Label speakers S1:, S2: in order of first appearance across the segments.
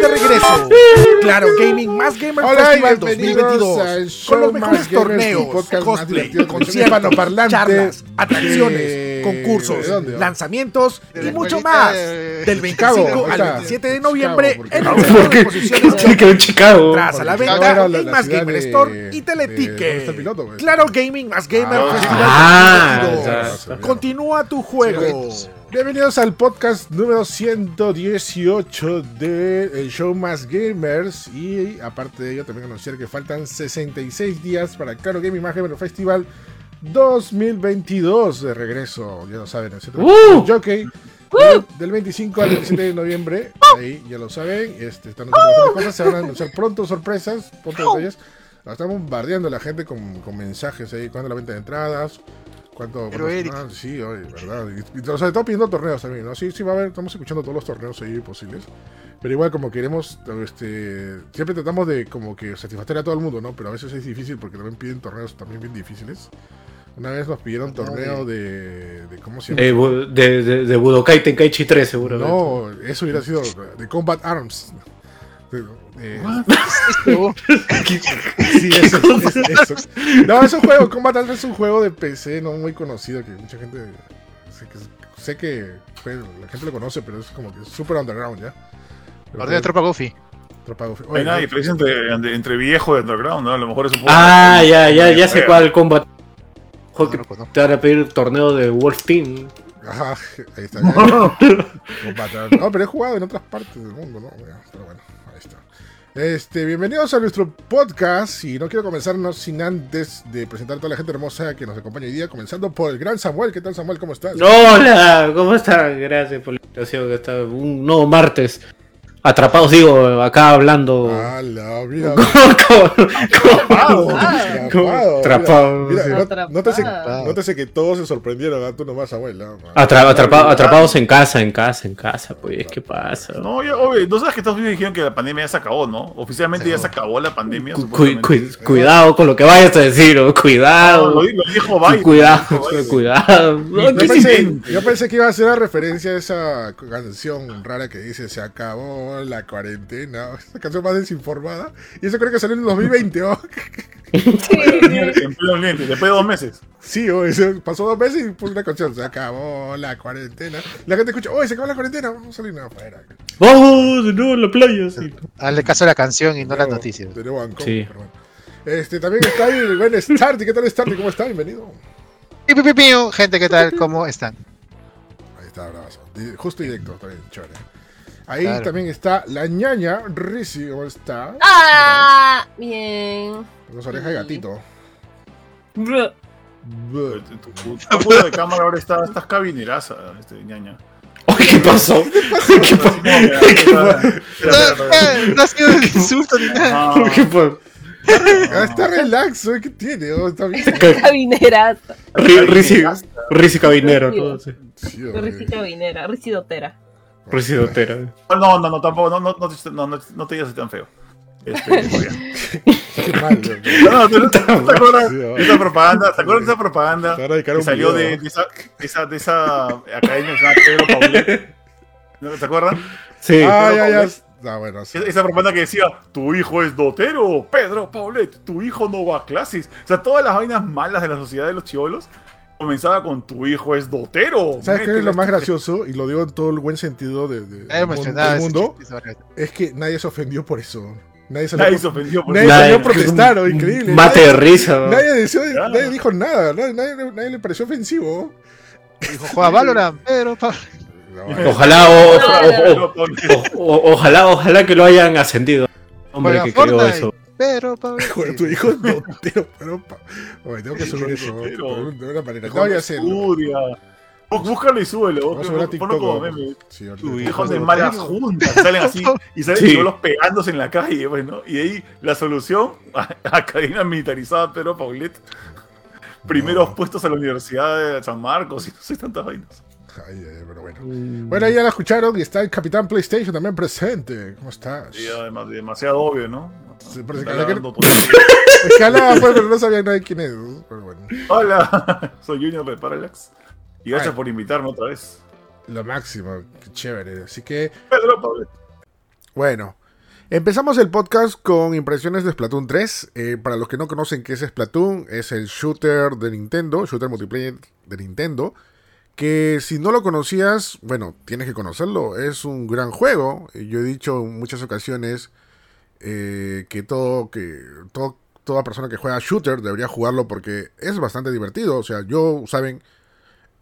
S1: de regreso. Claro Gaming más Gamer
S2: Hola,
S1: Festival
S2: bienvenidos
S1: 2022.
S2: al show
S1: Con los mejores torneos, cosplay, conciertos, charlas, atracciones,
S2: de-
S1: concursos,
S2: ¿de dónde?
S1: lanzamientos
S3: De
S1: y mucho más.
S3: de-
S1: Del
S2: Chicago,
S1: 25
S2: ahí
S1: al
S2: está.
S1: 27 de
S2: Chicago,
S1: noviembre
S2: porque-
S1: en
S2: ¿Por
S1: el
S2: qué?
S1: centro de
S4: Tiene
S1: exposiciones. Tras a la venta en Más Gamer
S2: de-
S1: Store y
S2: de-
S1: Teletique.
S2: ¿dónde está el piloto, güey?
S1: Claro Gaming más Gamer
S2: Ah,
S1: Festival
S4: ah,
S1: 2022.
S4: ya.
S1: Continúa tu juego.
S2: Bienvenidos al podcast número 118 de El Show Más Gamers. Y aparte de ello también anunciar que faltan 66 días para Claro Gaming Más Gamer Festival 2022 de regreso, ya lo saben, el centro
S4: ¡Uh!
S2: de Jockey. Del- del 25 al 27 de noviembre, ahí ya lo saben, este, están anunciando cosas, se van a anunciar pronto sorpresas, pronto detalles, están bombardeando la gente con, con mensajes ahí, cuando la venta de entradas, cuánto...
S3: Pero
S2: cuántos-
S3: Eric.
S2: ah, sí, oye, verdad, y, y, todo pidiendo torneos también, ¿no? Sí, sí va a haber, estamos escuchando todos los torneos ahí posibles, pero igual como queremos, este, siempre tratamos de como que satisfacer a todo el mundo, ¿no? Pero a veces es difícil porque también piden torneos también bien difíciles. Una vez nos pidieron torneo de, de ¿cómo se llama?
S4: De, de, de, de Budokai Tenkaichi 3, seguro.
S2: No, eso hubiera sido de Combat Arms. De- de- sí, eso, es- eso. No, es un juego, Combat Arms es un juego de PC no muy conocido que mucha gente sé que, sé que pues, la gente lo conoce, pero es como que es super underground ya. Pero
S3: de tropa Goofy.
S2: Tropa Goofy.
S5: Hay
S2: Oye, no,
S5: diferencia entre, entre, entre viejo y underground, ¿no? A lo mejor es un poco.
S4: Ah, ya, ya, ya sé cuál combat. Juego
S3: No,
S4: que
S3: no conozco.
S4: te van a pedir torneo de Wolf Team.
S2: Ajá, ahí está. No, pero he jugado en otras partes del mundo, ¿no? Pero bueno. Este, bienvenidos a nuestro podcast y no quiero comenzarnos sin antes de presentar a toda la gente hermosa que nos acompaña hoy día, comenzando por el gran Samuel. ¿Qué tal Samuel? ¿Cómo estás?
S4: Hola, ¿cómo están? Gracias por la invitación. Está un nuevo martes. Atrapados, digo, acá hablando.
S2: ¡Hala! Mira,
S5: Atrapado.
S2: atrapado,
S4: Atrapado,
S2: Mira,
S4: sí.
S2: mira, no-
S6: Atrapado.
S2: nótese, que todos se sorprendieron, ¿ah? tú nomás. ¿no?
S4: Atrapa- atrapados en casa, en casa, en casa, pues, ¿qué pasa?
S5: No, ya, oye, ¿no sabes que Estados Unidos dijeron que la pandemia ya se acabó, no? Oficialmente ya se acabó la pandemia.
S4: Cu-
S5: supuestamente.
S4: cu- cuidado con lo que vayas a decir,
S5: No,
S4: cuidado.
S5: lo dijo Biden.
S4: cuidado,
S5: Biden.
S4: cuidado. No,
S2: Yo
S4: ¿qué
S2: pensé, yo que iba a ser una referencia a esa canción rara que dice Se acabó la cuarentena. Esa canción más desinformada. Y eso creo que salió en el 2020. ¿oh?
S5: En pleno ambiente, después de dos meses.
S2: Sí, oh, eso pasó dos meses y puso una canción. Se acabó la cuarentena. La gente escucha, ¡oh, se acabó la cuarentena! Vamos a salir afuera.
S4: Vamos de nuevo a la playa, sí.
S3: Hazle caso a la canción y no las noticias.
S2: De nuevo Ancón,
S4: Sí.
S2: Este, también está ahí el buen Starty. ¿Qué tal Starty? ¿Cómo está? Bienvenido.
S3: Gente, ¿qué tal? ¿Cómo están?
S2: Ahí está, bravazo. Justo y directo, también, chévere. Ahí
S3: Claro.
S2: también está la ñaña, Rizzi, ¿cómo está?
S6: Ah, bien.
S2: Con las orejas de gatito.
S6: Bruh.
S2: Buh.
S5: Tu, tu, de cámara ahora está, estás cabineraza, este, ñaña.
S4: Oye, ¿qué pasó? ¿Qué pasó?
S3: No, no ha sido un insulto ni nada.
S4: ¿Qué pasó?
S2: Ah, está relax, ¿eh? ¿qué tiene? Oh, está bien.
S6: Cabineraza.
S4: Ri- Risi, Risi Cabinero.
S6: Risi cabinera, Risi dotera.
S4: Risi Dotera.
S5: No, no, no, tampoco, no, no, no, te- no, no, no te digas tan feo. Este.
S2: Qué mal,
S5: no, no, ¿tú- tú ¿te acuerdas
S2: Sí,
S5: de esa propaganda? ¿Te acuerdas de esa propaganda que salió de, de esa, esa, de esa academia que se llama Pedro Paulet? ¿No ¿Te acuerdas?
S4: Sí.
S2: Ah, ya, ya. Ah, bueno, sí.
S5: Esa esa propaganda que decía, tu hijo es dotero, Pedro Paulet, tu hijo no va a clases. O sea, todas las vainas malas de la sociedad de los chivolos comenzaba con tu hijo es dotero.
S2: ¿Sabes qué es lo más gracioso? Y lo digo en todo el buen sentido de, de- del mundo. Es que nadie se ofendió por eso. Nadie salió,
S5: Nadie se ofendió por
S2: nadie
S5: eso.
S2: salió a
S4: Nadie-
S2: protestar, oh, increíble.
S4: Mate de
S2: Nadie-
S4: risa. ¿no?
S2: Nadie, deseó-
S5: Claro.
S2: nadie dijo nada, nadie, nadie- nadie le pareció ofensivo.
S3: Dijo, juega Valorant, pero
S2: No,
S4: Ojalá, o- o- o-
S5: Pedro Paulet.
S4: o- o- ojalá, ojalá que lo hayan ascendido. Hombre que creó eso.
S3: pero pa-
S2: Joder, tu hijo pero. Oye, tengo que subir eso
S5: Dotero.
S2: de una manera. No voy a hacerlo.
S5: Búscalo y súbelo.
S2: A a
S5: Ponlo
S2: TikTok.
S5: como meme.
S2: Sí, ahorita.
S3: Tu
S5: Hijos de
S3: de
S5: malas juntas. Salen así y salen
S4: Sí.
S5: los pegándose en la calle. Pues, ¿no? Y ahí la solución: Academia Militarizada Pedro Paulet. Primeros
S2: No.
S5: puestos a la Universidad de San Marcos y no sé tantas vainas.
S2: Ay, ay, pero bueno. Bueno, ahí ya la escucharon y está el Capitán PlayStation también presente. ¿Cómo estás?
S5: Y además, demasiado obvio, ¿no?
S2: Parece que- pues, pero no sabía nadie quién es. ¿no? Pero bueno.
S5: Hola, soy Junior de Parallax. Y gracias
S2: Ay.
S5: por invitarme otra vez.
S2: Lo máximo, qué chévere. Así que,
S5: Pedro Paulet.
S2: bueno. Empezamos el podcast con impresiones de Splatoon 3. Eh, para los que no conocen qué es Splatoon, es el shooter de Nintendo, shooter multiplayer de Nintendo. Que si no lo conocías, bueno, tienes que conocerlo. Es un gran juego. Yo he dicho en muchas ocasiones eh, que todo, que toda persona que juega shooter debería jugarlo porque es bastante divertido. O sea, yo, saben,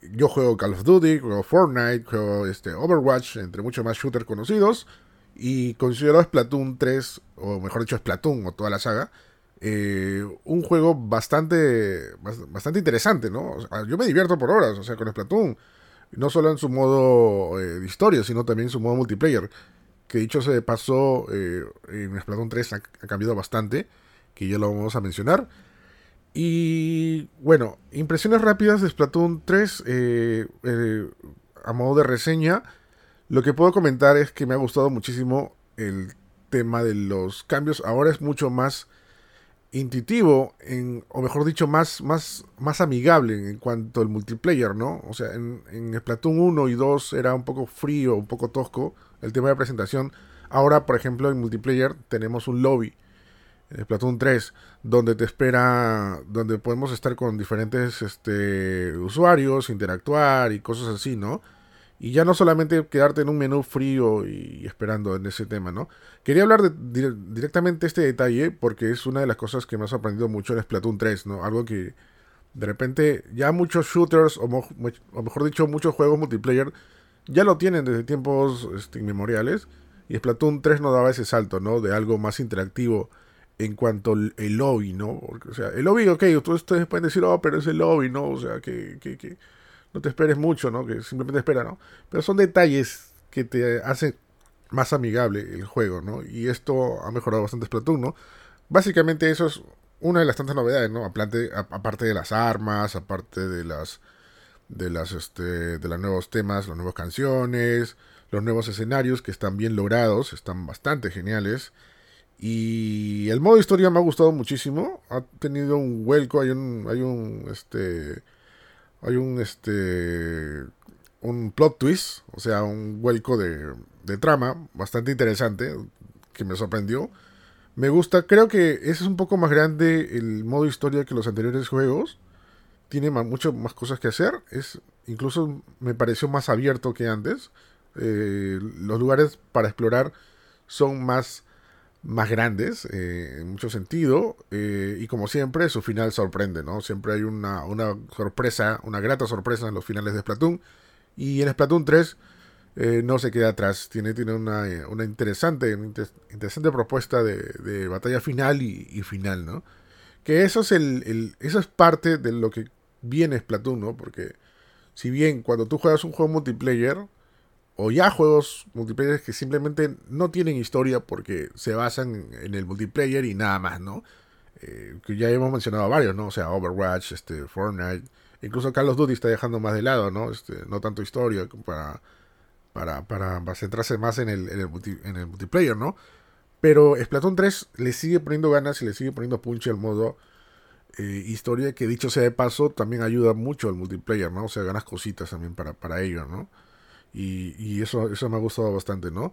S2: yo juego Call of Duty, juego Fortnite, juego este, Overwatch, entre muchos más shooters conocidos. Y considero Splatoon 3, o mejor dicho, Splatoon o toda la saga, eh, un juego bastante, bas- bastante interesante, ¿no? Yo me divierto por horas, o sea, con Splatoon. No solo en su modo eh, de historia, sino también en su modo multiplayer. Que dicho se pasó, eh, en Splatoon 3 ha, cambiado bastante, que ya lo vamos a mencionar. Y bueno, impresiones rápidas de Splatoon 3 eh, eh, a modo de reseña. Lo que puedo comentar es que me ha gustado muchísimo el tema de los cambios. Ahora es mucho más intuitivo, en, o mejor dicho, más, más, más amigable en cuanto al multiplayer, ¿no? O sea, en, en Splatoon 1 y 2 era un poco frío, un poco tosco el tema de presentación. Ahora, por ejemplo, en multiplayer tenemos un lobby en Splatoon 3, donde te espera, donde podemos estar con diferentes este, usuarios, interactuar y cosas así, ¿no? Y ya no solamente quedarte en un menú frío y esperando en ese tema, ¿no? Quería hablar de, dire- directamente este detalle porque es una de las cosas que me ha sorprendido mucho en Splatoon 3, ¿no? Algo que de repente ya muchos shooters, o, o mejor dicho, muchos juegos multiplayer ya lo tienen desde tiempos este, inmemoriales. Y Splatoon 3 no daba ese salto, ¿no? De algo más interactivo en cuanto al lobby, ¿no? Porque, o sea, el lobby, ok, ustedes ustedes pueden decir, oh, pero es el lobby, ¿no? O sea, que, que, que no te esperes mucho, ¿no? Que simplemente espera, ¿no? Pero son detalles que te hacen más amigable el juego, ¿no? Y esto ha mejorado bastante Splatoon, ¿no? Básicamente eso es una de las tantas novedades, ¿no? Aparte, de las armas, aparte de las de las este de los nuevos temas, las nuevas canciones, los nuevos escenarios que están bien logrados, están bastante geniales. Y el modo historia me ha gustado muchísimo, ha tenido un vuelco, hay un hay un este hay un este un plot twist, o sea, un vuelco de, de trama bastante interesante que me sorprendió. Me gusta, creo que ese es un poco más grande el modo historia que los anteriores juegos. Tiene ma- mucho más cosas que hacer. Es incluso me pareció más abierto que antes. Eh, los lugares para explorar son más más grandes eh, en mucho sentido eh, y como siempre su final sorprende no siempre hay una, una sorpresa una grata sorpresa en los finales de Splatoon y en Splatoon 3 eh, no se queda atrás. Tiene, tiene una, una interesante interesante propuesta de, de batalla final y, y final no que eso es el, el- eso es parte de lo que viene Splatoon no porque si bien cuando tú juegas un juego multiplayer o ya juegos multiplayer que simplemente no tienen historia porque se basan en el multiplayer y nada más, ¿no? Eh, que ya hemos mencionado varios, ¿no? O sea, Overwatch, este, Fortnite, incluso Call of Duty está dejando más de lado, ¿no? Este, no tanto historia para, para, para, para centrarse más en el, en el multiplayer, ¿no? Pero Splatoon 3 le sigue poniendo ganas y le sigue poniendo punch al modo eh, historia, que dicho sea de paso, también ayuda mucho al multiplayer, ¿no? O sea, ganas cositas también para, para ello, ¿no? Y, eso, eso me ha gustado bastante, ¿no?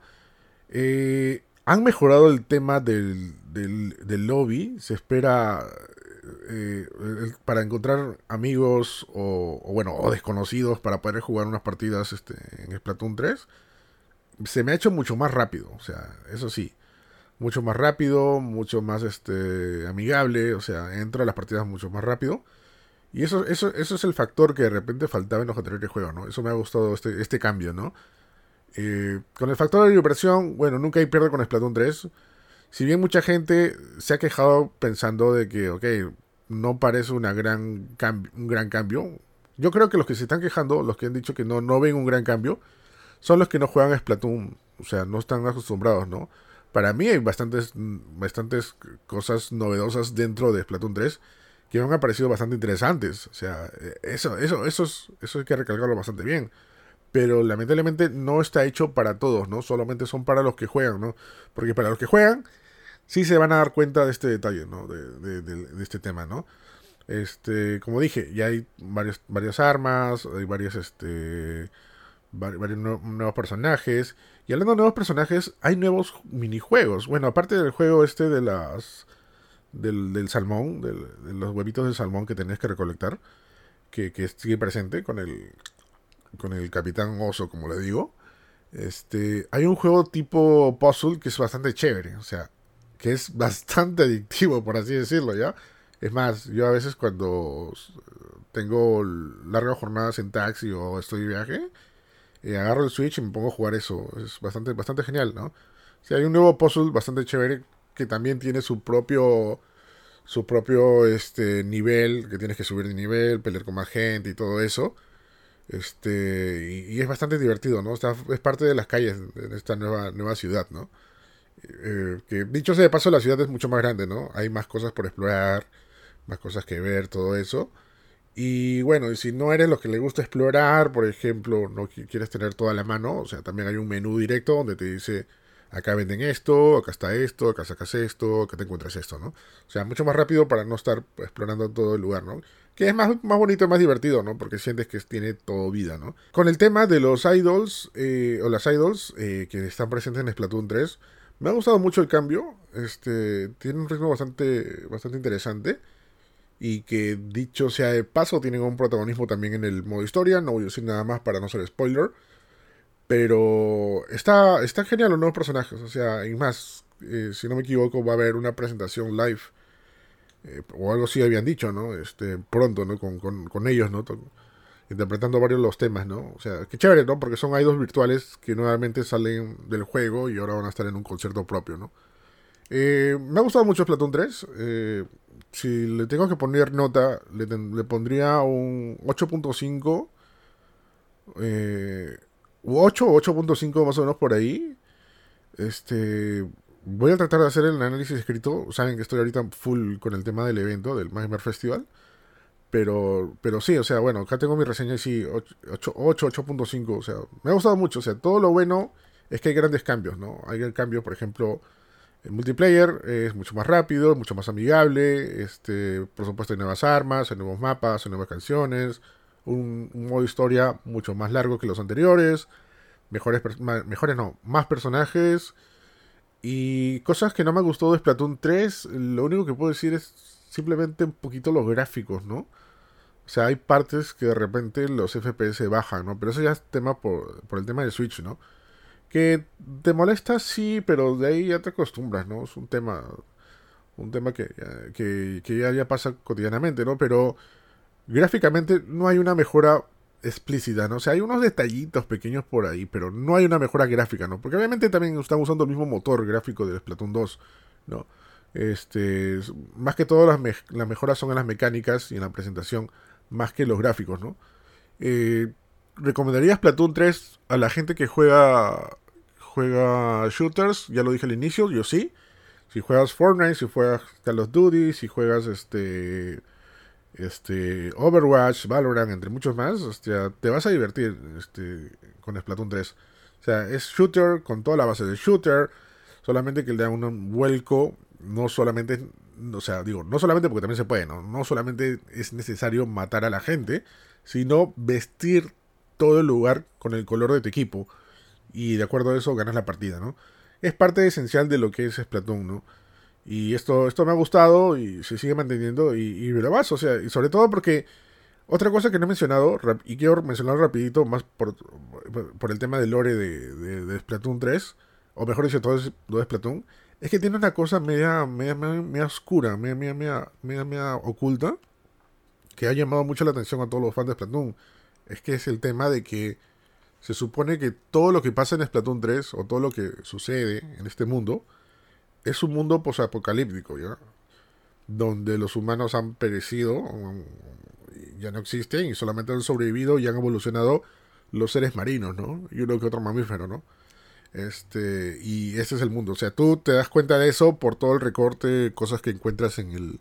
S2: Eh, han mejorado el tema del, del, lobby. Se espera eh, para encontrar amigos o, o, bueno, o desconocidos para poder jugar unas partidas este, en Splatoon 3. Se me ha hecho mucho más rápido, o sea, eso sí. Mucho más rápido, mucho más este, amigable, o sea, entro a las partidas mucho más rápido. Y eso, eso, eso es el factor que de repente faltaba en los anteriores juegos, ¿no? Eso me ha gustado este, este cambio, ¿no? Eh, con el factor de diversión, bueno, nunca hay pierde con Splatoon 3. Si bien mucha gente se ha quejado pensando de que, ok, no parece una gran un gran cambio. Yo creo que los que se están quejando, los que han dicho que no, no ven un gran cambio, son los que no juegan a Splatoon. O sea, no están acostumbrados, ¿no? Para mí hay bastantes, bastantes cosas novedosas dentro de Splatoon 3 que me han parecido bastante interesantes. O sea, eh, eso, eso, eso, es, eso hay que recalcarlo bastante bien. Pero lamentablemente no está hecho para todos, ¿no? Solamente son para los que juegan, ¿no? Porque para los que juegan, sí se van a dar cuenta de este detalle, ¿no? De, este tema, ¿no? Este, como dije, ya hay varios, varias armas, hay varias, este, vari- varios nue- nuevos personajes. Y hablando de nuevos personajes, hay nuevos minijuegos. Bueno, aparte del juego este de las del, del salmón, del- de los huevitos del salmón que tenés que recolectar, que, que sigue presente con el con el capitán oso, como le digo. Este, hay un juego tipo puzzle que es bastante chévere, o sea, que es bastante adictivo, por así decirlo, ¿ya? Es más, yo a veces cuando tengo largas jornadas en taxi o estoy de viaje, eh, agarro el Switch y me pongo a jugar eso. Es bastante, bastante genial, ¿no? O sea, hay un nuevo puzzle bastante chévere que también tiene su propio su propio este nivel, que tienes que subir de nivel, pelear con más gente y todo eso. Este, y, es bastante divertido, ¿no? Es parte de las calles de esta nueva, nueva ciudad, ¿no? Eh, que dicho sea de paso, la ciudad es mucho más grande, ¿no? Hay más cosas por explorar, más cosas que ver, todo eso. Y bueno, y si no eres lo que le gusta explorar, por ejemplo, no qui- quieres tener toda la mano, o sea, también hay un menú directo donde te dice, acá venden esto, acá está esto, acá sacas esto, acá te encuentras esto, ¿no? O sea, mucho más rápido para no estar explorando todo el lugar, ¿no? Que es más, más bonito y más divertido, ¿no? Porque sientes que tiene todo vida, ¿no? Con el tema de los idols, eh, o las idols eh, que están presentes en Splatoon 3, me ha gustado mucho el cambio. Este, tiene un ritmo bastante, bastante interesante. Y que dicho sea de paso, tienen un protagonismo también en el modo historia. No voy a decir nada más para no ser spoiler. Pero está, está genial los nuevos personajes. O sea, y más, eh, si no me equivoco, va a haber una presentación live. eh, o algo así habían dicho, ¿no? Este, pronto, ¿no? Con, con, con ellos, ¿no? Interpretando varios los temas, ¿no? O sea, qué chévere, ¿no? Porque son idols virtuales que nuevamente salen del juego y ahora van a estar en un concierto propio, ¿no? Eh, me ha gustado mucho Splatoon 3. eh, si le tengo que poner nota, le, le pondría un 8.5. Eh, 8 o 8.5 más o menos por ahí. Este. Voy a tratar de hacer el análisis escrito. Saben que estoy ahorita full con el tema del evento, del Magmer Festival. Pero, pero sí, o sea, bueno, acá tengo mi reseña y sí, 8, 8, 8.5. O sea, me ha gustado mucho. O sea, todo lo bueno es que hay grandes cambios, ¿no? Hay cambios, por ejemplo, el multiplayer es mucho más rápido, mucho más amigable. Este, por supuesto, hay nuevas armas, hay nuevos mapas, hay nuevas canciones. Un, un modo historia mucho más largo que los anteriores. Mejores, mejores no, más personajes. Y cosas que no me gustó de Splatoon 3, lo único que puedo decir es simplemente un poquito los gráficos, ¿no? O sea, hay partes que de repente los FPS bajan, ¿no? Pero eso ya es tema por, por el tema de Switch, ¿no? Que te molesta, sí, pero de ahí ya te acostumbras, ¿no? Es un tema, un tema que, que, que ya, ya pasa cotidianamente, ¿no? Pero gráficamente no hay una mejora explícita, ¿no? O sea, hay unos detallitos pequeños por ahí, pero no hay una mejora gráfica, ¿no? Porque obviamente también están usando el mismo motor gráfico de Splatoon 2, ¿no? Este, es- más que todo las, las mejoras son en las mecánicas y en la presentación, más que los gráficos, ¿no? Eh, recomendaría Splatoon 3 a la gente que juega juega shooters, ya lo dije al inicio, yo sí. Si juegas Fortnite, si juegas Call of Duty, si juegas este este Overwatch, Valorant, entre muchos más, hostia, te vas a divertir este, con Splatoon 3. O sea, es shooter con toda la base de shooter, solamente que le da un vuelco, no solamente, o sea, digo, no solamente porque también se puede, ¿no? No solamente es necesario matar a la gente, sino vestir todo el lugar con el color de tu equipo. Y de acuerdo a eso ganas la partida, ¿no? Es parte esencial de lo que es Splatoon, ¿no? Y esto, esto me ha gustado y se sigue manteniendo y, y lo o sea, y sobre todo porque otra cosa que no he mencionado, y quiero mencionar rapidito, más por, por el tema del lore de, de, de Splatoon 3, o mejor dicho, todo es, todo es Splatoon, es que tiene una cosa media, media, media, media oscura, media, media, media, media oculta, que ha llamado mucho la atención a todos los fans de Splatoon. Es que es el tema de que se supone que todo lo que pasa en Splatoon 3, o todo lo que sucede en este mundo, es un mundo posapocalíptico, ¿ya? Donde los humanos han perecido, um, ya no existen, y solamente han sobrevivido y han evolucionado los seres marinos, ¿no? Y uno que otro mamífero, ¿no? Este, y ese es el mundo. O sea, tú te das cuenta de eso por todo el recorte, cosas que encuentras en el.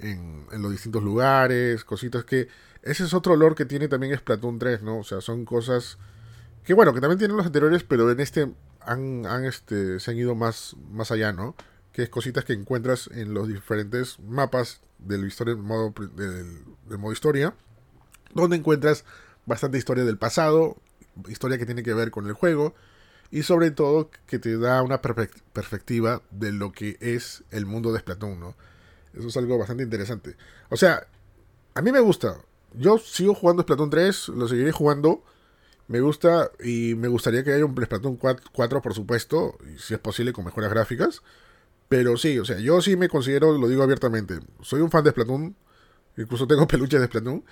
S2: En, en los distintos lugares, cositas que. Ese es otro olor que tiene también Splatoon 3, ¿no? O sea, son cosas. Que bueno, que también tienen los anteriores, pero en este han, este, se han ido más, más allá, ¿no? Que es cositas que encuentras en los diferentes mapas del, historia, modo, pri- del, del modo historia, donde encuentras bastante historia del pasado, historia que tiene que ver con el juego y sobre todo que te da una perspec- perspectiva de lo que es el mundo de Splatoon, ¿no? Eso es algo bastante interesante. O sea, a mí me gusta. Yo sigo jugando Splatoon 3, lo seguiré jugando. Me gusta y me gustaría que haya un Splatoon 4, 4, por supuesto, y si es posible con mejoras gráficas. Pero sí, o sea, yo sí me considero, lo digo abiertamente, soy un fan de Splatoon, incluso tengo peluches de Splatoon,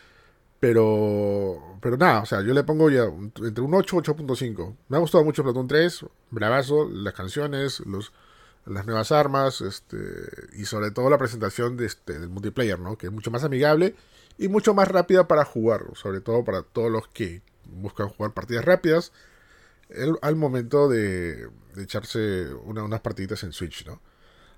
S2: pero pero nada, o sea, yo le pongo ya entre un 8 y 8.5. Me ha gustado mucho Splatoon 3, bravazo, las canciones, los las nuevas armas, este y sobre todo la presentación de este, del multiplayer, ¿no? Que es mucho más amigable y mucho más rápida para jugar, sobre todo para todos los que buscan jugar partidas rápidas al momento de, echarse una- unas partiditas en Switch, ¿no?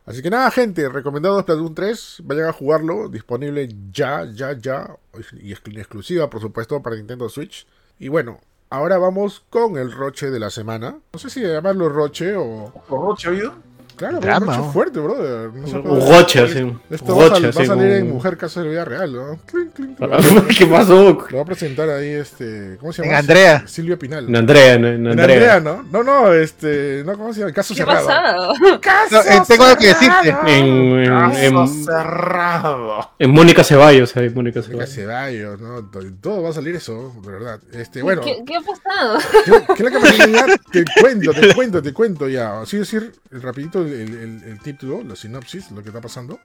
S2: Así que nada, gente, recomendado Splatoon 3, vayan a jugarlo, disponible ya, ya, ya, y exclu- exclusiva, por supuesto, para Nintendo Switch. Y bueno, ahora vamos con el roche de la semana. No sé si llamarlo roche o...
S5: ¿Por Roche oído?
S2: Claro,
S3: Drama,
S2: pero es
S3: ¿o?
S2: mucho fuerte, brother. No se
S4: Un
S2: puede-
S4: gocha, sí.
S2: Esto va a,
S4: Gocha,
S2: va a
S4: sí,
S2: salir en
S4: un-
S2: Mujer Caso de la Vida Real, ¿no? Clink, clink.
S4: ¿Qué pasó?
S2: Lo va a presentar ahí, este... ¿Cómo se
S3: En
S2: llama?
S3: Andrea.
S2: Silvia Pinal.
S4: En Andrea, no, en
S2: En
S4: Andrea.
S2: Andrea, ¿no? No, no, este... No, ¿Cómo se llama? Caso
S6: ¿Qué
S2: cerrado.
S6: pasado?
S3: No, eh, tengo algo que decirte.
S4: En, en,
S5: Caso
S4: en,
S5: cerrado.
S4: en Mónica Ceballos, ahí, Mónica Ceballos.
S2: Ceballos, ¿no? To- Todo va a salir eso, de verdad. Este, bueno,
S6: ¿Qué, qué ha pasado?
S2: ¿qué, qué es lo que me ya? Te cuento, te cuento, te cuento ya. Así decir, rapidito el, el- el título, la sinopsis, lo que está pasando,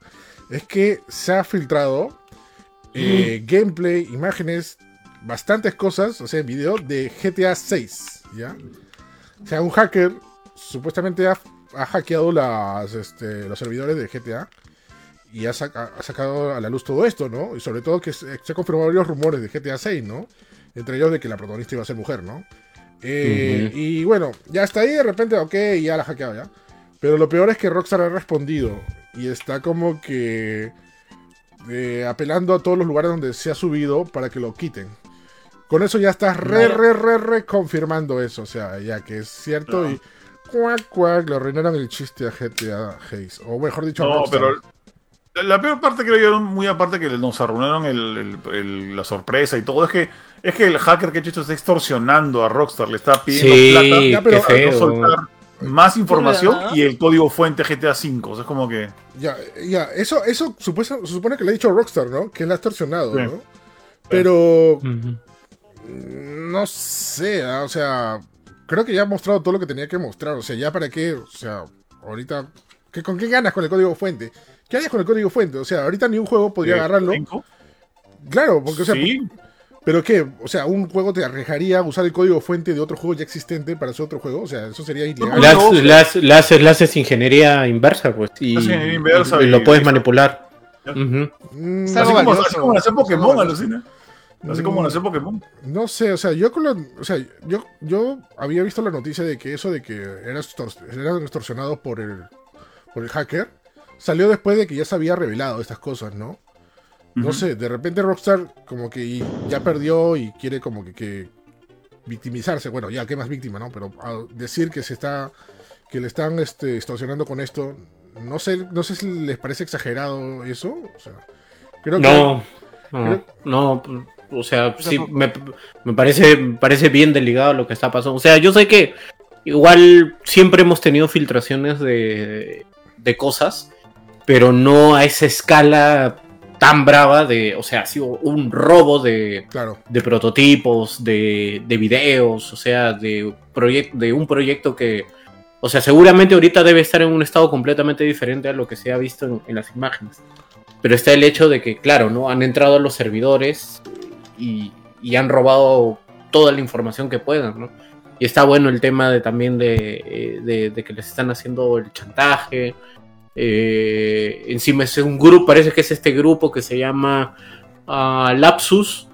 S2: es que se ha filtrado eh, gameplay, imágenes, bastantes cosas, o sea, video de GTA 6, ¿ya? O sea, un hacker supuestamente ha, ha hackeado las, este, los servidores de GTA y ha, saca- ha sacado a la luz todo esto, ¿no? Y sobre todo que se, se han confirmado varios rumores de GTA 6, ¿no? Entre ellos de que la protagonista iba a ser mujer, ¿no? Eh. Y bueno, ya está ahí, de repente, ok, ya la ha hackeado ya. Pero lo peor es que Rockstar ha respondido y está como que eh, apelando a todos los lugares donde se ha subido para que lo quiten. Con eso ya estás re, re, re, re confirmando eso, o sea, ya que es cierto
S5: No.
S2: y cuac, cuac, le arruinaron el chiste a GTA Haze. O mejor dicho, a
S5: No,
S2: Rockstar.
S5: pero la- peor parte creo yo, muy aparte que nos arruinaron el- el- el- la sorpresa y todo, es que es que el hacker que ha hecho esto está extorsionando a Rockstar, le está pidiendo
S4: Sí,
S5: plata
S2: Ya,
S4: qué
S2: pero-
S5: no
S4: feo.
S5: soltar más información y el código fuente GTA V. O sea, es como que...
S2: Ya, ya, eso, eso supuesta- se supone que le ha dicho Rockstar, ¿no? Que él ha extorsionado,
S5: Sí.
S2: ¿no? Pero no sé, ah, o sea, creo que ya ha mostrado todo lo que tenía que mostrar. O sea, ya para qué, o sea, ahorita, ¿qué, ¿con qué ganas con el código fuente? ¿Qué harías con el código fuente? O sea, ahorita ni un juego podría agarrarlo.
S5: cinco.
S2: Claro, porque, o sea,
S5: sí,
S2: ¿pero qué? O sea, un juego te arriesgaría a usar el código fuente de otro juego ya existente para hacer otro juego. O sea, eso sería ilegal.
S5: No,
S4: haces- le haces, le haces ingeniería inversa, pues. Y,
S5: inversa
S4: y
S5: y-
S4: lo puedes
S5: y-
S4: manipular.
S5: Ya.
S4: Ujú.
S2: Mm,
S3: Es
S5: así como, así como
S3: Es algo
S5: Pokémon, alucina. Así como
S2: Mm.
S5: nació Pokémon.
S2: No sé, o sea, yo con la- o sea, yo, yo había visto la noticia de que eso de que eran extorsionados por el, por el hacker salió después de que ya se había revelado estas cosas, ¿no? No sé, de repente Rockstar como que ya perdió y quiere como que, que victimizarse, bueno, ya qué más víctima, ¿no? Pero al decir que se está que le están este, extorsionando con esto, no sé, no sé si les parece exagerado eso, o sea, creo que
S4: No, no, no, o sea, sí, me, me parece, me parece bien delicado lo que está pasando. O sea, yo sé que igual siempre hemos tenido filtraciones de, de cosas, pero no a esa escala tan brava de, o sea, ha sido un robo de,
S2: claro,
S4: de prototipos, de, de videos, o sea, de, de un proyecto que, o sea, seguramente ahorita debe estar en un estado completamente diferente a lo que se ha visto en, en las imágenes. Pero está el hecho de que, claro, ¿no? Han entrado a los servidores y, y han robado toda la información que puedan, ¿no? Y está bueno el tema de también de, eh, de- de que les están haciendo el chantaje. Eh, encima es un grupo, parece que es este grupo que se llama ah, Lapsus,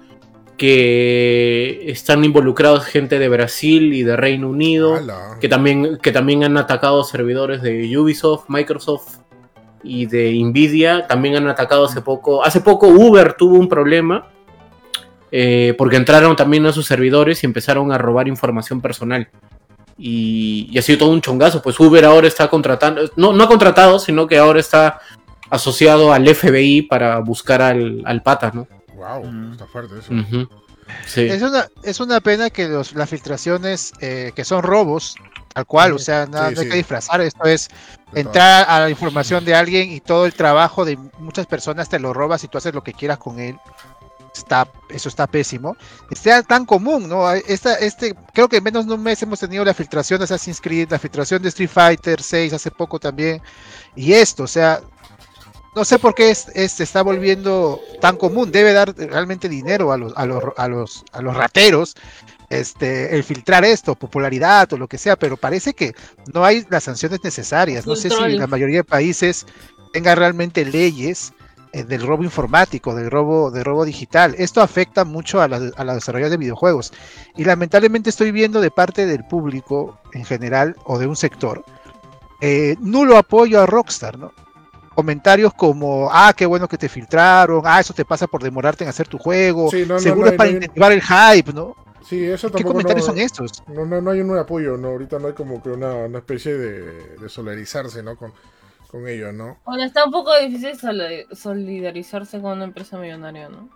S4: que están involucrados gente de Brasil y de Reino Unido, que también, que también han atacado servidores de Ubisoft, Microsoft y de Nvidia. También han atacado hace poco. Hace poco Uber tuvo un problema. eh, porque entraron también a sus servidores y empezaron a robar información personal. Y, y ha sido todo un chongazo. Pues Uber ahora está contratando. No, no ha contratado, sino que ahora está asociado al FBI para buscar al, al pata, ¿no?
S2: Wow,
S5: Mm.
S2: está fuerte eso.
S4: Sí.
S3: Es una, es una pena que los, las filtraciones eh, que son robos, tal cual, o sea, nada,
S2: Sí,
S3: no hay
S2: sí.
S3: que disfrazar, esto es entrar a la información de alguien y todo el trabajo de muchas personas te lo robas y tú haces lo que quieras con él. Está, eso está pésimo. Sea tan común, ¿no? Esta, este, creo que en menos de un mes hemos tenido la filtración de Assassin's Creed, la filtración de Street Fighter 6 hace poco también. Y esto, o sea, no sé por qué es, es- se está volviendo tan común. Debe dar realmente dinero a los, a los, a los, a los rateros este, el filtrar esto, popularidad o lo que sea, pero parece que no hay las sanciones necesarias. No sé si la mayoría de países tenga realmente leyes del robo informático, del robo, del robo digital. Esto afecta mucho a la, a la desarrolladores de videojuegos. Y lamentablemente estoy viendo de parte del público en general o de un sector eh, nulo apoyo a Rockstar, ¿no? Comentarios como, ah, qué bueno que te filtraron, ah, eso te pasa por demorarte en hacer tu juego,
S2: Sí, no, no,
S3: seguro
S2: no
S3: es para incentivar el hype, ¿no?
S2: Sí, eso
S3: ¿Qué comentarios son estos?
S2: No, no, hay un apoyo, no, ahorita no hay como que una, una especie de, de solidarizarse, ¿no? Con, con ellos, ¿no?
S6: Bueno, está un poco difícil soli- solidarizarse con una empresa millonaria, ¿no?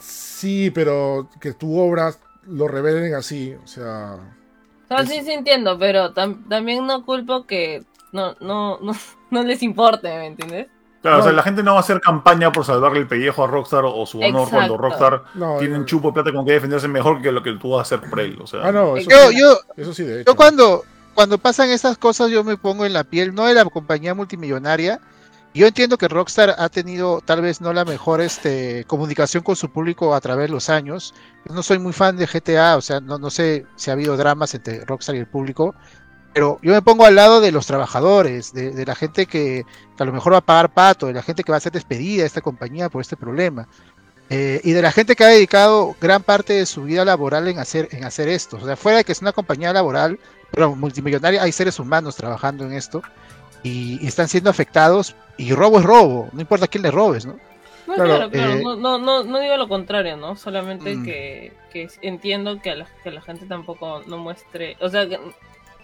S2: Sí, pero que tu obra lo revelen así, o sea...
S6: O sea,
S2: Es-
S6: sí, sí entiendo, pero tam- también no culpo que no, no, no, no les importe, ¿me entiendes?
S5: Claro, o sea, la gente no va a hacer campaña por salvarle el pellejo a Rockstar o su honor
S6: Exacto.
S5: cuando Rockstar
S2: No,
S5: tiene
S2: no.
S5: un chupo de plata con que defenderse mejor que lo que tú vas a hacer por él. O sea,
S2: Ah, no, eso,
S3: Yo,
S2: sí,
S3: yo,
S2: eso sí, de hecho.
S3: yo cuando, cuando pasan esas cosas yo me pongo en la piel, no de la compañía multimillonaria. Yo entiendo que Rockstar ha tenido tal vez no la mejor este, comunicación con su público a través de los años. No soy muy fan de GTA, o sea, no, no sé si ha habido dramas entre Rockstar y el público, pero yo me pongo al lado de los trabajadores, de, la gente que, que a lo mejor va a pagar pato, de la gente que va a ser despedida de esta compañía por este problema. Eh, y de la gente que ha dedicado gran parte de su vida laboral en hacer, en hacer esto. O sea, fuera de que es una compañía laboral, pero multimillonaria, hay seres humanos trabajando en esto y, y están siendo afectados. Y robo es robo, no importa a quién le robes, ¿no?
S6: No,
S2: Claro,
S6: claro, claro,
S3: eh,
S6: no, no, no, no digo lo contrario, ¿no? Solamente
S3: Mm.
S6: que, que entiendo que, a la, que la gente tampoco no muestre, o sea, que,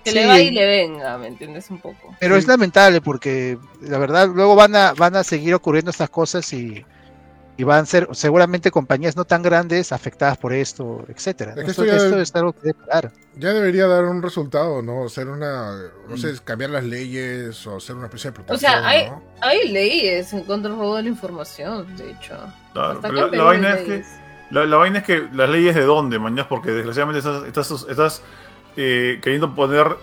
S6: que
S3: Sí.
S6: le va y le venga, ¿me entiendes? Un poco.
S3: Pero es lamentable porque la verdad luego van a, van a seguir ocurriendo estas cosas y, y van a ser seguramente compañías no tan grandes afectadas por esto, etcétera.
S2: Es que esto
S3: Esto,
S2: ya-
S3: esto es algo que debe parar.
S2: Ya debería dar un resultado, ¿no? Hacer una, no
S3: Mm.
S2: sé, cambiar las leyes o hacer una especie de
S6: O
S2: protección,
S6: sea, hay,
S2: ¿no?
S6: hay leyes en contra del robo de la información, de hecho.
S5: claro, pero la, la vaina es que la, la vaina es que las leyes de dónde, mañana, porque desgraciadamente estás, estás, estás, eh, queriendo poner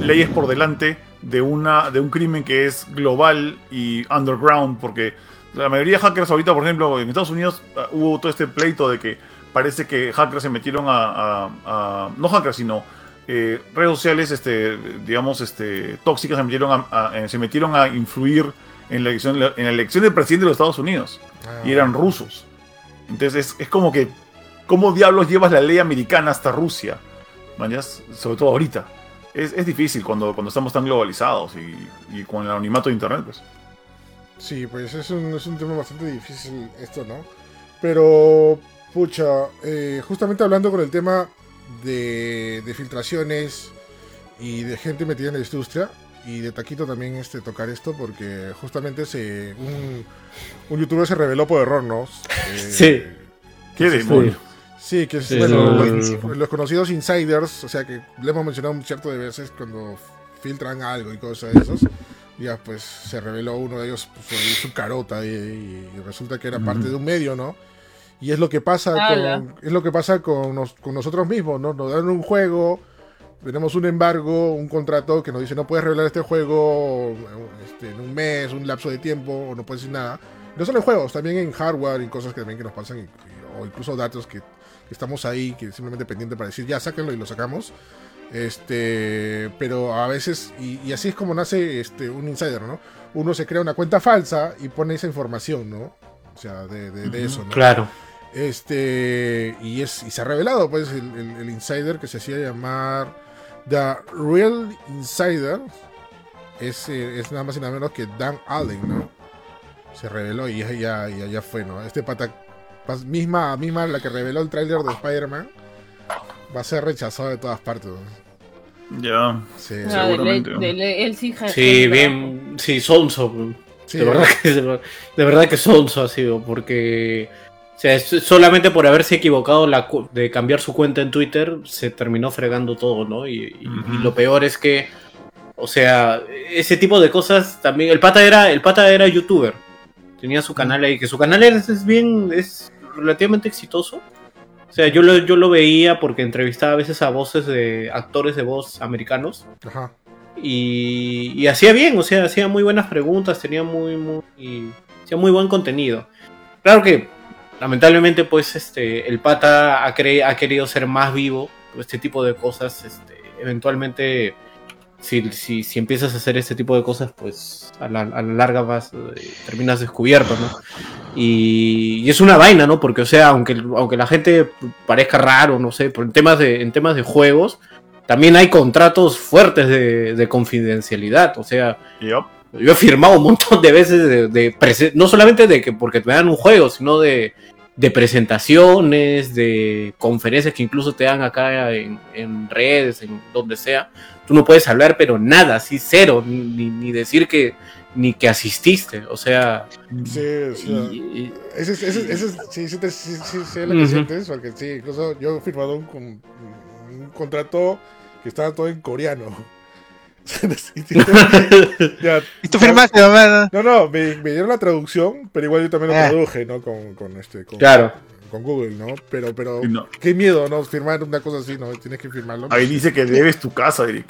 S5: leyes por delante de una de un crimen que es global y underground, porque la mayoría de hackers ahorita, por ejemplo, en Estados Unidos ah, hubo todo este pleito de que parece que hackers se metieron a, a- a- no hackers, sino eh, redes sociales, este, digamos, este, tóxicas se metieron a, a- eh, se metieron a influir en la elección, en la elección del presidente de los Estados Unidos
S2: Ah,
S5: y eran rusos. Entonces es, es como que, ¿cómo diablos llevas la ley americana hasta Rusia? Mañas, sobre todo ahorita. Es, es difícil cuando, cuando estamos tan globalizados y, y con el anonimato de internet. Pues.
S2: Sí, pues es un, es un tema bastante difícil esto, ¿no? Pero, pucha, eh, justamente hablando con el tema de, de filtraciones y de gente metida en la industria, y de Taquito también este, tocar esto, porque justamente se, un, un youtuber se reveló por error, ¿no? Eh,
S4: Sí.
S5: ¿Qué demonios?
S2: Sí, que es,
S4: Sí,
S2: bueno, los, los conocidos insiders, o sea que le hemos mencionado un cierto de veces cuando filtran algo y cosas de esos, ya pues se reveló uno de ellos pues, su carota y, y resulta que era parte de un medio, ¿no? Y es lo que pasa
S6: Ala.
S2: con, es lo que pasa con, nos- con nosotros mismos, ¿no? Nos dan un juego, tenemos un embargo, un contrato que nos dice no puedes revelar este juego este, en un mes, un lapso de tiempo, o no puedes decir nada. No solo en juegos, también en hardware y cosas que también que nos pasan, y- y- o incluso datos que, que estamos ahí, que simplemente pendiente para decir ya sáquenlo y lo sacamos. Este, pero a veces, y, y así es como nace este, un insider, ¿no? Uno se crea una cuenta falsa y pone esa información, ¿no? O sea, de, de- de eso, ¿no?
S4: Claro.
S2: Este, y, es, y se ha revelado, pues, el, el- el insider que se hacía llamar The Real Insider es, eh, es nada más y nada menos que Dan Allen, ¿no? Se reveló y ya, ya, ya, fue, ¿no? Este pata, misma, misma la que reveló el tráiler de Spider-Man, va a ser rechazado de todas partes. ¿no?
S5: Ya.
S2: Sí,
S6: de
S5: seguramente,
S6: de él sí,
S4: bien. Sí, sonso.
S2: sí,
S4: De verdad, que, de verdad que sonso ha sido, porque O sea, solamente por haberse equivocado la cu- de cambiar su cuenta en Twitter, se terminó fregando todo, ¿no? Y, y- lo peor es que, o sea, ese tipo de cosas también. El pata era, el pata era youtuber. Tenía su canal ahí, que su canal es, es bien, es relativamente exitoso. O sea, yo lo, yo lo veía porque entrevistaba a veces a voces de actores de voz americanos.
S2: Ajá.
S4: y, y hacía bien, o sea, hacía muy buenas preguntas, tenía muy, muy, hacía muy buen contenido. Claro que, lamentablemente, pues, este, el pata ha, cre- ha querido ser más vivo, este tipo de cosas, este, eventualmente, si, si, si empiezas a hacer este tipo de cosas, pues, a la, a la larga vas, eh, terminas descubierto, ¿no? Y, y es una vaina, ¿no? Porque, o sea, aunque, aunque la gente parezca raro, no sé, pero en temas de, en temas de juegos, también hay contratos fuertes de, de confidencialidad. O sea,
S5: Yup.
S4: yo he firmado un montón de veces de, de no solamente de que porque me dan un juego, sino de, de presentaciones, de conferencias que incluso te dan acá en, en redes, en donde sea. Tú no puedes hablar, pero nada, así cero, ni, ni- decir que ni que asististe. O sea,
S2: Sí, o sea, ese, es- ese, es- sí, sí, sí, sí, es lo que sientes, porque sí, incluso yo he firmado un, un contrato que estaba todo en coreano.
S3: Y tú firmaste, mamá.
S2: No, no, me, me dieron la traducción, pero igual yo también lo
S3: Ah.
S2: traduje, ¿no? Con, con este, con,
S4: claro.
S2: con Google, ¿no? Pero, pero,
S5: no.
S2: qué miedo, ¿no? Firmar una cosa así, ¿no? Tienes que firmarlo.
S5: Ahí dice que debes tu casa, Eric.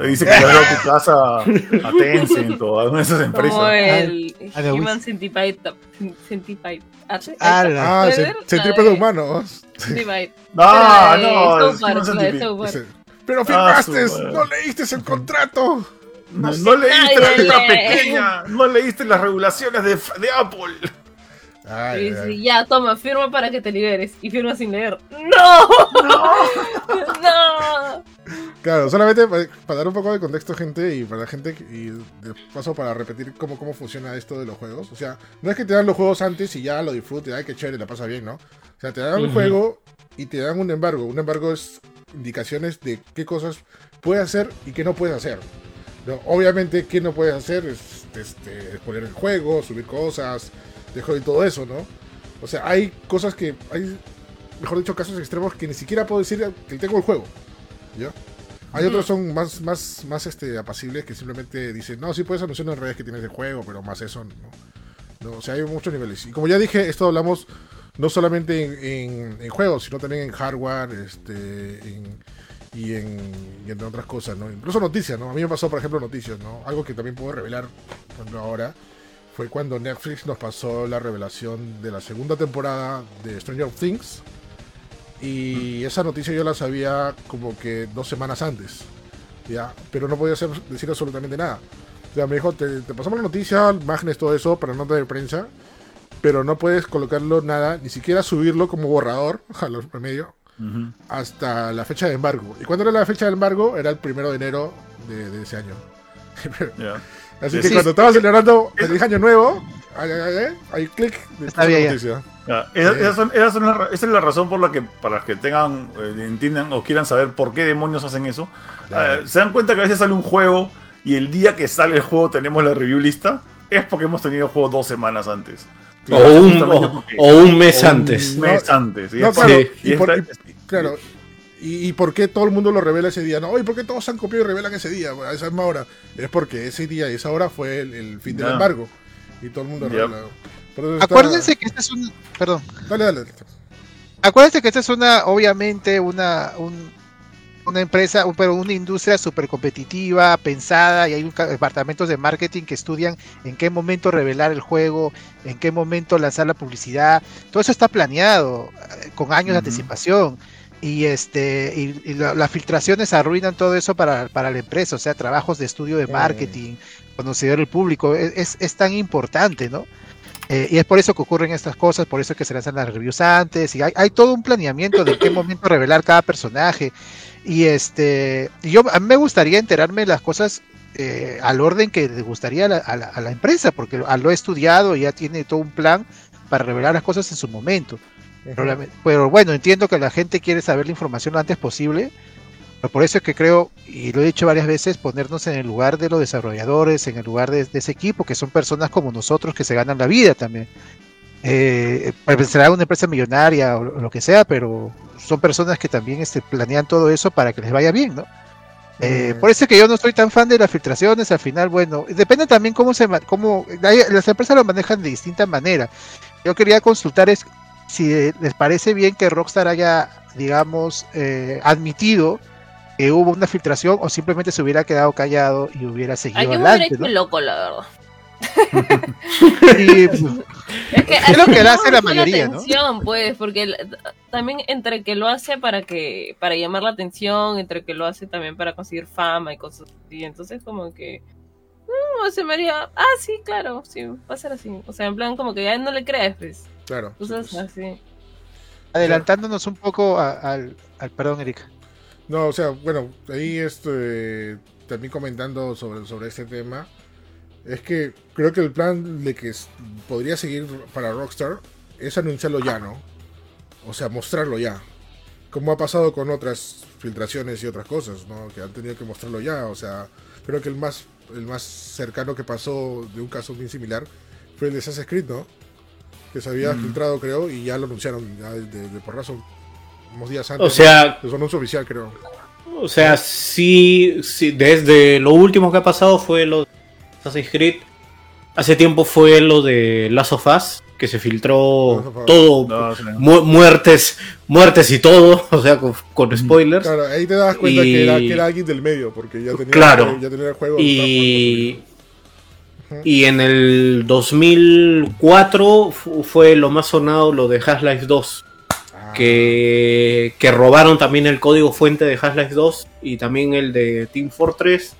S5: Ahí dice que le has dado tu casa a Tencent o a alguna de esas
S6: Como
S5: empresas.
S6: el
S3: Ah,
S6: Human. Centipede. Centipede.
S3: Ah,
S2: Ah, humanos.
S6: Centipede.
S5: Ah,
S6: La de
S5: no,
S2: Pero
S5: Ah,
S2: firmaste, no leíste el contrato.
S5: No, no leíste la letra
S6: lee.
S5: pequeña, no leíste las regulaciones de, de Apple.
S2: Ay,
S6: Y
S2: ay,
S6: dice, ya, toma, firma para que te liberes. Y firma sin leer. ¡No! ¡No!
S2: Claro, solamente para, para dar un poco de contexto, gente, y para la gente, que- y de paso para repetir cómo, cómo funciona esto de los juegos. O sea, no es que te dan los juegos antes y ya lo disfrutes, ay, qué chévere, la pasa bien, ¿no? O sea, te dan un juego y te dan un embargo. Un embargo es indicaciones de qué cosas puedes hacer y qué no puedes hacer. ¿no? Obviamente, qué no puedes hacer es este, poner el juego, subir cosas, dejar y todo eso, ¿no? O sea, hay cosas que, hay, mejor dicho, casos extremos que ni siquiera puedo decir que tengo el juego. ¿Ya? Hay otros son más, más, más este, apacibles que simplemente dicen, no, sí puedes anunciar en redes que tienes el juego, pero más eso no. No, o sea, hay muchos niveles. Y como ya dije, esto hablamos no solamente en, en- en juegos, sino también en hardware este, en- y, en, y en otras cosas, ¿no? Incluso noticias, ¿no? A mí me pasó, por ejemplo, noticias, ¿no? Algo que también puedo revelar, por ejemplo, ahora, fue cuando Netflix nos pasó la revelación de la segunda temporada de Stranger Things. Y esa noticia yo la sabía como que dos semanas antes. ¿ya? Pero no podía hacer, decir absolutamente nada. O sea, me dijo, te, te pasamos la noticia, imágenes, todo eso, para nota de prensa. Pero no puedes colocarlo nada, ni siquiera subirlo como borrador a los medio hasta la fecha de embargo. ¿Y cuándo era la fecha de embargo? Era el primero de enero de, de ese año. Así
S5: Sí,
S2: que
S5: sí.
S2: cuando estaba celebrando feliz año nuevo, ahí, ahí, clic,
S3: Está bien, ya.
S2: noticia.
S5: Ya, esa, es la razón por la que, para que tengan, eh, entiendan o quieran saber por qué demonios hacen eso.
S2: Claro.
S5: Eh, se dan cuenta que a veces sale un juego y el día que sale el juego tenemos la review lista. Es porque hemos tenido el juego dos semanas antes.
S4: O un, o, un mes
S5: o
S4: antes.
S5: Un mes antes. y
S2: No,
S5: es
S2: claro,
S4: Sí.
S5: y
S2: y por-
S5: esta-
S2: y- claro. ¿Y, y por qué todo el mundo lo revela ese día? No, ¿y por qué todos han copiado y revelan ese día, a esa misma hora? Es porque ese día y esa hora fue el, el fin del embargo. Y todo el mundo
S5: Yep.
S2: revela. Está-
S3: Acuérdense que esta es un. Perdón.
S2: Dale, dale.
S3: Acuérdense que esta es una, obviamente, una, un- una empresa, un- pero una industria súper competitiva, pensada, y hay un departamentos de marketing que estudian en qué momento revelar el juego, en qué momento lanzar la publicidad. Todo eso está planeado eh, con años de anticipación. Y este y, y la- las filtraciones arruinan todo eso para, para la empresa, o sea, trabajos de estudio de marketing, conocer el público, es, es- es tan importante, ¿no? Eh, y es por eso que ocurren estas cosas, por eso que se lanzan las reviews antes, y hay, hay todo un planeamiento de en qué momento revelar cada personaje. Y este, y yo a mí me gustaría enterarme de las cosas eh, al orden que le gustaría a la, a la- a la empresa, porque lo, he estudiado y ya tiene todo un plan para revelar las cosas en su momento. Pero, pero bueno, entiendo que la gente quiere saber la información lo antes posible. Pero por eso es que creo, y lo he dicho varias veces, ponernos en el lugar de los desarrolladores, en el lugar de, de ese equipo, que son personas como nosotros que se ganan la vida también. eh, pues será una empresa millonaria o lo lo que sea, pero son personas que también este, planean todo eso para que les vaya bien, ¿no? Eh,
S2: Mm.
S3: por eso es que yo no soy tan fan de las filtraciones, al final, bueno, depende también cómo se cómo las empresas lo manejan de distinta manera. Yo quería consultar es si eh, les parece bien que Rockstar haya, digamos, eh, admitido que hubo una filtración o simplemente se hubiera quedado callado y hubiera
S6: Ay,
S3: seguido
S6: yo me hubiera
S3: adelante,
S6: hecho
S3: ¿no?
S6: loco, la verdad.
S3: Y, pues,
S6: Es que
S3: Es lo que
S6: no,
S3: hace la mayoría, ¿no?
S6: atención, pues, porque el- también entre que lo hace para que para llamar la atención, entre que lo hace también para conseguir fama y cosas así, entonces como que no, se me haría, ah, sí, claro, sí, va a ser así. O sea, en plan como que ya no le crees, pues.
S2: Claro. sí,
S6: Cosas
S2: pues.
S6: así.
S3: adelantándonos un poco a- al, al perdón, Erika.
S2: No, o sea, bueno, ahí este, también comentando sobre, sobre este tema, es que creo que el plan de que podría seguir para Rockstar es anunciarlo ya, ¿no? O sea, mostrarlo ya. Como ha pasado con otras filtraciones y otras cosas, ¿no? Que han tenido que mostrarlo ya. O sea, creo que el más, el más cercano que pasó de un caso bien similar fue el de Assassin's Creed, ¿no? Que se había
S5: Mm.
S2: filtrado, creo, y ya lo anunciaron ya de, de, de porrazo unos días antes.
S4: O sea,
S2: de su anuncio oficial, creo.
S4: O sea, sí, sí, desde lo último que ha pasado fue lo de Assassin's Creed. Hace tiempo fue lo de Last of Us, que se filtró todo,
S5: No, sí.
S4: mu- muertes, muertes y todo, o sea, con, con spoilers.
S2: Claro, ahí te das cuenta
S4: Y-
S2: que, era, que era alguien del medio, porque ya tenía,
S4: Claro.
S2: ya tenía el juego.
S4: Y, y en el 2004 fu- fue lo más sonado lo de Half-Life 2.
S2: Ah,
S4: que, que robaron también el código fuente de Half-Life 2 y también el de Team Fortress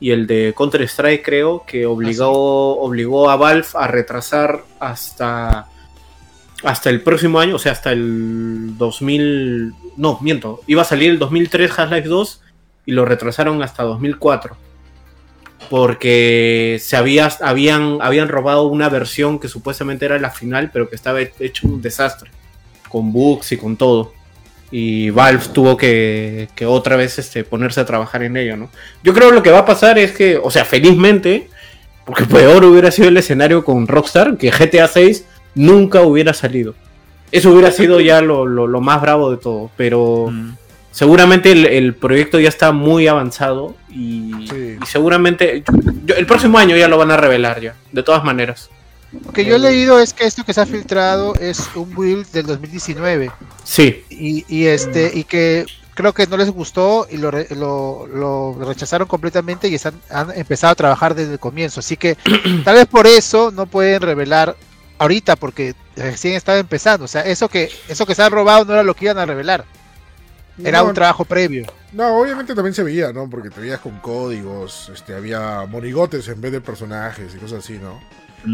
S4: y el de Counter-Strike creo que obligó, obligó a Valve a retrasar hasta hasta el próximo año, o sea, hasta el 2000, no, miento, iba a salir el 2003 Half-Life 2 y lo retrasaron hasta 2004 porque se había, habían, habían robado una versión que supuestamente era la final, pero que estaba hecho un desastre con bugs y con todo. Y Valve tuvo que, que otra vez este, ponerse a trabajar en ello, ¿no? Yo creo que lo que va a pasar es que, o sea, felizmente, porque peor hubiera sido el escenario con Rockstar, que GTA 6 nunca hubiera salido. Eso hubiera sido ya lo, lo- lo más bravo de todo, pero
S5: Mm.
S4: seguramente el, el proyecto ya está muy avanzado y,
S2: Sí.
S4: y seguramente yo- el próximo año ya lo van a revelar ya, de todas maneras.
S3: Lo que yo he leído es que esto que se ha filtrado es un build del 2019
S4: Sí,
S3: y, y este y que creo que no les gustó y lo, re- lo, lo rechazaron completamente y están, han empezado a trabajar desde el comienzo. Así que tal vez por eso no pueden revelar ahorita porque recién estaba empezando. O sea, eso que eso que se han robado no era lo que iban a revelar. Era
S2: no,
S3: un trabajo previo.
S2: No, obviamente también se veía, ¿no? Porque te veías con códigos, este, había monigotes en vez de personajes y cosas así, ¿no?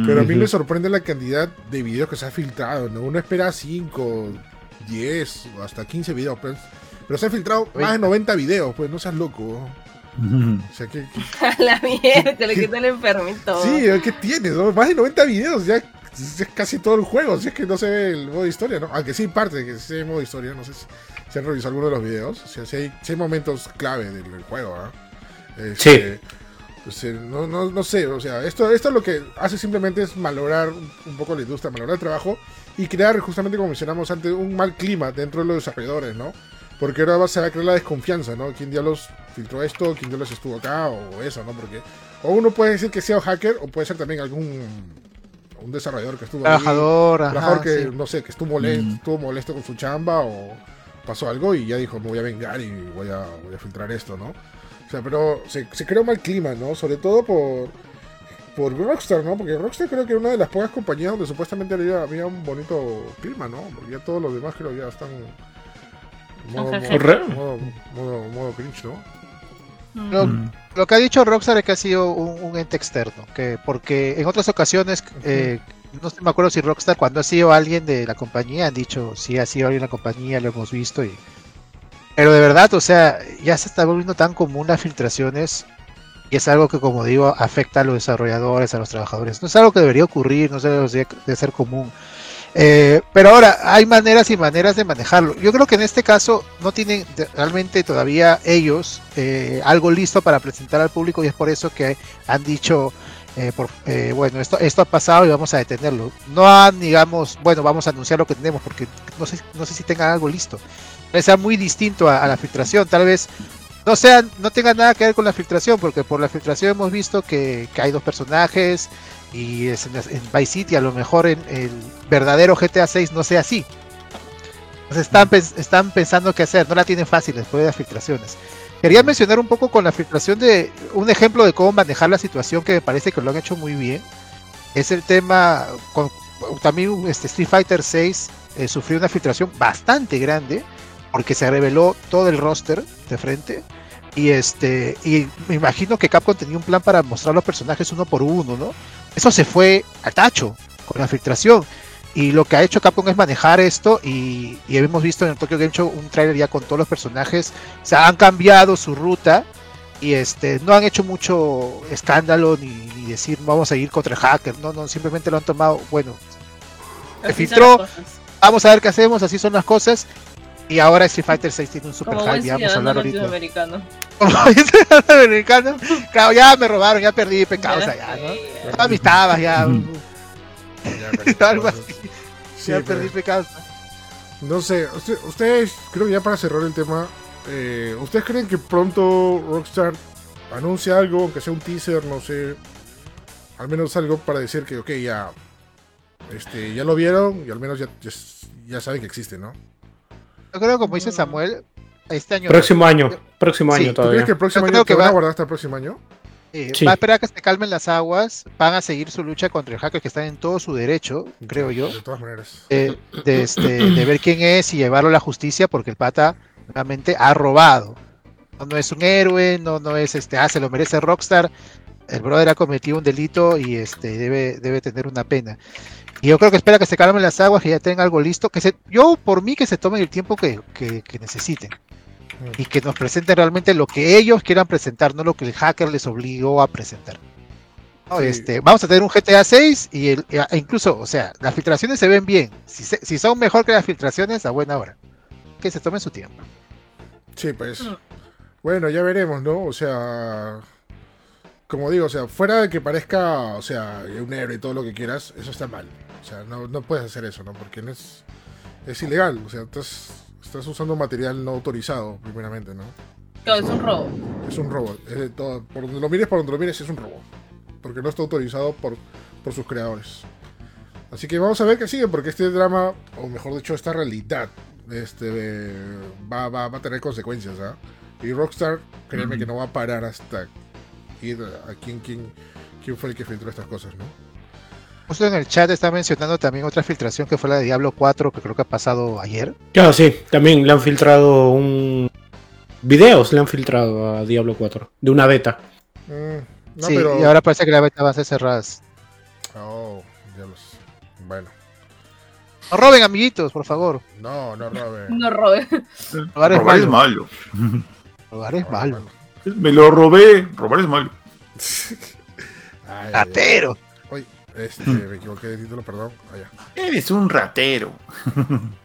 S2: Pero a mí me sorprende la cantidad de videos que se ha filtrado, ¿no? Uno espera 5, 10 o hasta 15 videos, pues. Pero se han filtrado más de 90 videos, pues no seas loco. O sea, que, que-
S6: A la mierda, que le quita el enfermito.
S2: Sí, ¿qué tienes? no? Más de 90 videos, ya es casi todo el juego, si es que no se ve el modo historia, ¿no? Aunque sí, parte que sí hay modo historia, no sé si, si han revisado alguno de los videos, o sea, si hay, sí hay momentos clave del, del juego, ¿ah? Este, pues, eh, no, no, no sé, o sea, esto, esto lo que hace simplemente es malograr un, poco la industria, malograr el trabajo y crear, justamente como mencionamos antes, un mal clima dentro de los desarrolladores, ¿no? Porque ahora se va a crear la desconfianza, ¿no? ¿Quién diablos filtró esto? ¿Quién diablos estuvo acá? O eso, ¿no? Porque o uno puede decir que sea un hacker o puede ser también algún un desarrollador que estuvo ahí,
S3: Trabajador, ajá,
S2: trabajador que,
S3: sí.
S2: no sé, que estuvo molesto,
S5: Mm.
S2: estuvo molesto con su chamba o pasó algo y ya dijo, me voy a vengar y voy a, voy a filtrar esto, ¿no? Sea, pero se, se creó mal clima, ¿no? Sobre todo por, por Rockstar, ¿no? Porque Rockstar creo que era una de las pocas compañías donde supuestamente había, había un bonito clima, ¿no? Porque ya todos los demás creo que ya están... Modo, modo, modo, modo- modo cringe, ¿no?
S6: Mm.
S3: Lo, lo que ha dicho Rockstar es que ha sido un, un ente externo, que porque en otras ocasiones, eh, no sé, me acuerdo si Rockstar cuando ha sido alguien de la compañía han dicho si ha sido alguien de la compañía, lo hemos visto y pero de verdad, o sea, ya se está volviendo tan común las filtraciones y es algo que como digo afecta a los desarrolladores, a los trabajadores. No es algo que debería ocurrir, no es algo que debería de ser común. Eh, pero ahora hay maneras y maneras de manejarlo. Yo creo que en este caso no tienen realmente todavía ellos eh, algo listo para presentar al público y es por eso que han dicho eh, por- eh, bueno, esto, esto ha pasado y vamos a detenerlo. No han, digamos, bueno, vamos a anunciar lo que tenemos porque no sé, no sé si tengan algo listo. Sea muy distinto a, a la filtración, tal vez no sea, no tenga nada que ver con la filtración, porque por la filtración hemos visto que, que hay dos personajes y es en, en Vice City a lo mejor en el verdadero GTA 6 no sea así. Entonces están, pens- están pensando qué hacer, no la tienen fácil después de las filtraciones. Quería mencionar un poco con la filtración de un ejemplo de cómo manejar la situación que me parece que lo han hecho muy bien. Es el tema, con, también este Street Fighter 6 sufrió una filtración bastante grande porque se reveló todo el roster de frente. Y este, y me imagino que Capcom tenía un plan para mostrar los personajes uno por uno, ¿no? Eso se fue al tacho con la filtración. Y lo que ha hecho Capcom es manejar esto y, y hemos visto en el Tokyo Game Show un trailer ya con todos los personajes. O sea, han cambiado su ruta y este no han hecho mucho escándalo ni, ni decir vamos a ir contra el hacker. No, no, simplemente lo han tomado, bueno, se filtró. vamos a ver qué hacemos, así son las cosas. Y ahora Street Fighter 6 tiene un super
S6: Como
S3: hype, ya vamos a hablar ahorita. Como americano, claro, ya me robaron, ya perdí pecados
S6: Ya
S3: allá, ¿no? ya.
S2: Ya,
S3: algo
S2: entonces,
S3: así.
S2: sí,
S3: ya
S2: pero-
S3: perdí pecados.
S2: No sé, usted- ustedes, creo que ya para cerrar el tema, eh, ¿ustedes creen que pronto Rockstar anuncia algo, aunque sea un teaser, no sé, al menos algo para decir que, ok, ya, este, ya lo vieron y al menos ya, ya, ya saben que existe, ¿no?
S3: Yo creo, como dice Samuel, este año.
S4: Próximo año, próximo
S3: Sí,
S4: año
S3: ¿tú
S2: ¿Tú crees
S4: todavía.
S2: que el próximo
S3: Yo
S2: año
S3: creo que
S2: van a
S3: va-
S2: guardar hasta el próximo año?
S3: eh,
S4: Sí.
S3: Va a esperar a que se calmen las aguas. Van a seguir su lucha contra el hacker que está en todo su derecho, creo yo.
S2: De todas maneras.
S3: de, de, este, de ver quién es y llevarlo a la justicia porque el pata realmente ha robado. No, no es un héroe, no, no es este, ah, se lo merece Rockstar. El brother ha cometido un delito y este debe, debe tener una pena. Y yo creo que espera que se calmen las aguas, que ya tenga algo listo. Que se, yo por mí que se tomen el tiempo que, que- que necesiten. Y que nos presenten realmente lo que ellos quieran presentar, no lo que el hacker les obligó a presentar. No,
S2: Sí.
S3: este, vamos a tener un GTA 6 y el, e incluso, o sea, las filtraciones se ven bien. Si, se- si son mejor que las filtraciones, a buena hora. Que se tomen su tiempo.
S2: Sí, pues. Bueno, ya veremos, ¿no? O sea, como digo, o sea, fuera de que parezca, o sea, un héroe y todo lo que quieras, eso está mal. O sea, no, no puedes hacer eso, ¿no? Porque no es, es ilegal. O sea, estás, estás usando material no autorizado, primeramente, ¿no?
S6: Claro, es un robo.
S2: Es un robo. Es de todo, por donde lo mires, por donde lo mires, es un robo. Porque no está autorizado por, por sus creadores. Así que vamos a ver qué sigue, porque este drama, o mejor dicho, esta realidad, este, va, va, va a tener consecuencias. ¿ah? Y Rockstar, créeme que no va a parar hasta ir a quién, quién, quién fue el que filtró estas cosas, ¿no?
S3: Justo en el chat está mencionando también otra filtración que fue la de Diablo 4, que creo que ha pasado ayer.
S4: Claro, sí, también le han filtrado un... Videos le han filtrado a Diablo 4, de una beta.
S2: Mm, no,
S3: sí,
S2: pero.
S3: y ahora parece que la beta va a ser cerrada.
S2: Oh, diablos. Bueno,
S3: No roben, amiguitos, por favor.
S2: no, no, Robert.
S6: No robe.
S3: Robar es
S5: Robar es
S3: malo.
S5: malo.
S3: Robar es malo.
S5: Me lo robé. Robar es malo.
S2: Ay. Uy, este, me equivoqué de título, perdón. Allá.
S5: Eres un ratero.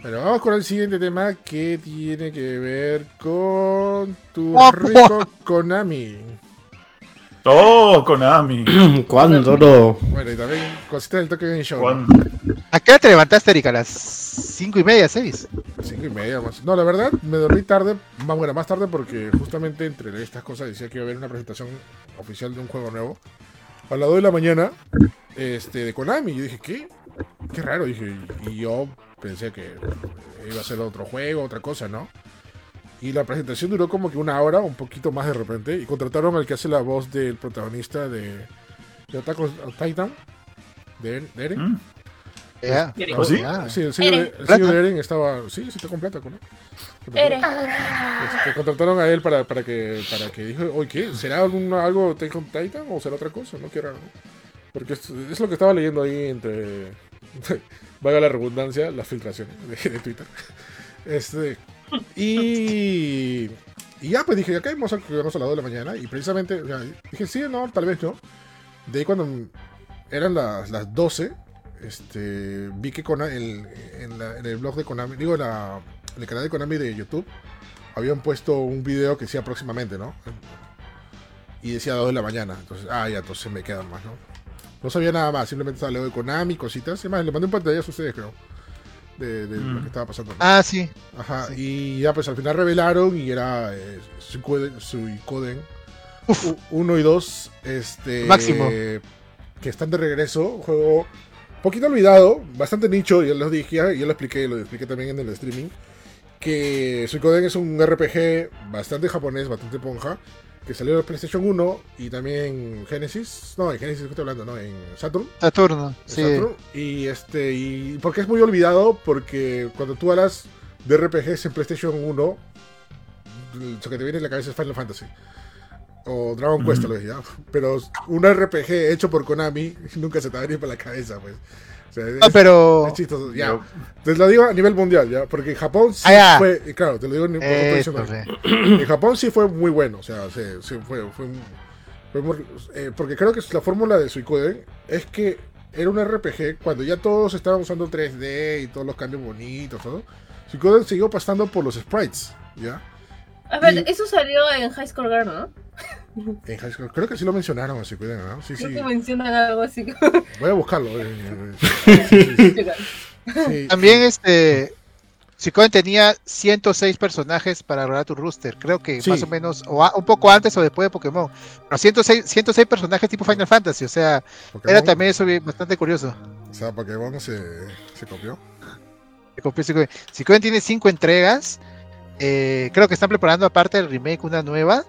S2: Bueno, vamos con el siguiente tema que tiene que ver con tu
S3: Guapo.
S2: rico Konami.
S5: Oh, Konami.
S4: ¿Cuándo no?
S2: Bueno, y también cositas del Tokyo Game Show.
S3: ¿A qué hora te levantaste, Erika? ¿A las cinco y media, seis?
S2: Cinco y media más. No, la verdad, me dormí tarde, más bueno, más tarde porque justamente entre estas cosas decía que iba a haber una presentación oficial de un juego nuevo. A las 2 de la mañana, este, de Konami. Yo dije, ¿qué? Qué raro, dije. Y yo pensé que iba a ser otro juego, otra cosa, ¿no? Y la presentación duró como que una hora, un poquito más de repente. Y contrataron al que hace la voz del protagonista de, de Attack on Titan, de, de.
S5: ¿Mm? ¿Oh, sí?
S3: Ah.
S2: Sí, el sello, de,
S6: Eren.
S2: el de Eren estaba. Sí, sí, está con plata, ¿no?
S6: Eres.
S2: Este, contrataron a él para, para que para que dijo, oye, ¿qué? ¿Será alguna, algo on Titan o será otra cosa? No quiero. Porque es, es lo que estaba leyendo ahí entre. Vaga la redundancia, las filtraciones de, de Twitter. Este. Y. Y ya, pues dije, acá vamos a quedarnos a las 2 de la mañana. Y precisamente, o sea, dije, sí, no, tal vez no. De ahí cuando eran las, las 12, este, vi que Konami, el- en, la- en el blog de Konami, digo, en, la- en el canal de Konami de YouTube, habían puesto un video que decía próximamente, ¿no? y decía 2 de la mañana. Entonces, ah, ya, entonces me quedan más, ¿no? No sabía nada más, simplemente estaba leo de Konami, cositas. Y más, le mandé un pantallazo a ustedes, creo. De, de lo
S5: Mm.
S2: que estaba pasando.
S3: Ah, sí.
S2: Ajá, y ya pues al final revelaron y era eh, Suicoden, Suicoden
S3: Uf.
S2: 1 y 2, este,
S3: Máximo.
S2: que están de regreso, juego poquito olvidado, bastante nicho, ya lo dije, ya, ya lo expliqué, lo expliqué también en el streaming, que Suicoden es un RPG bastante japonés, bastante ponja, que salió en PlayStation 1 y también en Genesis, no, en Genesis estoy hablando, no, en Saturn.
S3: Saturno. Sí.
S2: Saturn, Y este, y porque es muy olvidado, porque cuando tú hablas de RPGs en PlayStation 1, lo que te viene en la cabeza es Final Fantasy. O Dragon Quest, vez, ya. Pero un RPG hecho por Konami nunca se te va a venir por la cabeza, pues. O sea, es,
S3: No, pero.
S2: es chistoso, ya.
S5: Yo-
S2: Te lo digo a nivel mundial, ya. Porque en Japón sí
S3: Ah,
S2: fue. y Claro, te lo digo a nivel. En Japón sí fue muy bueno, o sea, sí, sí fue, fue, fue muy- eh, porque creo que la fórmula de Suicoden es que era un RPG cuando ya todos estaban usando 3D y todos los cambios bonitos, todo. Suicoden siguió pasando por los sprites, ¿ya?
S6: A ver,
S2: Y-
S6: eso salió en High School Girl, ¿no?
S2: En High School- creo que sí lo mencionaron a Suicoden, ¿no? Sí, sí.
S6: Creo que mencionan algo así.
S2: Voy a buscarlo. eh, eh, sí, sí, sí.
S3: También este. Suicoden tenía 106 personajes para lograr tu rooster. Creo que
S2: Sí.
S3: más o menos, o a- un poco antes o después de Pokémon. Pero 106, 106 personajes tipo Final Fantasy. O sea,
S2: Pokémon,
S3: era también eso bastante curioso.
S2: O sea, Pokémon se, se copió.
S3: que copió. Suicoden tiene 5 entregas. eh, creo que están preparando aparte del remake una nueva.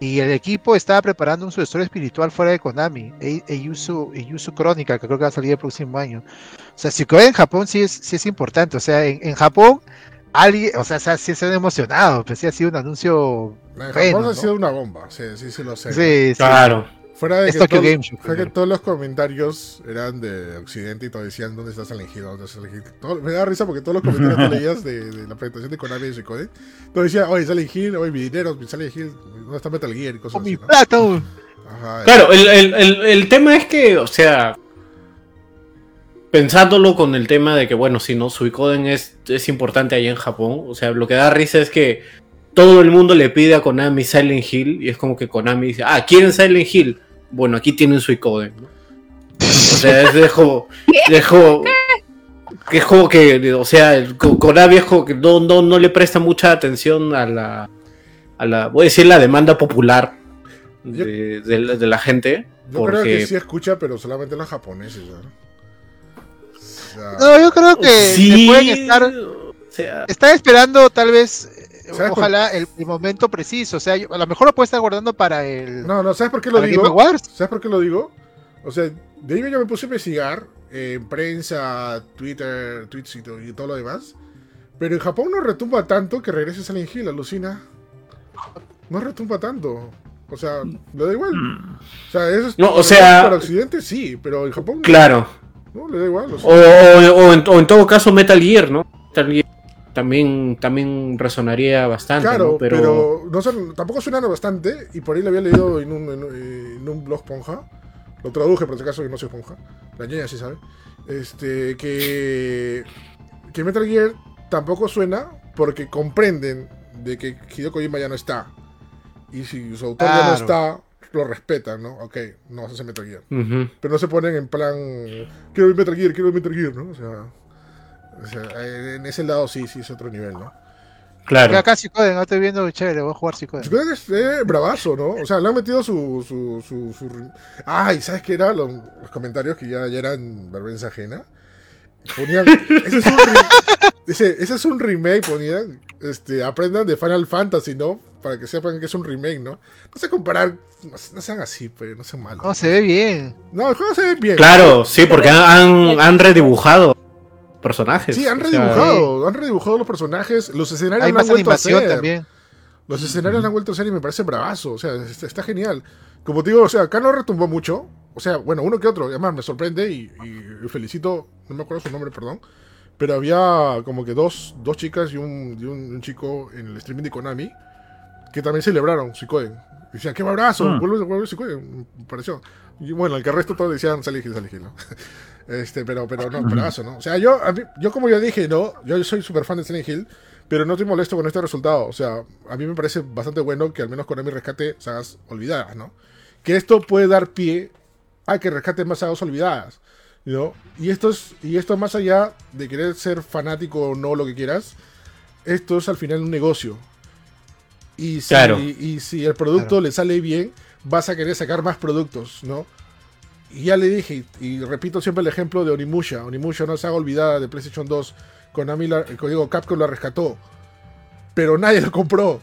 S3: Y el equipo estaba preparando un sucesor espiritual fuera de Konami, E- Eiyusu Crónica, que creo que va a salir el próximo año. O sea, Suicoden en Japón sí es, sí es importante. O sea, en, en Japón, alguien, o sea, sí se han emocionado. Pues sí ha sido un anuncio.
S2: En Japón ha sido una bomba, sí, sí, sí lo sé.
S3: Sí, sí.
S2: Fuera de
S3: Es
S2: que,
S3: Tokyo
S2: todo-
S3: Game Show,
S2: fue que todos los comentarios eran de Occidente y todos decían dónde estás elegido, dónde estás elegido. Todo- me da risa porque todos los comentarios que leías de, de la presentación de Konami y Suicoden, todos decían, oye, Silent Hill, oye, mi dinero, mi Silent Hill, ¿dónde está Metal Gear? Y cosas
S3: Con
S2: así,
S3: mi
S2: ¿no?
S3: plata.
S2: Ajá,
S4: Claro, el, el- el- el tema es que, o sea, pensándolo con el tema de que, bueno, si no, Suicoden es, es importante allá en Japón, o sea, lo que da risa es que todo el mundo le pide a Konami Silent Hill y es como que Konami dice, ah, ¿quieren Silent Hill? Bueno, aquí tienen Suicoden, ¿no? O sea, es de como, de que es como que, o sea, el Ko- Konami es como que no, no, no le presta mucha atención a la, a la, voy a decir, la demanda popular de, de la- de la gente.
S2: Yo creo que sí escucha, pero solamente los japoneses, ¿no? O sea,
S3: No, yo creo que
S4: Sí,
S3: pueden estar.
S4: o sea,
S3: Están esperando tal vez, eh,
S2: ¿Sabes
S3: ojalá, el, el momento preciso. O sea, yo- a lo mejor lo puede estar guardando para el
S2: no, no, ¿sabes por qué lo digo? ¿Sabes por qué lo digo? O sea, de ahí yo me puse a investigar en prensa, Twitter, tweets y todo, y todo lo demás. Pero en Japón no retumba tanto que regrese Silent Hill, alucina. No retumba tanto. O sea, le da igual. O sea, eso es,
S4: No, o sea-
S2: para Occidente sí, pero en Japón no,
S4: claro.
S2: no, le da igual. o sea.
S4: O, o- o en, o en todo caso Metal Gear, ¿no? Metal Gear también, también resonaría bastante,
S2: Claro,
S4: ¿no?
S2: pero,
S4: Pero,
S2: no son- tampoco suenan bastante. Y por ahí lo había leído en un, en, en un blog Ponja. Lo traduje, por si acaso, que no soy Ponja. La ñeña sí sabe. Este, que, que Metal Gear tampoco suena porque comprenden de que Hideo Kojima ya no está. Y si su autor ya no
S3: Claro.
S2: está, lo respetan, ¿no? Ok, no vas a hacer Metal Gear.
S4: Ujú.
S2: Pero no se ponen en plan, quiero ver Metal Gear, quiero ver Metal Gear, ¿no? O sea, o sea, en ese lado sí, sí es otro nivel, ¿no?
S4: claro.
S3: Acá Suicoden, no estoy viendo chévere, voy a jugar
S2: creo que es eh, bravazo, ¿no? O sea, le han metido su. su, su, su- Ay, ¿sabes qué era? Los, los comentarios que ya, ya eran vergüenza ajena. Ponían. Ese es un, re- ese, ese es un remake, ponían. Este, aprendan de Final Fantasy, ¿no? Para que sepan que es un remake, ¿no? No sé comparar. No, no sean así, pues, no sean malos.
S3: No, se ve bien.
S2: No, el juego se ve bien.
S4: Claro, sí, porque han, han, han redibujado personajes.
S2: Sí, han
S4: o sea,
S2: redibujado. Han redibujado los personajes. Los escenarios
S3: Hay
S2: lo han
S3: más
S2: vuelto a hacer.
S3: también.
S2: Los escenarios la han vuelto a hacer y me parece bravazo. O sea, está, está genial. Como te digo, o sea, acá no retumbó mucho. O sea, bueno, uno que otro. Además, me sorprende y, y felicito. No me acuerdo su nombre, perdón. Pero había como que dos, dos chicas y un, y un, un chico en el streaming de Konami que también celebraron Suicoden. Decían, qué abrazo,
S5: Mm.
S2: vuelve, vuelve Suicoden. Me pareció. Y bueno, el que el resto todos decían, salí Gil, salí Gil, ¿no? Este, pero, pero no, bravazo, ¿no? O sea, yo, a mí- yo como yo dije, ¿no? Yo soy súper fan de Silent Hill, Pero no estoy molesto con este resultado. O sea, a mí me parece bastante bueno que al menos Konami rescate sagas olvidadas, ¿no? Que esto puede dar pie a que rescate más sagas olvidadas. ¿no? Y esto es, y esto más allá de querer ser fanático o no, lo que quieras, esto es al final un negocio. Y si,
S4: Claro.
S2: y si el producto
S3: Claro.
S2: le sale bien, vas a querer sacar más productos, ¿no? Y ya le dije, y, y repito siempre el ejemplo de Onimusha. Onimusha no se haga olvidada de PlayStation 2. Konami, la, el código Capcom la rescató. Pero nadie lo compró.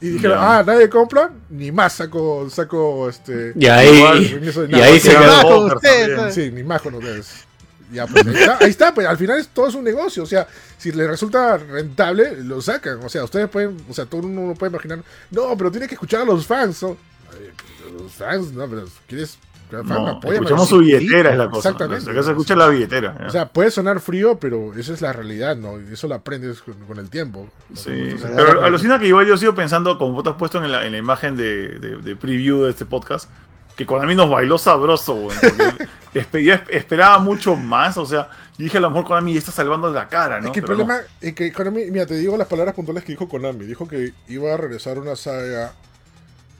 S2: Y dijeron, ah, nadie compra, ni más saco, saco este.
S4: Y ahí,
S2: de
S4: y ahí se quedó.
S2: Sí, ni más con ustedes. Ya, pues, ahí, está, ahí está, pues al final es, todo es un negocio. O sea, si les resulta rentable, lo sacan. O sea, ustedes pueden, o sea, todo uno puede imaginar, no, pero tiene que escuchar a los fans. ¿no? Ay, Los fans, no, pero quieres.
S5: No, escuchamos su billetera, es la cosa.
S2: Exactamente.
S5: Acá se escucha la billetera. ya.
S2: O sea, puede sonar frío, pero esa es la realidad, ¿no? Y eso lo aprendes con, el tiempo.
S5: Sí,
S2: Entonces,
S5: pero alucina que igual yo sigo pensando, como vos te has puesto en la, en la imagen de, de- de preview de este podcast, que Konami nos bailó sabroso, porque yo esp- esperaba mucho más, o sea, yo dije a lo mejor Konami está salvando la cara, ¿no?
S2: Es que el
S5: Pero
S2: problema es que Konami, mira, te digo las palabras puntuales que dijo Konami. Dijo que iba a regresar una saga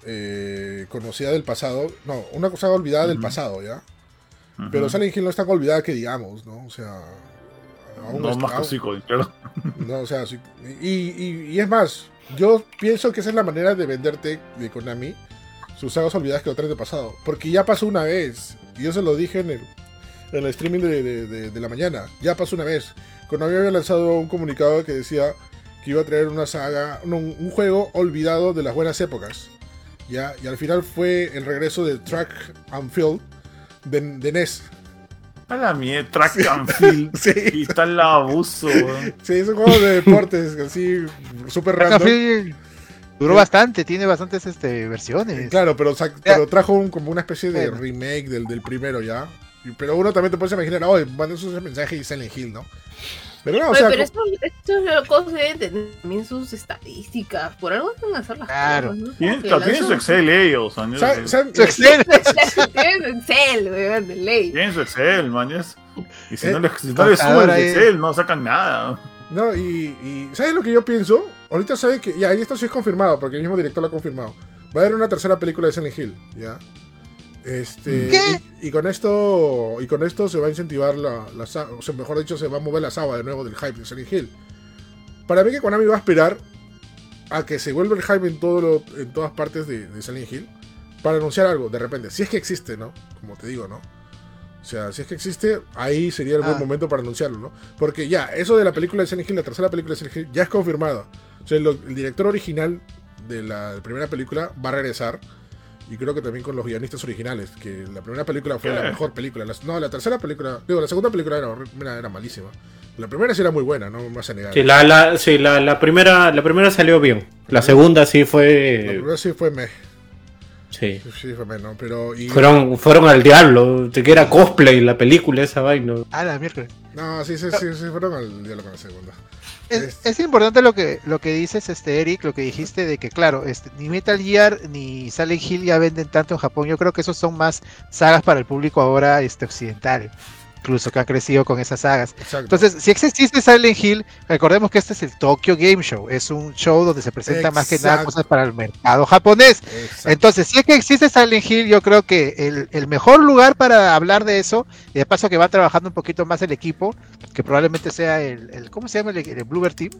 S2: eh, conocida del pasado. No, una saga olvidada del pasado, ¿ya? Pero. Silent Hill no es tan olvidada que digamos, ¿no? O sea. aún
S5: No
S2: está-
S5: más
S2: aún-
S5: coño, claro.
S2: no, o sea, sí. y, y- y es más, yo pienso que esa es la manera de venderte de Konami sus sagas olvidadas que lo traen de pasado. Porque ya pasó una vez. Y yo se lo dije en el, en el streaming de, de- de- de la mañana. Ya pasó una vez. Konami había lanzado un comunicado que decía que iba a traer una saga, un, un juego olvidado de las buenas épocas. ¿Ya? Y al final fue el regreso de Track and Field de, de NES.
S5: A la mierda, track and field.
S2: Sí.
S5: Y está el abuso, weón.
S2: Sí, es un juego de deportes así, súper
S3: Track and
S2: random.
S3: Field duró bastante, tiene bastantes este, versiones.
S2: Claro, pero, pero trajo un- como una especie de
S3: Bueno.
S2: remake del, del primero ya. Pero uno también te puedes imaginar, oye, mandan ese mensaje y Silent Hill, ¿no? Pero no, o
S6: Oye,
S2: sea,
S6: pero
S2: co-
S6: estos, estos locos deben tener también sus estadísticas. Por algo a hacer las
S3: Claro.
S6: cosas. ¿no?
S5: Tienen, tienen su Excel ellos, man.
S2: ¿sabe- sabe-
S3: Su Excel.
S6: Tienen Excel, weón, de ley.
S5: Tienen su Excel, es- Y si
S2: Eh,
S5: no les, si no les suben el
S3: ahí.
S5: Excel, no sacan nada.
S2: No, y, y ¿sabes lo que yo pienso? Ahorita saben que, ya, esto sí es confirmado, porque el mismo director lo ha confirmado. Va a haber una tercera película de Silent Hill, ¿ya? Este,
S3: ¿Qué?
S2: Y, y con esto y con esto se va a incentivar la, la o sea, mejor dicho, se va a mover la saba de nuevo del hype de Silent Hill. Para mí que Konami va a esperar a que se vuelva el hype en, todo lo- en todas partes de, de Silent Hill para anunciar algo, de repente. Si es que existe, ¿no? Como te digo, ¿no? O sea, si es que existe, ahí sería el buen
S3: Ah.
S2: momento para anunciarlo, ¿no? Porque ya, eso de la película de Silent Hill, la tercera película de Silent Hill, ya es confirmada. O sea, el director original de la primera película va a regresar. Y creo que también con los guionistas originales, que la primera película fue la
S5: ¿Qué?
S2: mejor película. La- no, la tercera película, digo, la segunda película era, era, era malísima. La primera sí era muy buena, no me vas a negar.
S4: Sí, la, la, sí, la, la primera, la primera salió bien. La segunda sí
S2: La
S4: fue.
S2: primera sí fue me.
S4: Sí.
S2: Sí, fue me, ¿no? Pero. Y,
S4: Fueron, fueron al diablo. Te que era cosplay la película esa vaina.
S3: Ah, la miércoles.
S2: No, sí, sí, sí, sí, fueron al diálogo con la segunda.
S3: Es,
S2: Este-
S3: es importante lo que lo que dices, este Eric, lo que dijiste de que claro, este, ni Metal Gear ni Silent Hill ya venden tanto en Japón. Yo creo que esos son más sagas para el público ahora este occidental, incluso que han crecido con esas sagas.
S2: Exacto.
S3: Entonces, si existe Silent Hill, recordemos que este es el Tokyo Game Show, es un show donde se presenta más que nada cosas para el mercado japonés.
S2: Exacto.
S3: Entonces, si es que existe Silent Hill, yo creo que el, el mejor lugar para hablar de eso, y de paso que va trabajando un poquito más el equipo, que probablemente sea el, el- ¿cómo se llama? El, el Bluebird Team.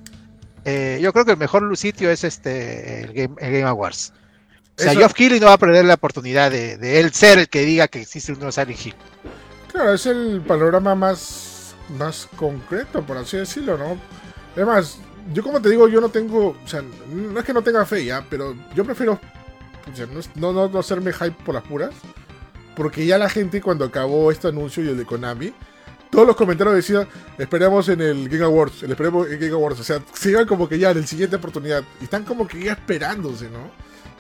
S3: Eh, yo creo que el mejor sitio es este el Game, el Game Awards. O sea, Geoff Keighley no va a perder la oportunidad de, de él ser el que diga que existe un nuevo Silent Hill.
S2: Claro, es el panorama más, más concreto, por así decirlo, ¿no? Además, yo como te digo, yo no tengo, o sea, no es que no tenga fe ya, pero yo prefiero o sea, no, no, no- hacerme hype por las puras, porque ya la gente cuando acabó este anuncio y el de Konami, todos los comentarios decían, esperamos en el Game Awards, el esperemos en Game Awards, o sea, se iban como que ya en la siguiente oportunidad, y están como que ya esperándose, ¿no?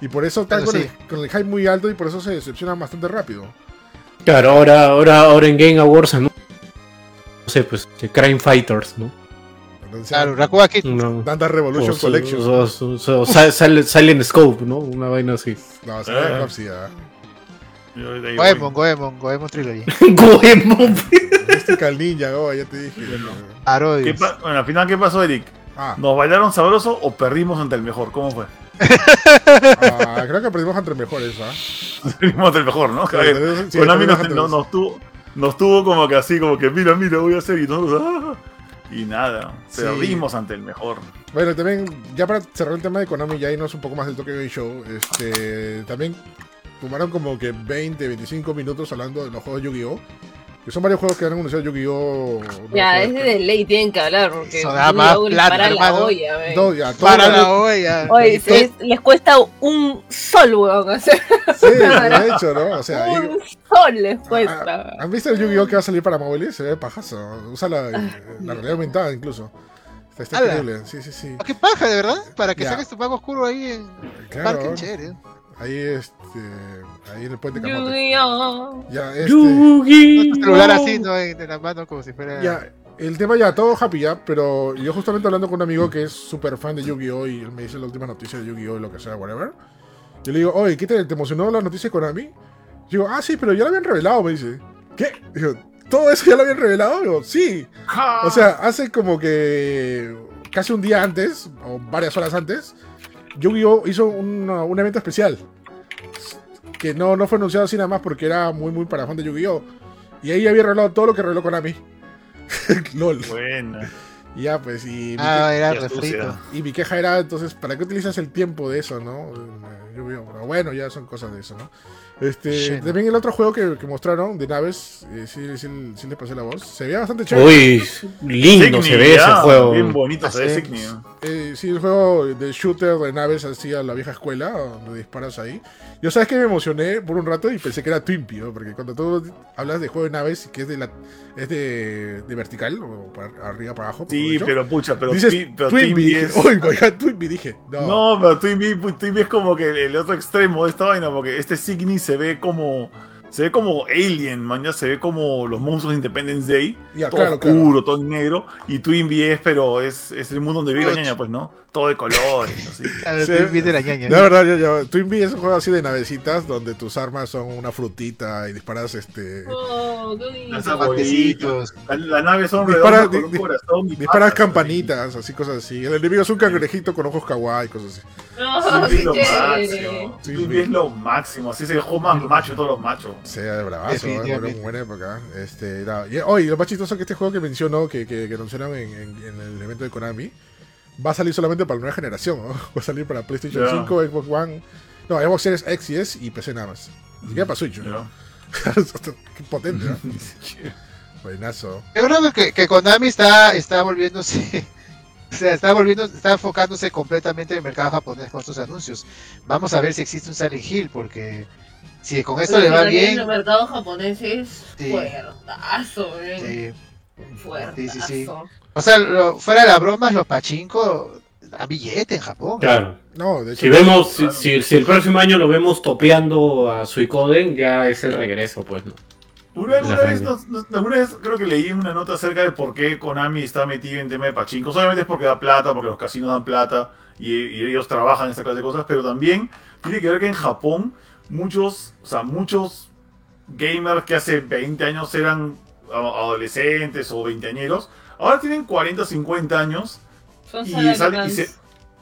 S2: Y por eso están con,
S3: sí.
S2: el, con el hype muy alto y por eso se decepcionan bastante rápido.
S4: Claro, ahora, ahora, ahora en Game Awards, ¿no? No sé, pues, Crime Fighters, ¿no?
S2: Entonces,
S3: Claro, Rakuga Kid.
S4: No.
S2: Revolution
S4: O-
S2: Collection.
S4: o- o- o- o Sil- Sil- Silent Scope, ¿no? Una vaina así.
S2: No, se va a sí, ¿ah?
S3: Goemon. Goemon, Goemon Trilogy.
S4: Goemon.
S2: Mística al ninja, oh, ya te dije.
S5: ¿Qué
S3: Parodias.
S5: pa- bueno, al final, ¿qué pasó, Eric?
S2: Ah,
S5: ¿Nos bailaron sabroso o perdimos ante el mejor? ¿Cómo fue?
S2: Ah, creo que perdimos entre mejores, ¿ah?
S5: Perdimos ante el mejor, ¿no?
S2: Sí,
S5: ver,
S2: perdimos- sí,
S5: Konami nos, nos, nos tuvo, nos tuvo como que así, como que mira, mira, voy a hacer y nosotros, ah, y nada,
S2: Sí.
S5: perdimos ante el mejor.
S2: Bueno, también, ya para cerrar el tema de Konami, ya irnos un poco más del Tokyo Game Show, este, también tomaron como que 20, 25 minutos hablando de los juegos de Yu-Gi-Oh! Que son varios juegos que han anunciado Yu-Gi-Oh!
S6: Ya, es de ley, tienen que hablar, porque
S3: Eso da más plata,
S6: para la olla,
S2: no, ya,
S3: Para la olla.
S6: Oye, les cuesta un sol, weón, hacer
S2: Sí, de hecho, ¿no? O sea, y-
S6: un sol les cuesta.
S2: ¿Han visto el Yu-Gi-Oh! que va a salir para móviles? Se ve pajazo. Usa la, la realidad aumentada incluso. Está, increíble. Sí, sí, sí.
S3: todo. ¿Qué paja, de verdad? Para que
S2: Ya.
S3: saques tu mago oscuro ahí en
S2: Claro.
S3: Parque Chévere.
S2: Ahí, este, ahí en el puente Camote.
S6: Yu-Gi-Oh!
S2: Ya, este.
S3: Tu celular así, ¿no? En la mano como si fuera...
S2: ya, el tema ya, todo happy ya, pero yo justamente hablando con un amigo que es súper fan de Yu-Gi-Oh! y él me dice la última noticia de Yu-Gi-Oh! y lo que sea, whatever. Yo le digo, oye, ¿qué te, te emocionó la noticia de Konami? Yo digo, ah, sí, pero ya lo habían revelado, me dice. ¿Qué? Digo, ¿todo eso ya lo habían revelado? Digo, sí. O sea, hace como que casi un día antes, o varias horas antes, Yu-Gi-Oh! hizo una- un evento especial. Que no, no fue anunciado así nada más porque era muy, muy para fan de Yu-Gi-Oh! Y ahí había revelado todo lo que reveló Konami. LOL.
S5: Bueno,
S2: ya, pues, y mi,
S3: Ah, era refrito.
S2: y mi queja era, entonces, ¿para qué utilizas el tiempo de eso, no? Yu-Gi-Oh! Pero bueno, ya son cosas de eso, ¿no? Este, también el otro juego que, que mostraron de naves, eh, sí, sí, sí le pasé la voz, se veía bastante chévere.
S4: Uy, lindo se ve ese juego.
S5: Bien bonito se ve
S3: es.
S2: Eh, sí, el juego de shooter de naves así a la vieja escuela, donde disparas ahí. Yo sabes que me emocioné por un rato y pensé que era Twimpy, ¿no? porque cuando tú hablas de juego de naves que es de la es de, de vertical, o para arriba para abajo.
S5: Sí, pero pucha, pero,
S2: dices
S5: Twi- pero
S2: Twimpy,
S5: es...
S2: uy, God, Twimpy, dije, no.
S5: No, pero pues, Twinbee es como que el otro extremo de esta vaina, porque este Signy se ve como. Se ve como Alien, man, ya se ve como los monstruos de Independence Day.
S2: Ya,
S5: todo
S2: claro,
S5: oscuro, todo negro. Y Twinbee es, pero es, es el mundo donde vive la ñaña, pues, ¿no? Todo de colores, así.
S2: Sí.
S3: estoy viendo la ñaña.
S2: La verdad, yo, yo, Twinbee es un juego así de navecitas donde tus armas son una frutita y disparas este.
S6: Oh.
S5: Las
S3: Zapatecitos.
S5: La, la nave son
S2: Dispara-
S5: redondas con un
S2: di-
S5: corazón y
S2: Disparas
S5: patas,
S2: campanitas, así cosas así. El enemigo es un cangrejito con ojos kawaii, cosas así.
S6: No,
S5: Twinbee es lo máximo. Twinbee es lo máximo. Así es el juego más macho de todos los machos.
S2: Sea de bravazo, ¿eh? Una buena época. Este, era- y, oye, lo más chistoso es que este juego que mencionó, que, que, que anunciaron en, en- en el evento de Konami, va a salir solamente para la nueva generación, ¿no? Va a salir para PlayStation
S5: Ya.
S2: 5, Xbox One, no, Xbox Series X y S y PC nada más. Ni siquiera para Switch, ¿no?
S5: Ya.
S2: Qué potente, ¿no? Buenazo.
S3: Yo creo que, que Konami está, está volviéndose, o sea, está volviendo, está enfocándose completamente en el mercado japonés con estos anuncios. Vamos a ver si existe un Silent Hill, porque si con esto le va
S6: Pero
S3: bien,
S6: El mercado japonés es
S3: Sí.
S6: fuertazo,
S3: sí.
S6: Fuertazo.
S3: Sí, sí, sí. o sea, lo- fuera de las bromas, los pachinko a billete en Japón.
S4: Claro.
S2: No, de hecho,
S4: Si vemos, si, si- si el próximo año lo vemos topeando a Suicoden, ya es el regreso, pues, ¿no?
S5: Una, vez, alguna vez creo que leí una nota acerca de por qué Konami está metido en tema de pachinko. Solamente es porque da plata, porque los casinos dan plata y, y ellos trabajan en esta clase de cosas, pero también tiene que ver que en Japón muchos, o sea, muchos gamers que hace 20 años eran adolescentes o veinteañeros, ahora tienen 40, 50 años
S6: Son
S5: y, se,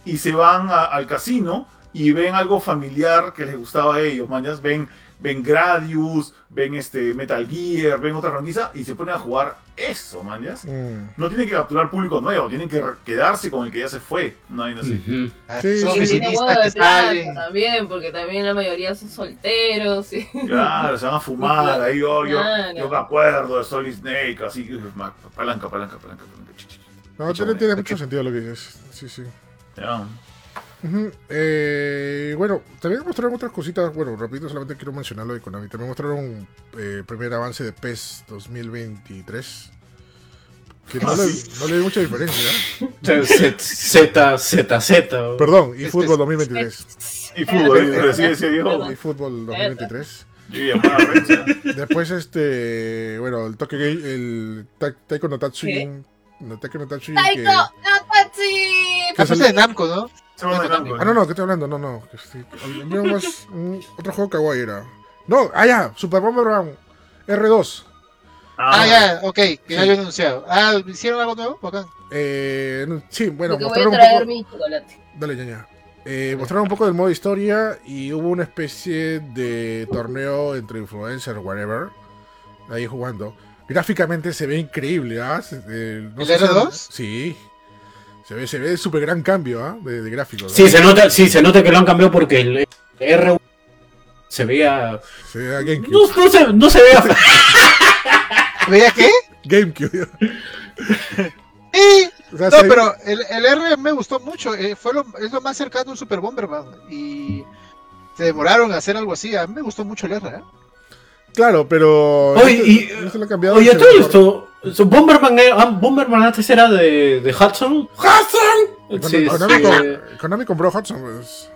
S5: y se van a- al casino y ven algo familiar que les gustaba a ellos, mañas, ven, ven Gradius, ven este Metal Gear, ven otra franquicia y se ponen a jugar eso, mañas.
S2: mm,
S5: No tienen que capturar público nuevo, tienen que quedarse con el que ya se fue. No hay no sé.
S3: Ah,
S2: Sí,
S3: Son
S6: Y tiene huevo
S3: que
S6: de plata también, porque también la mayoría son solteros. y-
S5: Claro, se van a fumar, ahí yo, yo,
S6: Claro.
S5: yo me acuerdo de Solid Snake, así, palanca, palanca, palanca, palanca.
S2: no, tiene, tiene mucho sentido lo que dices. Sí, sí.
S5: Ya.
S2: Eh, bueno, también mostraron otras cositas. Bueno, repito, solamente quiero mencionar lo de Konami. También mostraron eh, primer avance de PES 2023. Que no, le,
S5: sí.
S2: no le vi mucha diferencia. ¿eh?
S4: Z, Z, Z.
S2: Perdón, y fútbol
S3: es-
S2: 2023.
S5: Y fútbol, sí decía yo.
S2: Y fútbol 2023.
S5: Yo llamaba a Renzo.
S2: Después, este. Bueno, el Tokyo Game. El Ta- Taiko no. Tatsujin. No, Taiko no Tatsujin.
S6: ¡Taiko!
S3: De Namco, ¿no?
S2: Ah, no, no, ¿qué estoy hablando? No, no. que estoy- había más- un- otro juego kawaii era. No, ah, ya, Super Bomberman R2.
S3: Ah, ya, ok, que ya lo he anunciado. Ah, ¿hicieron algo nuevo? Bacán.
S2: Eh, sí, bueno,
S6: Porque voy a
S2: mostraron un poco.
S6: mi chocolate.
S2: Dale, ñaña. Eh, mostraron un poco del modo historia y hubo una especie de torneo entre influencers, whatever. Ahí jugando. Gráficamente se ve increíble, ¿ah? Eh, no
S3: ¿El
S2: sé si-
S3: R2?
S2: Sí. Se ve, se ve súper gran cambio, ¿ah? De, de gráficos.
S4: Sí, se nota, sí, se nota que lo han cambiado porque el R se veía.
S2: Se ve a GameCube.
S4: No, no se, no se veía.
S3: ¿Veía qué?
S2: GameCube. O sea,
S3: No,
S2: se-
S3: pero el, el R me gustó mucho. eh, fue lo, es lo más cercano a un Super Bomberman. Y se demoraron a hacer algo así. A mí me gustó mucho el R. ¿eh?
S2: Claro, pero.
S4: Oye,
S2: no se-
S4: y-
S2: lo han cambiado
S4: Oye, todo
S2: mejor.
S4: esto. Su- Bomberman, eh, ah, Bomberman antes era de, de Hudson. ¡Hudson!
S2: Con-
S4: Sí,
S2: Konami,
S4: sí.
S2: Konami compró Hudson, pues.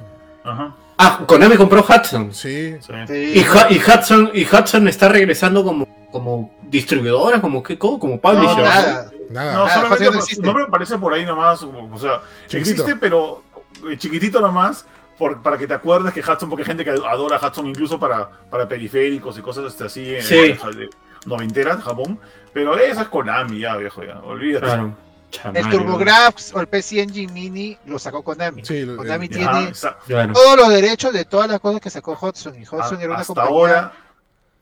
S5: Ajá.
S4: Ah, Konami compró Hudson.
S2: Sí.
S5: Sí.
S4: Y, Hu- y Hudson, y Hudson está regresando como, como distribuidora, como qué, como, como
S3: No,
S4: publisher.
S3: nada.
S2: Nada.
S5: No,
S3: Ah,
S5: solamente
S3: no
S5: su
S3: existe.
S5: nombre aparece por ahí nomás. O sea,
S2: Chiquitito.
S5: existe, pero eh, chiquitito nomás. Por, para que te acuerdes que Hudson, porque hay gente que adora Hudson incluso para, para periféricos y cosas así en
S4: Sí.
S5: de noventeras, Japón. Pero eso es Konami ya, viejo, ya. Olvídate.
S4: Claro.
S3: El
S4: Chamario.
S3: TurboGrafx o el PC Engine Mini lo sacó Konami.
S2: Sí, lo-
S3: Konami
S2: el-
S3: tiene.
S4: Claro.
S3: todos los derechos de todas las cosas que sacó Hudson. Y Hudson
S5: A-
S3: era una
S5: hasta
S3: compañía.
S5: ahora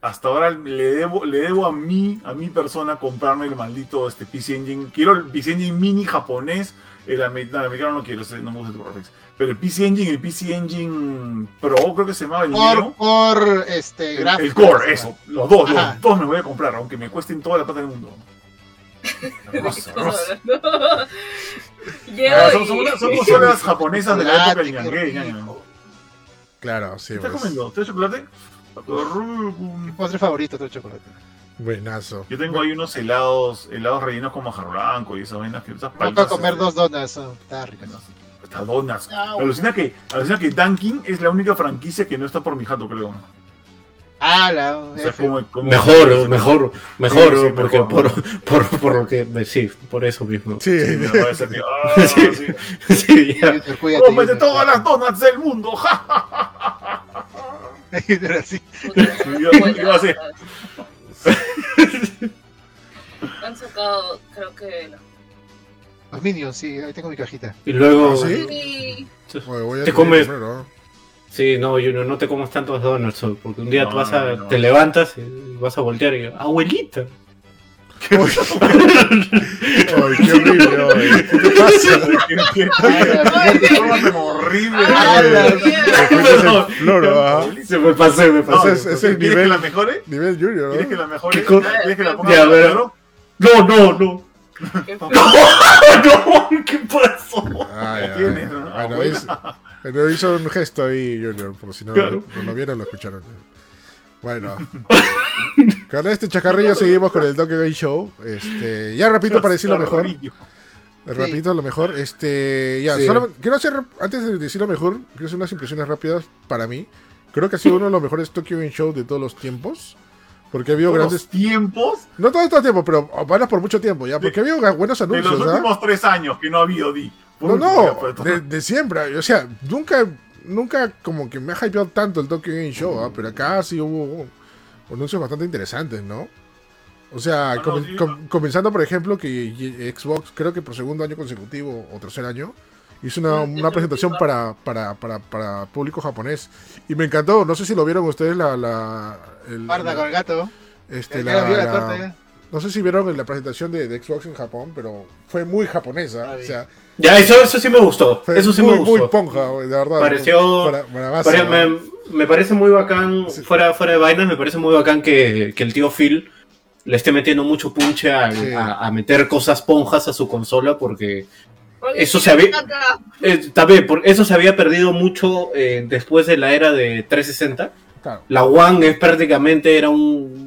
S5: hasta ahora le debo le debo a mí a mi persona comprarme el maldito este PC Engine quiero el PC Engine mini japonés el, el americano no quiero no me gusta el TurboGrafx. Pero el PC Engine el PC Engine Pro creo que se llamaba el mío
S3: por este,
S5: el, el
S3: gráficos.
S5: Core eso los dos
S3: Ajá.
S5: los dos me voy a comprar aunque me cuesten toda la plata del mundo Hermoso.
S6: Llego
S5: Ah, son,
S6: y-
S5: son unas- son consolas japonesas de la época del
S3: rico.
S2: Claro, sí.
S5: ¿Qué estás comiendo? ¿Usted chocolate?
S3: Mi postre favorito, otro chocolate.
S2: Buenazo.
S5: Yo tengo ahí unos helados, helados rellenos con manjar blanco y esas vainas que esas
S3: Vamos a comer
S5: este,
S3: dos donas, son- está rico.
S5: Donas.
S6: Ah,
S5: Alucina que, alucina que Dunkin es la única franquicia que no está por mi jato, creo.
S3: Ah, la
S5: O sea, como, como-
S4: Mejor, mejor, mejor,
S5: Sí, sí,
S4: porque
S5: mejor.
S4: Por, por, por lo que, sí, por eso mismo.
S2: Sí,
S5: Sí, me decir que, ah,
S4: Sí.
S5: sí.
S4: Sí, ya.
S5: ¡Cómete todas las donuts del mundo! ¡Ja, ja, ja, ja, ja!
S3: Junior así.
S6: Puta,
S5: Yo-
S6: buenas.
S5: yo así.
S6: Han sacado, creo que.
S3: Los Minions, sí, ahí tengo mi cajita.
S4: Y luego,
S2: ¿Ah, sí? Voy a
S4: Te comes-
S2: ¿no?
S4: sí, no, Junior, no te comas tantos donuts, porque un día
S5: No,
S4: tú vas a,
S5: no, no.
S4: te levantas y vas a voltear y abuelita.
S2: Ay, qué horrible, oye. ¿Qué te pasa?
S5: ¿Qué- qué- qué forma tan horrible!
S6: Ah,
S2: el.
S4: Se me pasé, me
S5: No,
S4: pasé.
S2: Ese es-
S5: ¿Quieres
S2: nivel-
S5: que la mejore?
S2: Nivel Junior,
S5: ¿Quieres que
S2: ¿no?
S5: la mejore?
S4: ¿Qué?
S5: ¿Quieres que la ponga
S4: Ya,
S5: negro?
S4: No, no, no. No, ¿qué pasó?
S2: Ay, ay.
S5: tienes, ¿no?
S2: Bueno,
S5: Abuela.
S2: hizo, hizo un gesto ahí, Junior, por si no,
S4: Claro.
S2: no lo vieron, lo escucharon. Bueno. Con este chacarrillo seguimos con el Donkey Game Show. Este, ya repito para decir lo mejor.
S5: Carrillo.
S2: Repito lo mejor. Este, ya,
S4: Sí.
S2: solo- quiero hacer, antes de decir lo mejor, quiero hacer unas impresiones rápidas para mí. Creo que ha sido uno de los mejores Tokyo Game Show de todos los tiempos. Porque
S5: Todos
S2: grandes.
S5: tiempos
S2: No todo el tiempo, pero van por mucho tiempo ya. Porque ha habido buenos
S5: de los
S2: anuncios, ¿ah?
S5: últimos tres años que no ha habido Di.
S2: No, no, de, de siempre. O sea, nunca, nunca como que me ha hypeado tanto el Tokyo Game Show, ¿ah? pero acá sí hubo anuncios bastante interesantes, ¿no? O sea,
S5: no,
S2: com-
S5: sí.
S2: com- comenzando por ejemplo que Xbox, creo que por segundo año consecutivo o tercer año, hizo una,
S6: Ah,
S2: una presentación para, para, para, para público japonés. Y me encantó, no sé si lo vieron ustedes la... la el-
S3: Guarda con el gato.
S2: este, la-
S3: la la torta,
S2: no sé si vieron la presentación de, de Xbox en Japón, pero fue muy japonesa.
S3: Ah,
S2: o sea,
S4: Ya, eso, eso sí me gustó.
S2: fue
S4: Eso sí
S2: muy,
S4: me
S2: muy
S4: gustó.
S2: ponja, de verdad.
S4: Pareció-
S2: Para, para base,
S4: Pare-
S2: ¿no?
S4: me, me parece muy bacán,
S2: Sí.
S4: fuera, fuera de vainas, me parece muy bacán que, que el tío Phil le esté metiendo mucho punche a,
S2: Sí.
S4: a- a meter cosas ponjas a su consola porque Eso se había- eh, también por eso se había perdido mucho eh, después de la era de 360.
S2: Claro.
S4: La One es prácticamente era un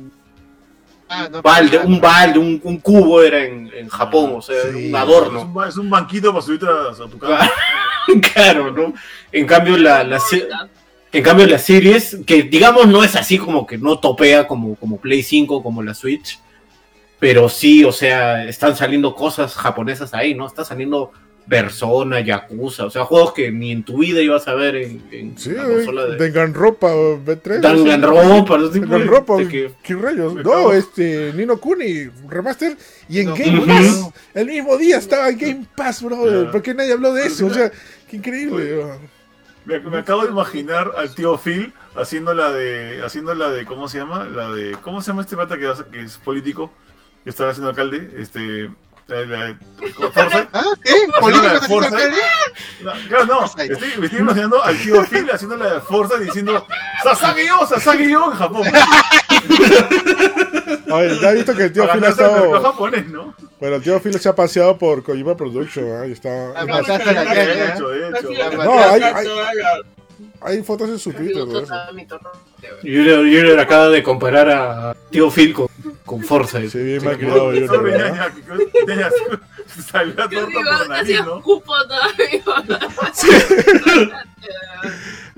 S3: Ah, no,
S4: balde,
S3: ah,
S4: un balde, un, un cubo era en, en Japón, o sea,
S2: Sí.
S4: un
S5: Es
S4: adorno.
S5: un, es un banquito para subirte a, a tu cama.
S4: claro, ¿no? En cambio la, la en cambio la series que digamos no es así como que no topea como como Play 5 como la Switch, pero sí, o sea, están saliendo cosas japonesas ahí, ¿no? Está saliendo Persona, Yakuza, o sea, juegos que ni en tu vida ibas a ver en, en
S2: Sí,
S4: la consola de
S2: Danganronpa B3.
S4: Danganronpa, no sé, que-
S2: ¿qué rayos? No,
S5: cago.
S2: este, Nino Kuni, remaster, y en
S3: No.
S2: Game. Pass, el mismo día estaba en Game Pass, brother,
S5: Ya.
S2: ¿por qué nadie habló de eso? O sea, qué increíble.
S5: Me, me acabo de imaginar al tío Phil haciendo la de. haciendo la de. ¿cómo se llama? La de. ¿Cómo se llama este pata que, es político? Que está haciendo alcalde. Este. La, la- Forza.
S3: ¿Ah? ¿Qué? ¿Político
S5: de Forza. No, claro, no. Estoy, me estoy imaginando al tío Phil haciendo la de Forza diciendo Sasage-yo, Sasage-yo en Japón.
S2: Oye, ya he visto que el tío Phil ha estado.
S5: japonés, ¿no?
S2: Bueno, el tío Phil se ha paseado por Kojima Production, ¿ah? y está.
S3: La
S2: es más,
S3: a la
S5: De
S3: caña.
S5: hecho, de hecho.
S3: La
S2: No, hay, hay,
S7: la-
S2: hay fotos en su Twitter de.
S4: Junior, Junior acaba de comparar a Tío Phil con, con Forza.
S2: Sí, bien
S4: Sí,
S2: criado, yo, ¿verdad?
S5: Salió
S7: Yo
S5: torta por nariz, ¿no?
S7: escupo todavía.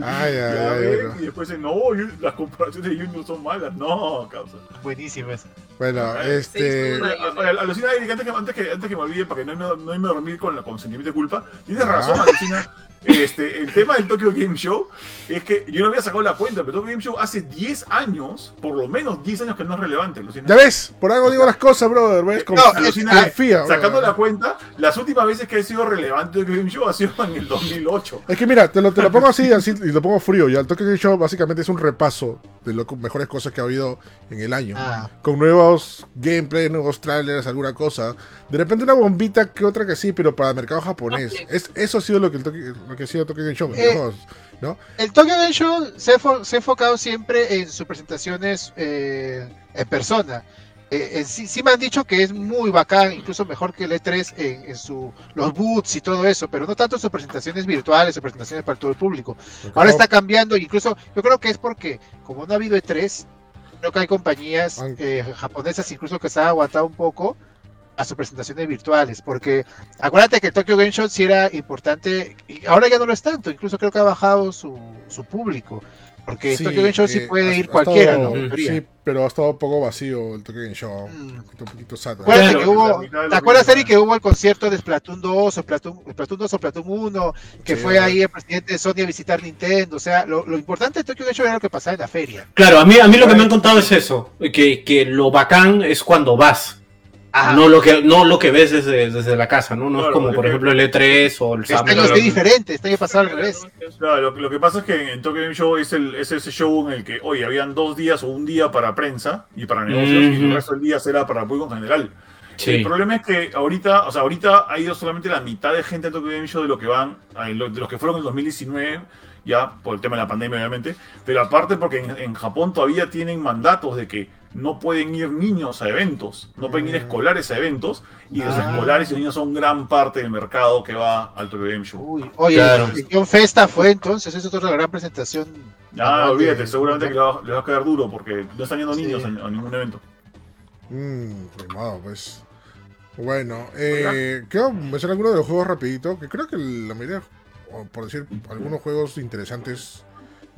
S2: Ay, ay,
S5: Ya
S2: ay.
S5: Y después dicen, no, las comparaciones de Junior son malas. No, causa.
S3: Buenísimas.
S2: Bueno, este.
S7: Sí, sí,
S5: Alucina, antes que, antes, que, antes que me olvide, para que no, no, a dormir con, la, con sentimiento de culpa, tienes
S2: Ah.
S5: razón, Alucina. Este, el tema del Tokyo Game Show es que yo no había sacado la cuenta, pero Tokyo Game Show hace 10 años, por lo menos 10 años que no es relevante, Alucina.
S2: Ya ves, por algo digo las cosas, brother. ¿Ves? Con,
S3: No,
S5: Alucina,
S2: con FIA,
S5: sacando
S2: brother.
S5: la cuenta, las últimas veces que ha sido relevante Tokyo Game Show ha sido en el 2008.
S2: Es que mira, te lo, te lo pongo así, así y lo pongo frío. Ya el Tokyo Game Show básicamente es un repaso de las mejores cosas que ha habido en el año.
S3: Ah.
S2: Con nuevos gameplay, nuevos trailers, alguna cosa. De repente una bombita que otra que sí, pero para el mercado japonés. Es, eso ha sido lo que, el Tokyo- que ha sido Tokyo Game Show.
S3: Eh,
S2: ¿no? ¿no?
S3: El Tokyo Game Show se, se ha enfocado siempre en sus presentaciones eh, en persona. Eh, eh, sí, sí me han dicho que es muy bacán, incluso mejor que el E3 en, en su, los boots y todo eso, pero no tanto sus presentaciones virtuales o presentaciones para todo el público. Ahora está cambiando, incluso yo creo que es porque como no ha habido E3, creo que hay compañías eh, japonesas incluso que se han aguantado un poco a sus presentaciones virtuales, porque acuérdate que Tokyo Game Show sí era importante y ahora ya no lo es tanto, incluso creo que ha bajado su, su público, porque
S2: Sí,
S3: Tokyo Game Show sí
S2: eh,
S3: puede
S2: ha-
S3: ir
S2: ha
S3: cualquiera,
S2: estado-
S3: ¿no?
S2: Sí, pero ha estado un poco vacío el Tokyo Game Show.
S3: Mm.
S2: Un poquito, un poquito.
S3: Acuérdate
S4: Claro,
S3: que hubo, ¿Te acuerdas, Eric, que hubo el concierto de Splatoon 2 o Splatoon, Splatoon 2 o Splatoon 1, que
S2: Sí.
S3: fue ahí el presidente de Sony a visitar Nintendo? O sea, lo, lo importante de Tokyo Game Show era lo que pasaba en la feria.
S4: Claro, a mí, a mí lo que me han contado es eso, que, que lo bacán es cuando vas,
S3: Ajá.
S4: no lo que no lo que ves desde, desde la casa, ¿no? No es como
S5: es
S4: por
S5: que-
S4: ejemplo el E3 o el
S3: Este
S4: Summer.
S3: año
S5: claro.
S3: es diferente, este año pasado al revés.
S5: Claro, lo, lo que pasa es que en Tokyo Game Show es, el, es ese show en el que, oye, habían dos días o un día para prensa y para negocios y el resto del día será para público en general. El
S4: Sí,
S5: problema es que ahorita, o sea, ahorita ha ido solamente la mitad de gente a Tokyo Game Show de lo que van, de los que fueron en el 2019, ya por el tema de la pandemia, obviamente. Pero aparte porque en, en Japón todavía tienen mandatos de que no pueden ir niños a eventos, no pueden ir escolares a eventos, y los
S3: Ah.
S5: escolares y los niños son gran parte del mercado que va al Tokyo Game Show.
S3: Uy, oye,
S4: Claro.
S3: John Festa fue entonces, eso es otra gran presentación.
S5: Ah, olvídate,
S3: de-
S5: seguramente que les va, a quedar duro porque no están yendo
S3: Sí.
S5: niños a, a ningún evento.
S2: Mmm, primado, pues. Bueno, eh, quiero mencionar algunos de los juegos rapidito, que creo que la mayoría, o por decir, algunos juegos interesantes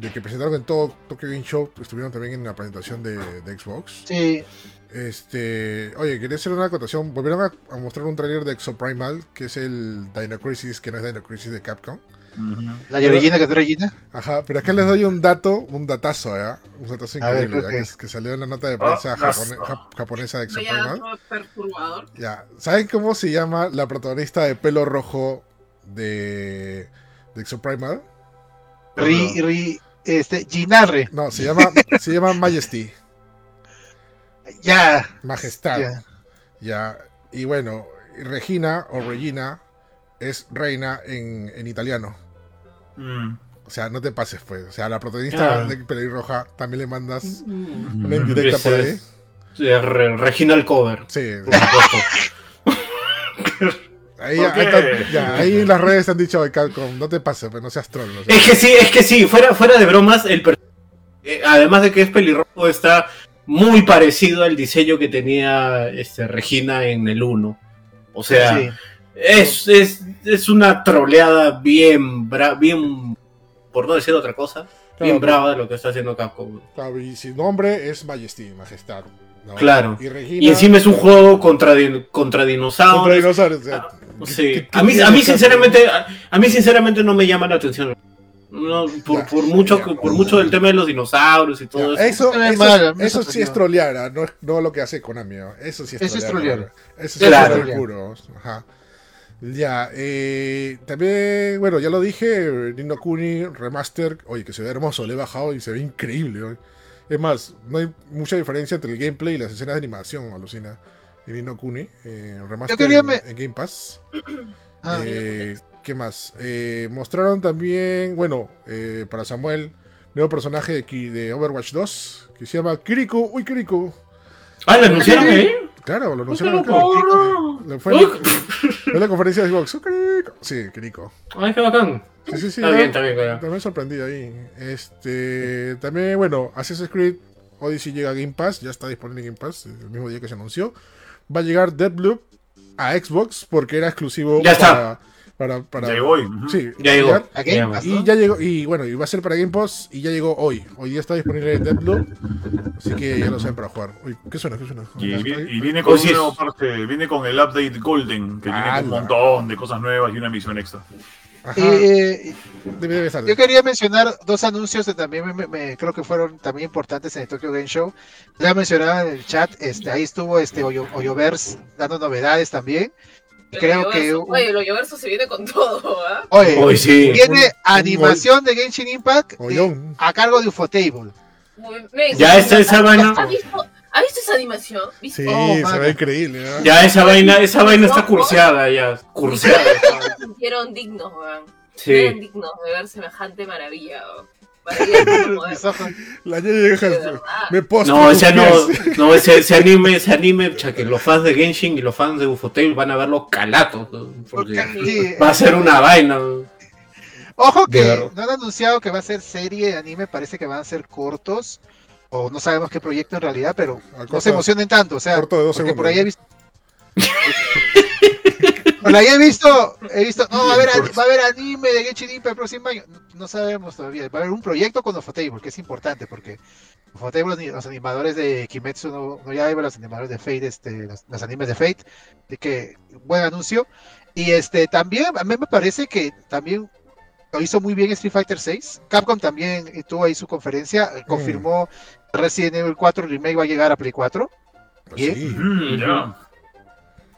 S2: de que presentaron en todo Tokyo Game Show, estuvieron también en la presentación de, de Xbox.
S3: Sí,
S2: Este, oye, quería hacer una acotación. Volvieron a, a mostrar un trailer de Exoprimal, que es el Dino Crisis, que no es Dino Crisis de Capcom.
S3: la Regina que es Regina.
S2: Ajá, pero acá les doy un dato, un datazo, ¿ya? Un datazo
S3: ver,
S2: increíble,
S3: creo
S2: ¿ya?
S3: que-
S2: salió en la nota de prensa
S5: Ah,
S2: japone- jap- japonesa de Exoprimal. Ya, ¿saben cómo se llama la protagonista de pelo rojo de, de Exoprimal?
S3: Ri, Ri, este, Ginarre.
S2: No, se llama, se llama Majesty,
S3: Ya,
S2: Majestad.
S3: ya.
S2: Ya, y bueno, Regina o Regina es reina en, en italiano.
S5: Mm.
S2: O sea, no te pases, pues. O sea, a la protagonista
S4: Ah.
S2: de pelirroja también le mandas
S4: Mm.
S2: una indirecta por ahí.
S4: Es- es Re- Reginal Cover.
S2: Sí,
S4: por supuesto.
S2: ahí,
S5: ¿Por
S2: ahí,
S5: qué?
S2: está- ya, ahí en las redes han dicho, "Ay, Capcom, no te pases, pues no seas troll.
S4: Es que sí, es que sí, fuera, fuera de bromas, el per- eh, además de que es pelirrojo, está muy parecido al diseño que tenía este, Regina en el 1. O sea,
S3: Sí.
S4: es, es, es una troleada bien, bra bien, por no decir otra cosa, bien brava lo que está haciendo Capcom.
S2: Claro, y su nombre es Majesty, Majestad. ¿no?
S4: Claro.
S2: Y Regina.
S4: Y encima es un juego contra, contra dinosaurios.
S2: Contra dinosaurios. o sea,
S4: No
S2: ¿Qué-
S4: sé.
S2: qué- qué
S4: A mí, a sinceramente, a, a mí sinceramente no me llama la atención. No, por,
S2: Ya,
S4: por mucho
S2: ya.
S4: por mucho del tema de los dinosaurios y
S2: Ya,
S4: todo eso.
S2: eso, sí es trolear, ¿ah? no, es- no lo que hace Konami. ¿ah? Eso sí es
S3: Eso es
S2: trolear.
S3: trolear.
S2: Eso sí
S4: Claro.
S2: es trolear puro. Ajá. Ya, eh, también, bueno, ya lo dije, Nino Kuni Remaster, oye, que se ve hermoso, le he bajado y se ve increíble. oye. Es más, no hay mucha diferencia entre el gameplay y las escenas de animación, alucina. Nino Kuni, eh, Remaster
S3: quería
S2: en,
S3: me-
S2: en Game Pass.
S3: Ah,
S2: Eh, ¿Qué más? Eh, mostraron también, bueno, eh, para Samuel, nuevo personaje de, Ki- de Overwatch 2, que se llama Kiriko. Uy, Kiriko.
S4: Ah, ¿le anunciaron ahí?
S2: Claro, lo anunciaron acá. Fue en, la conferencia de Xbox. Kiriko. Sí, Kiriko.
S4: Ay, qué bacán.
S2: Sí, sí, sí.
S4: Está
S2: ¿no?
S4: bien, está bien, claro.
S2: También sorprendí ahí. Este, también, bueno, Assassin's Creed Odyssey llega a Game Pass, ya está disponible en Game Pass el mismo día que se anunció. Va a llegar Deadloop a Xbox porque era exclusivo
S4: Ya está.
S2: para, para, para-
S5: Ya llegó hoy.
S2: Sí,
S4: Ya llegó.
S2: ya-
S3: ¿A Game
S4: Ya,
S3: Pass,
S2: y ya llegó, y bueno, y va a ser para Game Pass y ya llegó hoy. Hoy día está disponible Deadloop, así que ya lo saben para jugar. Uy, ¿qué suena? ¿Qué suena?
S5: Y, viene con
S4: Oh, sí,
S5: un nuevo
S4: es-
S5: parte, viene con el update Golden, que viene con un montón de cosas nuevas y una misión extra.
S2: Ajá,
S3: Eh,
S2: debe, debe.
S3: Yo quería mencionar dos anuncios que también me, me- creo que fueron también importantes en el Tokyo Game Show. Ya mencionaba en el chat, este, ahí estuvo este Oyo- Oyoverse dando novedades también. Creo que un-
S7: Oye, el Oyoverso se viene con todo, ¿ah?
S3: Oye,
S4: Hoy sí.
S3: tiene
S2: Un- un
S3: animación de Genshin Impact eh, a cargo de Ufotable.
S7: Men,
S4: Ya esa- esa vaina-
S7: ¿Has visto, ¿has visto esa animación?
S2: Sí,
S3: Oh,
S2: se ve increíble. ¿no?
S4: Ya esa vaina, esa vaina está curseada ya. Curseada.
S7: Se sintieron dignos, weón.
S4: Sí.
S7: Eran dignos de ver semejante maravilla, weón.
S2: La
S7: de
S2: me postro
S4: No,
S2: tus
S4: ese no, no, ese, ese anime, ese anime, que los fans de Genshin y los fans de Ufotable van a verlo calatos, ¿no? porque va a ser una vaina.
S3: Ojo que no han anunciado que va a ser serie de anime, parece que van a ser cortos. O no sabemos qué proyecto en realidad, pero no se emocionen tanto. O sea,
S2: corto de dos
S3: porque por ahí he visto. por ahí he visto, he visto, no, va a haber, va a haber anime de Genshin Impact el próximo año. No, no sabemos todavía. Va a haber un proyecto con Ufotable, que es importante, porque Ufotable, los, animadores de Kimetsu no, no ya los animadores de Fate, este, los, los animes de Fate. Así que, buen anuncio. Y este también, a mí me parece que también lo hizo muy bien Street Fighter 6. Capcom también tuvo ahí su conferencia, eh, confirmó Resident Evil 4 Remake va a llegar a Play 4.
S2: Pues.
S5: Mm,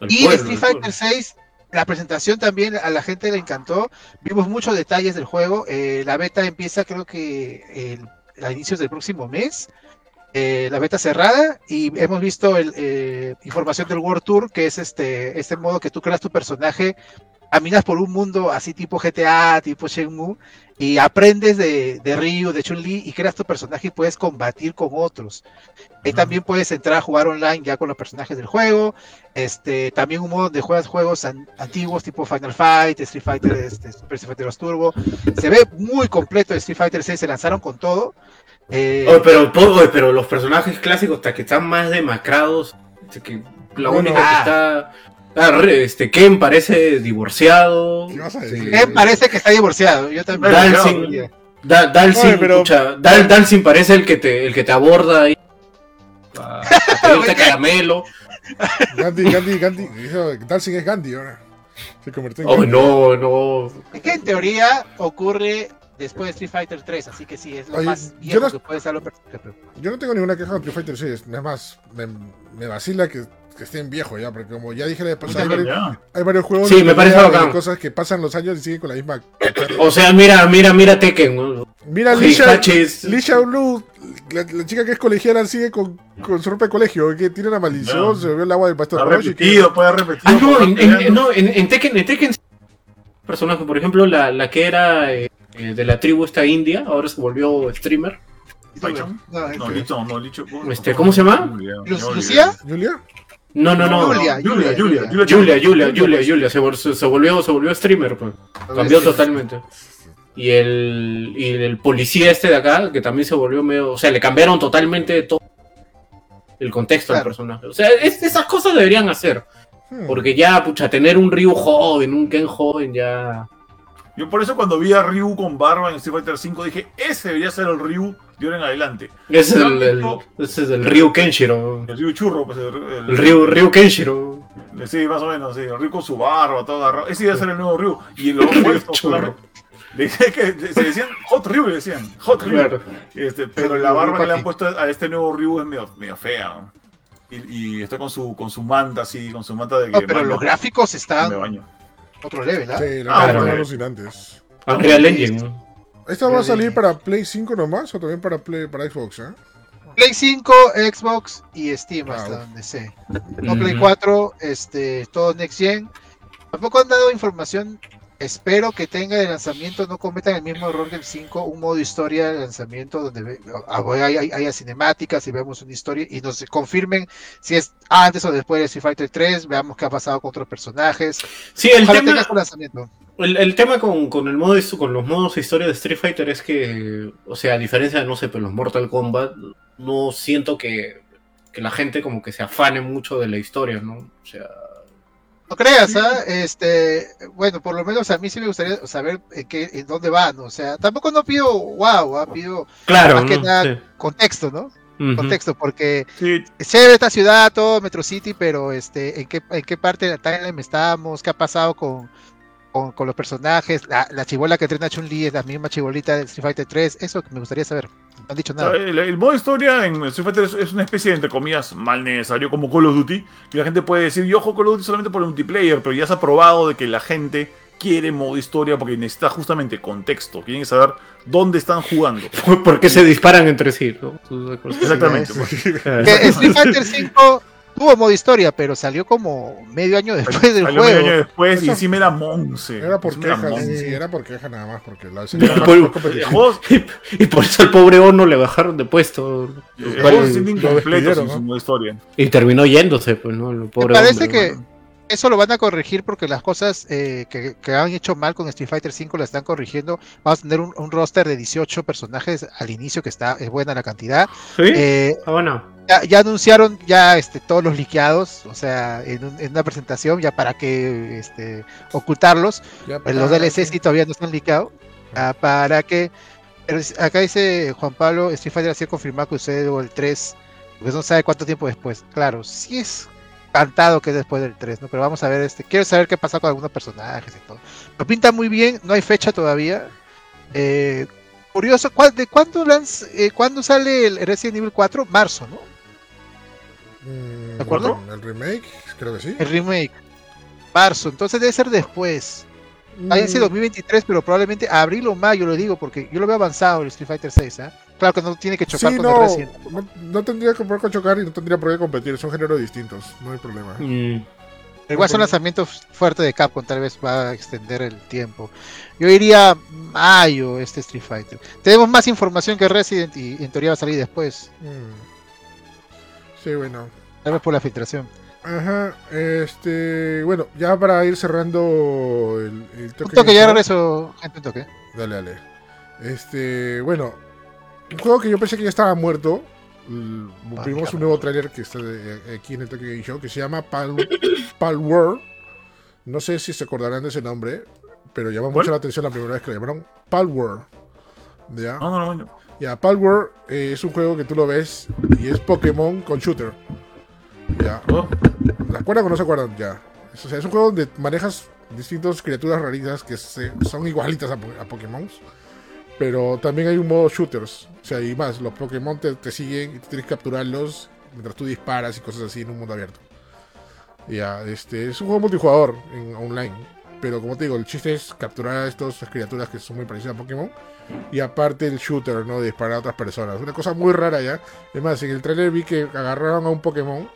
S3: Y
S4: pueblo,
S3: Street Fighter
S4: pueblo.
S3: 6, la presentación también a la gente le encantó. Vimos muchos detalles del juego. Eh, la beta empieza creo que el- a inicios del próximo mes. Eh, la beta cerrada y hemos visto el, eh, información del World Tour, que es este, este modo que tú creas tu personaje, caminas por un mundo así tipo GTA, tipo Shenmue, y aprendes de, de Ryu, de Chun-Li, y creas tu personaje y puedes combatir con otros. Ahí también puedes entrar a jugar online ya con los personajes del juego. Este, también un modo donde juegas juegos an- antiguos tipo Final Fight, Street Fighter, este, Super Street Fighter 2 Turbo. Se ve muy completo Street Fighter 6, se lanzaron con todo. Eh,
S4: Oye, pero, pero los personajes clásicos hasta que están más demacrados, que la única que
S3: ah.
S4: está, este Ken parece divorciado,
S2: ¿Qué vas a decir?
S3: eh, parece que está divorciado. Yo también.
S4: Dalsin. Da- Dalsin,
S2: Oye, pero-
S4: pucha, Dal- Dalsin parece el que te, el que te aborda ahí. a- a pedirte caramelo.
S2: Gandhi, Gandhi, Gandhi. Dijo, Dalsing es Gandhi ahora. Se convirtió en
S4: Oh,
S2: Gandhi.
S4: no, no.
S3: Es que en teoría ocurre después de Street Fighter 3, así que sí, es lo
S2: Oye,
S3: más viejo
S2: no-
S3: que puede ser pero-
S2: Yo no tengo ninguna queja con Street Fighter 6. Es más, me, me vacila que, que estén viejos ya, porque como ya dije la vez pasada, hay varios, hay juegos
S4: Sí, me parece
S2: pelea y
S4: bacán.
S2: cosas que pasan los años y siguen con la misma.
S4: O sea, mira, mira, mira Tekken.
S2: Mira, Lisha, Lisha Blue, la, la chica que es colegiala, sigue con, con su ropa de colegio, que tiene una maldición, se bebió el agua del pastor
S5: Ha
S2: Roshi. que-
S5: repetido, puede repetir.
S4: Ah, no, en, en- no, en, en Tekken, en Tekken personaje, por ejemplo, la, la que era eh, eh, de la tribu esta india, ahora se volvió streamer.
S3: No,
S5: No, no, Licho.
S4: Este, ¿cómo se llama?
S5: Julia.
S3: ¿Lucía?
S2: ¿Julia?
S4: No, no, no.
S3: Julia,
S5: Julia, Julia, Julia.
S4: Julia, Julia, Julia, Julia, se, vol- se- se volvió, se volvió streamer, pues. cambió totalmente. Y el, y el policía este de acá, que también se volvió medio, o sea, le cambiaron totalmente todo el contexto al
S3: Claro.
S4: personaje. O sea, es- esas cosas deberían hacer,
S2: Hmm.
S4: porque ya, pucha, tener un Ryu joven, un Ken joven, ya...
S5: Yo por eso cuando vi a Ryu con barba en Street Fighter 5 dije, ese debería ser el Ryu de ahora en adelante.
S4: Es
S5: ¿No
S4: el,
S5: han
S4: el-
S5: visto
S4: ese es el Ryu Kenshiro.
S5: El Ryu churro, pues el, el-
S4: El Ryu, Ryu Kenshiro.
S5: Sí, más o menos, sí. El Ryu con su barba, todo agarrado. Ese iba a ser el nuevo Ryu. Y lo opuesto,
S4: Churro.
S5: solamente- le que se decían Hot Ryu, le decían. Hot Ryu.
S4: Claro.
S5: Este, pero la barba que le han puesto a este nuevo Ryu es medio, medio fea. ¿no? Y, y está con su, con su manta así, con su manta de
S3: No,
S5: que
S3: pero
S5: baño,
S3: los gráficos
S5: me
S3: están
S5: baño.
S3: Otro level, ¿ah?
S2: Sí, la
S5: Ah,
S2: verdad, alucinantes.
S4: Unreal Engine.
S2: ¿Esta va a salir para Play 5 nomás o también para Play para Xbox? eh?
S3: Play 5, Xbox y Steam, hasta donde sé. No Play
S4: Ujú.
S3: 4, este, todo Next Gen. Tampoco han dado información. Espero que tenga de lanzamiento, no cometan el mismo error que el 5, un modo historia de lanzamiento donde ah, hay- hay- haya cinemáticas y veamos una historia y nos confirmen si es antes o después de Street Fighter 3, veamos qué ha pasado con otros personajes.
S4: Sí, el
S3: Ojalá
S4: tema,
S3: tenga su lanzamiento.
S4: el, el tema con, con el modo con los modos de historia de Street Fighter es que, o sea, a diferencia de, no sé, pues los Mortal Kombat, no siento que, que la gente como que se afane mucho de la historia, ¿no? O sea,
S3: No creas, ¿ah? Este, bueno, por lo menos a mí sí me gustaría saber en, qué, en dónde van, o sea, tampoco no pido wow, ¿ah? pido
S4: claro,
S3: Más que
S4: ¿no?
S3: nada-
S4: Sí.
S3: contexto, ¿no? Contexto, porque
S5: Sí,
S3: chévere esta ciudad, todo Metro City, pero este, ¿en qué, en qué parte de la timeline estamos? ¿Qué ha pasado con, con, con los personajes? La, la chibola que entrena Chun-Li es la misma chibolita de Street Fighter 3, eso que me gustaría saber. No han dicho nada.
S5: el, el modo historia en Street Fighter es, es una especie de, entre comillas, mal necesario como Call of Duty. Y la gente puede decir, yo juego Call of Duty solamente por el multiplayer, pero ya se ha probado de que la gente quiere modo historia porque necesita justamente contexto. Quieren saber dónde están jugando.
S4: ¿Por qué se disparan entre sí? ¿no?
S5: Exactamente.
S3: Que Street Fighter 5 tuvo modo historia, pero salió como medio año después del
S5: Salió medio
S3: juego.
S5: año después y
S2: Eso-
S5: encima era Monse.
S2: Era por queja, sí, era por queja nada más, porque la
S4: Y, y por eso al pobre Ono le bajaron de puesto.
S5: historia.
S4: y terminó yéndose, pues, ¿no? El pobre
S3: parece
S4: hombre,
S3: que-. Eso lo van a corregir porque las cosas eh, que, que han hecho mal con Street Fighter 5 las están corrigiendo. Vamos a tener un, un roster de 18 personajes al inicio, que está es buena la cantidad.
S4: ¿Sí?
S3: Eh,
S4: Ah, bueno.
S3: Ya, ya anunciaron ya este, todos los liqueados, o sea, en, un- en una presentación, ya para que este, ocultarlos. Pues los
S2: para-
S3: DLC sí todavía no están liqueados. ah, para que. acá dice Juan Pablo, Street Fighter ha sido confirmado que usted o el 3, pues no sabe cuánto tiempo después. Claro, sí es cantado que es después del 3, ¿no? Pero vamos a ver, este, quiero saber qué pasa con algunos personajes y todo. Lo pinta muy bien, no hay fecha todavía. Eh, curioso, ¿cuál- ¿de cuándo, lanz- eh, cuándo sale el Resident Evil 4? Marzo, ¿no?
S2: Mm,
S3: ¿De acuerdo?
S2: El remake, creo que sí.
S3: El remake. Marzo, entonces debe ser después. Ahí dice
S2: Mm,
S3: 2023, pero probablemente abril o mayo, lo digo, porque yo lo veo avanzado el Street Fighter 6, ¿ah? Claro que no tiene que chocar
S2: Sí,
S3: con el
S2: no,
S3: Resident.
S2: no, no tendría que por qué chocar y no tendría por qué competir, son géneros distintos, no hay problema.
S4: Mm.
S3: Igual son lanzamientos fuertes de Capcom, tal vez va a extender el tiempo. Yo iría mayo este Street Fighter. Tenemos más información que Resident y en teoría va a salir después,
S2: Mm. Sí, bueno.
S3: tal vez por la filtración.
S2: Ajá, este, bueno, ya para ir cerrando el, el
S3: Un
S2: toque
S3: ya regreso, gente, un toque.
S2: Dale, dale. Este, bueno, un juego que yo pensé que ya estaba muerto. Vimos un nuevo tráiler que está de- aquí en el Tokyo Game Show que se llama Pal, Pal World. No sé si se acordarán de ese nombre, pero llamó
S5: ¿Cuál?
S2: mucho la atención la primera vez que lo llamaron Pal World. ¿Ya?
S5: No, no, no.
S2: Ya, Pal World eh, es un juego que tú lo ves y es Pokémon con shooter. Ya. ¿Se acuerdan o no se acuerdan? Ya. Es, o sea, es un juego donde manejas distintas criaturas raritas que se- son igualitas a, po- a Pokémon. Pero también hay un modo shooters. O sea, y más, los Pokémon te, te siguen y tú tienes que capturarlos mientras tú disparas y cosas así en un mundo abierto. Ya, este, es un juego multijugador en online. Pero como te digo, el chiste es capturar a estas criaturas que son muy parecidas a Pokémon. Y aparte el shooter, ¿no? De disparar a otras personas. Una cosa muy rara ya. Es más, en el trailer vi que agarraron a un Pokémon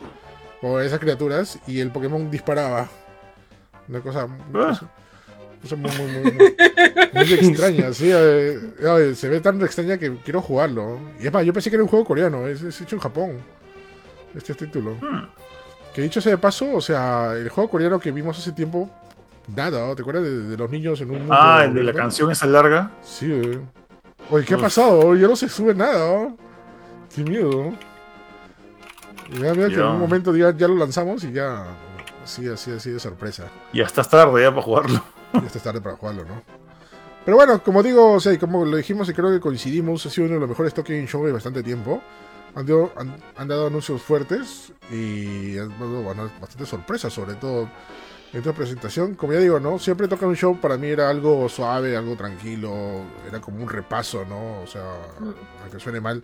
S2: o a esas criaturas y el Pokémon disparaba. Una cosa, una cosa, cosa muy, muy, muy, extraña. Sí, eh, eh, se ve tan extraña que quiero jugarlo. Y es más, yo pensé que era un juego coreano, es, es hecho en Japón. Este título. Que dicho sea de paso, o sea, el juego coreano que vimos hace tiempo, nada. ¿te acuerdas de, de los niños en un mundo?
S5: Ah, el de la canción esa larga.
S2: Sí, eh. Oye, ¿qué ha pasado? Ya no se sube nada, ¿no? Qué miedo. Y Ya, mira que en un momento ya, ya lo lanzamos y ya. Así, así, así de sorpresa.
S5: Y hasta tarde ya para jugarlo.
S2: Ya está tarde para jugarlo, ¿no? Pero bueno, como digo, o sea, y como lo dijimos y creo que coincidimos, ha sido uno de los mejores Tokyo Show de bastante tiempo. Han dado, han, han dado anuncios fuertes y han dado bueno, sorpresas, sobre todo esta presentación. Como ya digo, ¿no? Siempre Tokyo un Show para mí era algo suave, algo tranquilo, era como un repaso, ¿no? O sea, aunque suene mal,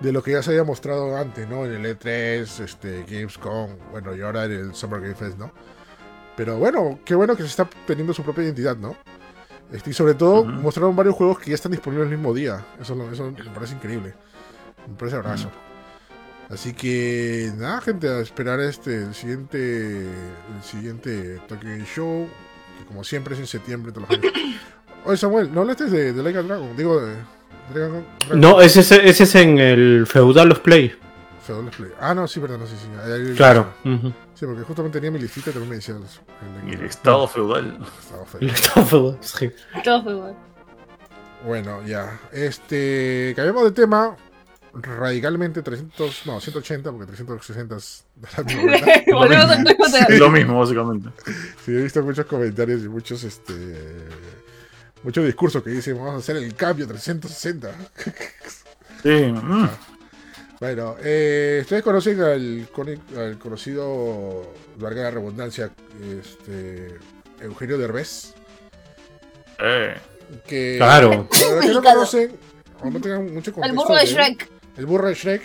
S2: de lo que ya se había mostrado antes, ¿no? En el E3, este, Gamescom, bueno, y ahora en el Summer Game Fest, ¿no? Pero bueno, qué bueno que se está teniendo su propia identidad, ¿no? Este, y sobre todo mostraron varios juegos que ya están disponibles el mismo día. Eso, eso me parece increíble. Me parece abrazo. Así que nada, gente, a esperar este el siguiente el siguiente Tokyo Game Show, que como siempre es en septiembre todos los años. Oye Samuel, no hablaste de, de Like a Dragon, digo de Dragon, Dragon
S4: No, ese es, ese es en el Feudal of Play.
S2: Feudal Display. Ah, no, sí, verdad, no, sí, sí. ahí- ahí-
S4: Claro. ujú.
S2: Sí, porque justamente tenía mi listita y también me decía el,
S5: Y el estado feudal.
S4: El estado feudal, sí.
S6: Todo fue igual.
S2: Bueno, ya. Este. Cambiamos de tema radicalmente 300. No, 180, porque 360 es.
S5: Es lo mismo, básicamente.
S2: Sí, he visto muchos comentarios y muchos. Este. Muchos discursos que dicen: Vamos a hacer el cambio 360.
S5: Sí. mm.
S2: Bueno, eh, ustedes conocen al, al conocido, valga la redundancia, este, Eugenio Derbez.
S5: Eh.
S2: Que,
S4: Claro.
S2: Para los que no conocen, o no tengan mucho contexto.
S6: El burro de
S2: él,
S6: Shrek.
S2: El burro de Shrek.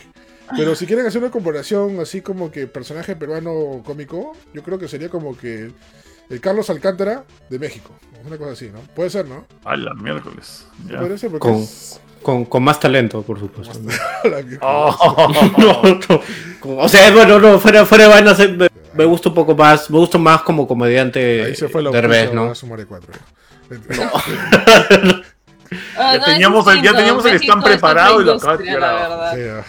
S2: Pero si quieren hacer una comparación así como que personaje peruano cómico, yo creo que sería como que el Carlos Alcántara de México. Una cosa así, ¿no? Puede ser, ¿no?
S5: A la miércoles. Ya.
S2: Puede ser porque
S4: Con-
S2: es-
S4: Con, con más talento, por supuesto.
S5: Oh.
S4: No, no. O sea, bueno, no, fuera, fuera de vainas, eh, me, me gusta un poco más, me gusta más como comediante
S2: Ahí se fue la
S4: Derbez,
S2: opuesta,
S4: ¿no?
S2: a sumar de cuatro.
S6: Ah,
S5: Ya
S6: no,
S5: teníamos el- ya teníamos el stand preparado y lo acabas de tirar.
S2: Sí, ah.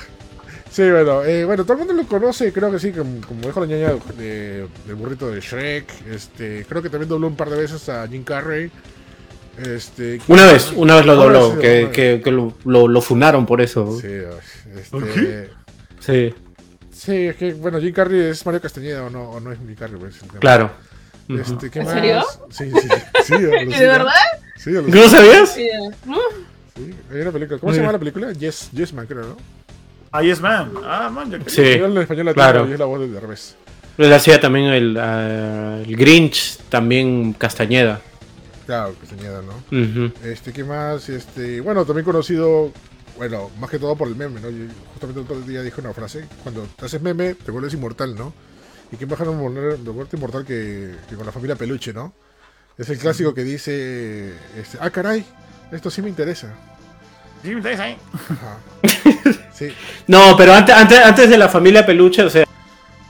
S2: Sí, bueno, eh, bueno, todo el mundo lo conoce, creo que sí, como, como dijo la ñaña de, del burrito de Shrek, este, creo que también dobló un par de veces a Jim Carrey. Este,
S4: Una vez, una vez lo dobló, que, que, que lo, lo, lo funaron por eso.
S2: Sí, ah, este,
S4: Sí,
S2: sí, es que, bueno, Jim Carrey es Mario Castañeda o no, o no es Jim Carrey, pues, el Este, ¿qué
S6: ¿En
S2: más?
S6: serio?
S2: Sí, sí, sí.
S6: ¿De verdad?
S2: Sí.
S4: ¿No sabías?
S6: Sí.
S2: Hay una película. ¿Cómo se llama la película? Yes, Yes Man, creo, ¿no?
S5: Ah, yes, man. Ah, man, ya que-
S4: Sí,
S2: En español latino
S4: claro.
S2: y es la voz de Derbez.
S4: Él hacía también el, ah, el Grinch, también Castañeda.
S2: Claro, Castañeda, ¿no? Este, ¿qué más? Este, bueno, también conocido, bueno, más que todo por el meme, ¿no? Yo justamente el otro día dije una frase, cuando te haces meme, te vuelves inmortal, ¿no? Y qué mejor morir- de vuelta inmortal que, que con la familia Peluche, ¿no? Es el clásico que dice, este, ah, caray, esto sí me interesa.
S5: Sí, me ahí.
S2: Ajá. Sí,
S4: No, pero antes, antes, antes de la familia Peluche, o sea,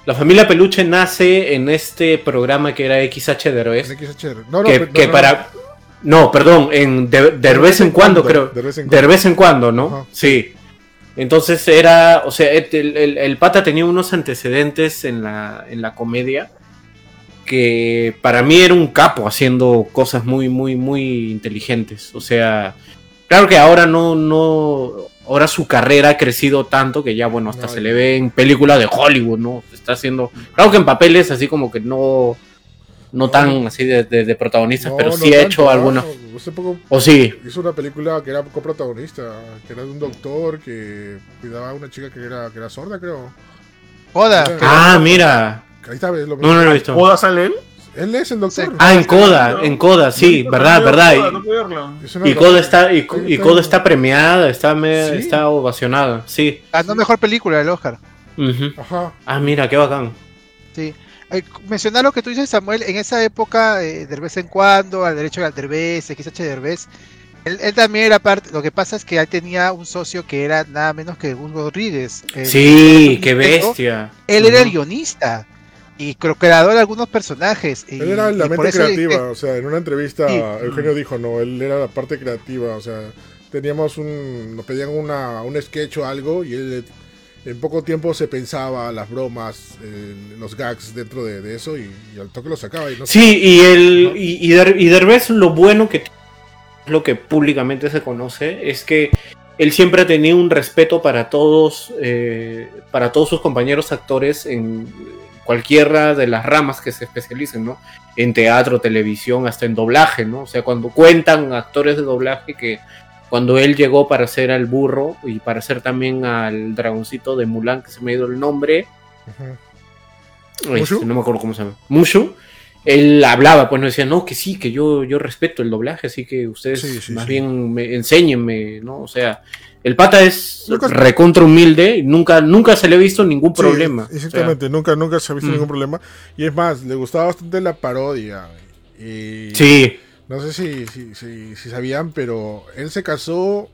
S4: la familia Peluche nace en este programa que era XH Derbez.
S2: XHR. No, no,
S4: que,
S2: pero-
S4: que
S2: no, no,
S4: para... No, perdón, en de, de vez en cuando, creo.
S2: De vez en
S4: De
S2: cuando.
S4: vez en cuando, ¿no?
S2: Ajá.
S4: Sí. Entonces era, o sea, el, el- el pata tenía unos antecedentes en la, en la comedia que para mí era un capo haciendo cosas muy, muy, muy inteligentes. O sea, claro que ahora no, no, ahora su carrera ha crecido tanto que ya, bueno, hasta
S2: No,
S4: se le ve en películas de Hollywood, ¿no? Está haciendo, claro que en papeles así como que no, no tan así de, de- de protagonistas,
S2: No,
S4: pero
S2: no
S4: sí ha
S2: tanto,
S4: hecho alguna.
S2: Hace poco
S4: O sí,
S2: hizo una película que era coprotagonista, que era de un doctor que cuidaba a una chica que era, que era sorda, creo.
S3: Joda.
S4: ah, mira.
S2: Ahí está, es lo
S4: No, no lo he visto.
S5: ¿Puedo sale él?
S2: Él es el doctor.
S3: Sí.
S4: Ah, en Coda, en Coda, sí,
S5: No,
S4: verdad,
S5: no,
S4: verdad.
S5: no
S4: Y, Coda está, y, Coda está premiada, está, me-
S2: Sí.
S4: está ovacionada, sí.
S3: Ganó mejor película del Oscar.
S2: Ajá.
S4: Ah, mira, qué bacán.
S3: Sí. Eh, mencionar lo que tú dices, Samuel, en esa época, eh, de vez en cuando, al derecho al Derbez, XH Derbez, él, él también era parte, lo que pasa es que él tenía un socio que era nada menos que Hugo Rodríguez. el-
S4: Sí,
S3: el-
S4: qué bestia.
S3: Él era el guionista y creador de algunos personajes. y-
S2: Él era la mente creativa, o sea, en una entrevista
S3: Sí.
S2: Eugenio dijo, no, él era la parte creativa, o sea, teníamos un, nos pedían una, un sketch o algo y él en poco tiempo se pensaba las bromas, eh, los gags dentro de, de eso y, y al toque lo sacaba y no
S4: Sí, y el y, y, Der- y Derbez lo bueno que lo que públicamente se conoce es que él siempre ha tenido un respeto para todos eh, para todos sus compañeros actores en cualquiera de las ramas que se especialicen, ¿no? En teatro, televisión, hasta en doblaje, ¿no? O sea, cuando cuentan actores de doblaje que cuando él llegó para hacer al burro y para hacer también al dragoncito de Mulan, que se me ha ido el nombre, este,
S2: ¿Mushu?
S4: no me acuerdo cómo se llama, Mushu, él hablaba, pues no decía, no, que sí, que yo, yo respeto el doblaje, así que ustedes
S2: Sí, sí,
S4: más
S2: sí.
S4: bien me, enséñenme, ¿no? O sea, el pata es recontra humilde, nunca, nunca se le ha visto ningún
S2: Sí,
S4: problema. O sea,
S2: exactamente, nunca, nunca se ha visto
S4: Mm.
S2: ningún problema. Y es más, le gustaba bastante la parodia. Y
S4: sí,
S2: no sé si, si, si, si sabían, pero él se casó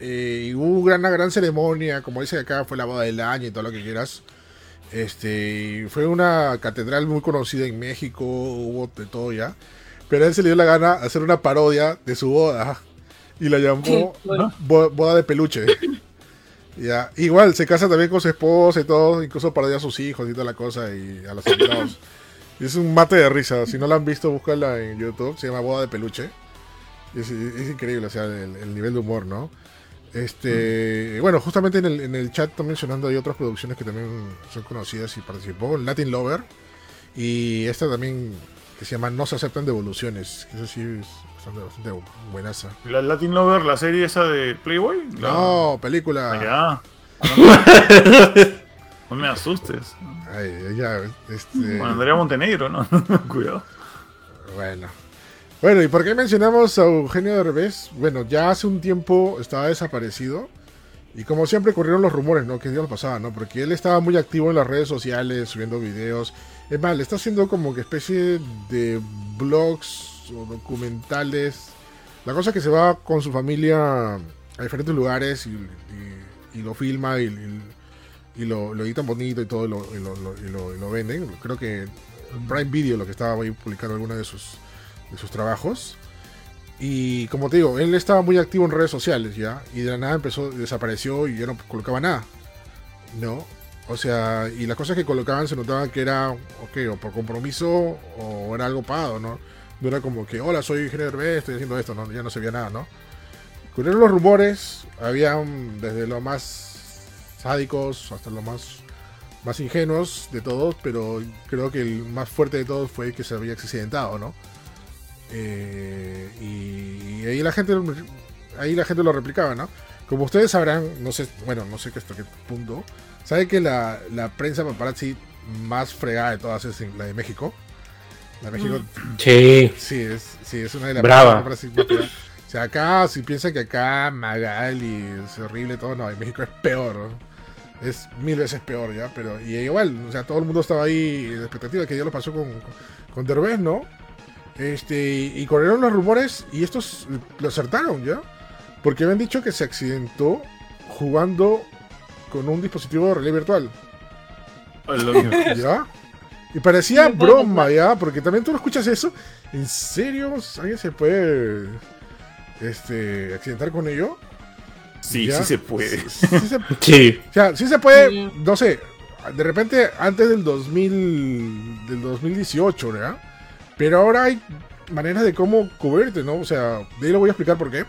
S2: eh, y hubo una gran ceremonia, como dice acá, fue la boda del año y todo lo que quieras. Este, fue una catedral muy conocida en México, hubo de todo ya. Pero a él se le dio la gana hacer una parodia de su boda y la llamó
S6: Bueno.
S2: Bo- boda de peluche. ya, igual se casa también con su esposa y todo, incluso parodia a sus hijos y toda la cosa y a los invitados. Es un mate de risa, si no la han visto, búscala en YouTube, se llama Boda de peluche. Es, es increíble, o sea, el, el nivel de humor, ¿no? Este, bueno, justamente en el, en el chat están mencionando hay otras producciones que también son conocidas y participó, Latin Lover y esta también que se llama No se aceptan devoluciones, que eso sí es bastante, bastante buenaza.
S5: La Latin Lover, la serie esa de Playboy. La-
S2: No, película.
S5: Ah, ya. No me asustes.
S2: Ay, ya, este,
S5: Con Andrea Montenegro, ¿no? Cuidado.
S2: bueno. Bueno, ¿y por qué mencionamos a Eugenio Derbez? Bueno, ya hace un tiempo estaba desaparecido. Y como siempre corrieron los rumores, ¿no? Que Dios lo pasaba, ¿no? Porque él estaba muy activo en las redes sociales, subiendo videos. Es más, le está haciendo como que especie de blogs o documentales. La cosa es que se va con su familia a diferentes lugares y, y- y lo filma y, y- y lo, lo editan bonito y todo y lo, y lo- lo- lo- venden. Creo que Prime Video lo que estaba ahí publicando alguna de sus, de sus trabajos. Y como te digo, él estaba muy activo en redes sociales ya. Y de la nada empezó, desapareció y ya no colocaba nada. ¿No? O sea, y las cosas que colocaban se notaban que era, ok, o por compromiso o era algo pagado, ¿no? No era como que, hola, soy Eugenio Derbez, estoy haciendo esto, ¿no? Ya no se veía nada, ¿no? Corrieron los rumores, habían desde lo más sádicos hasta lo más, más ingenuos de todos, pero creo que el más fuerte de todos fue que se había accidentado, ¿no? Eh, y, y ahí la gente ahí la gente lo replicaba, ¿no? Como ustedes sabrán, no sé, bueno, no sé hasta qué punto, sabe que la, la prensa paparazzi más fregada de todas es la de México. La de México,
S4: sí.
S2: sí, es, sí, es una de las
S4: Brava.
S2: más fregadas. O sea, acá, si piensan que acá Magali es horrible todo, no, en México es peor, ¿no? Es mil veces peor ya, pero y igual, o sea, todo el mundo estaba ahí en expectativa que ya lo pasó con, con Derbez, ¿no? Este, y corrieron los rumores y estos lo acertaron, ¿ya? Porque habían dicho que se accidentó jugando con un dispositivo de realidad virtual, ¿ya? Y parecía broma, ¿ya? Porque también tú no escuchas eso. ¿En serio? ¿Alguien se puede este, accidentar con ello?
S5: Sí,
S2: ¿Ya?
S5: sí se puede.
S2: Sí, sí se
S4: Sí.
S2: o sea, sí se puede,
S6: Sí.
S2: no sé, de repente antes del 2000, del 2018, ¿verdad? Pero ahora hay maneras de cómo cubrirte, ¿no? O sea, de ahí lo voy a explicar por qué.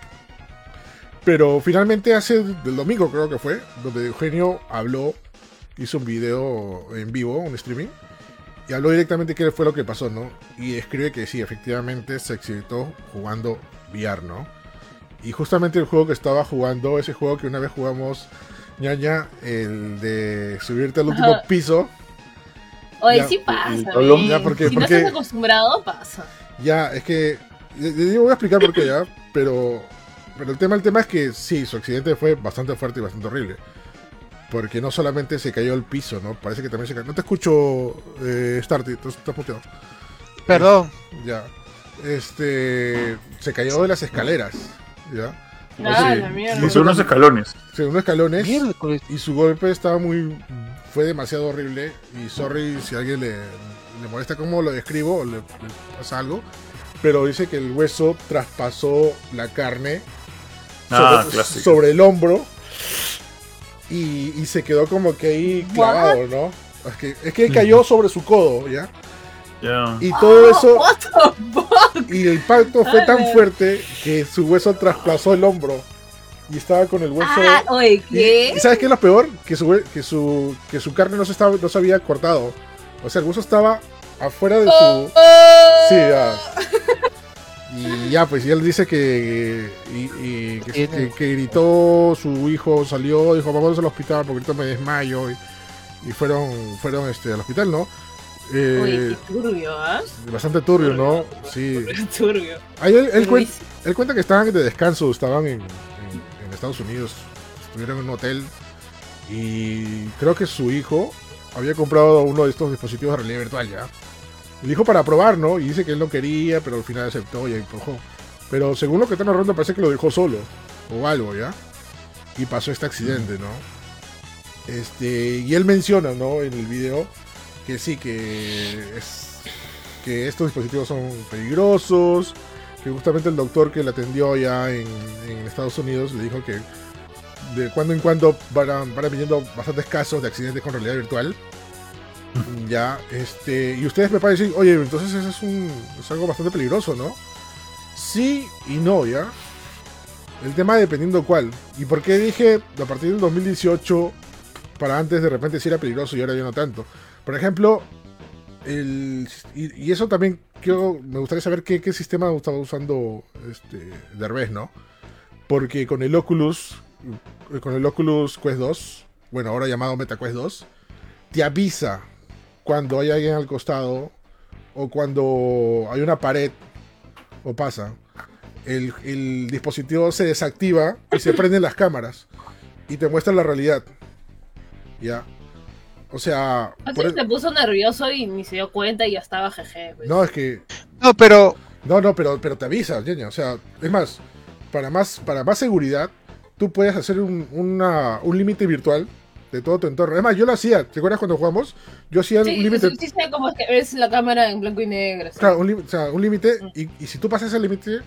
S2: Pero finalmente hace del domingo creo que fue, donde Eugenio habló, hizo un video en vivo, un streaming, y habló directamente qué fue lo que pasó, ¿no? Y escribe que sí, efectivamente se accidentó jugando VR, ¿no? Y justamente el juego que estaba jugando, ese juego que una vez jugamos, ñaña, el de subirte al último
S6: Ajá.
S2: piso,
S6: Oye,
S2: Ya,
S6: sí pasa.
S4: y todo-
S6: ¿ves?
S2: ya, porque-
S6: si
S2: porque-
S6: no estás acostumbrado, pasa.
S2: Ya, es que. le- voy a explicar por qué ya. Pero. Pero el tema, el tema es que sí, su accidente fue bastante fuerte y bastante horrible. Porque no solamente se cayó al piso, ¿no? Parece que también se cayó. No te escucho, eh, Starty, estás muteado.
S3: Perdón.
S2: Ya. Este. Se cayó de las escaleras. ¿Ya?
S6: Ah,
S5: Sí.
S6: la mierda.
S5: Y son unos escalones.
S2: Según escalones.
S3: Miércoles.
S2: Y su golpe estaba muy. Fue demasiado horrible. Y sorry si a alguien le, le molesta cómo lo describo o le, le pasa algo. Pero dice que el hueso traspasó la carne
S5: Ah,
S2: sobre el hombro. Y, y se quedó como que ahí clavado, ¿no? Es que, es que cayó sobre su codo, ¿ya? Y todo eso.
S6: What the fuck?
S2: Y el impacto fue tan fuerte que su hueso traspasó el hombro. Y estaba con el hueso.
S6: Ah, oye,
S2: Y,
S6: ¿qué?
S2: y ¿sabes qué es lo peor? Que su, hue- que su, que su carne no se, estaba, no se había cortado. O sea, el buzo estaba afuera de
S6: Oh,
S2: su. Sí, ya. Y ya, pues, y él dice que. Y, y que,
S3: Tiene-
S2: que- que gritó, su hijo salió, dijo, vamos al hospital porque ahorita me desmayo. Y, y fueron, fueron este, al hospital, ¿no? Eh,
S6: Uy, qué turbio, ¿ah?
S2: bastante turbio, ¿no? Sí.
S6: Turbio.
S2: Ahí él, él, cuen-
S6: Luis.
S2: él cuenta que estaban de descanso, estaban en, en- en Estados Unidos, estuvieron en un hotel y creo que su hijo había comprado uno de estos dispositivos de realidad virtual ya. Le dijo para probar, ¿no? Y dice que él no quería, pero al final aceptó y empujó. Pero según lo que está narrando parece que lo dejó solo o algo, ¿ya? Y pasó este accidente, ¿no? Este, y él menciona, ¿no? En el video que sí, que es que estos dispositivos son peligrosos, que justamente el doctor que le atendió ya en, en Estados Unidos le dijo que de cuando en cuando van, van viniendo bastantes casos de accidentes con realidad virtual. Ya, este, y ustedes me parecen oye, entonces eso es, un, es algo bastante peligroso, ¿no? Sí y no, ¿ya? El tema dependiendo cuál. ¿Y por qué dije a partir del 2018 para antes de repente sí era peligroso y ahora ya no tanto? Por ejemplo, el, y, y eso también quiero, me gustaría saber qué, qué sistema estaba usando este, Derbez, ¿no? Porque con el Oculus, con el Oculus Quest 2, bueno, ahora llamado MetaQuest 2, te avisa cuando hay alguien al costado o cuando hay una pared o pasa. El, el dispositivo se desactiva y se prenden las cámaras y te muestra la realidad. Ya. O sea,
S6: Así
S2: por-
S6: se puso nervioso y ni se dio cuenta y ya estaba jeje. pues.
S2: no es que
S3: No, pero
S2: no, no, pero, pero te avisa, Ñeña. O sea, es más, para más, para más seguridad, tú puedes hacer un, una- un límite virtual de todo tu entorno. Es más, yo lo hacía, ¿te acuerdas cuando jugamos? Yo hacía
S6: Sí,
S2: un límite.
S6: sí, sí es que ves la cámara en blanco y negro. sí.
S2: Claro, un límite, o sea, un límite, y, y si tú pasas ese límite,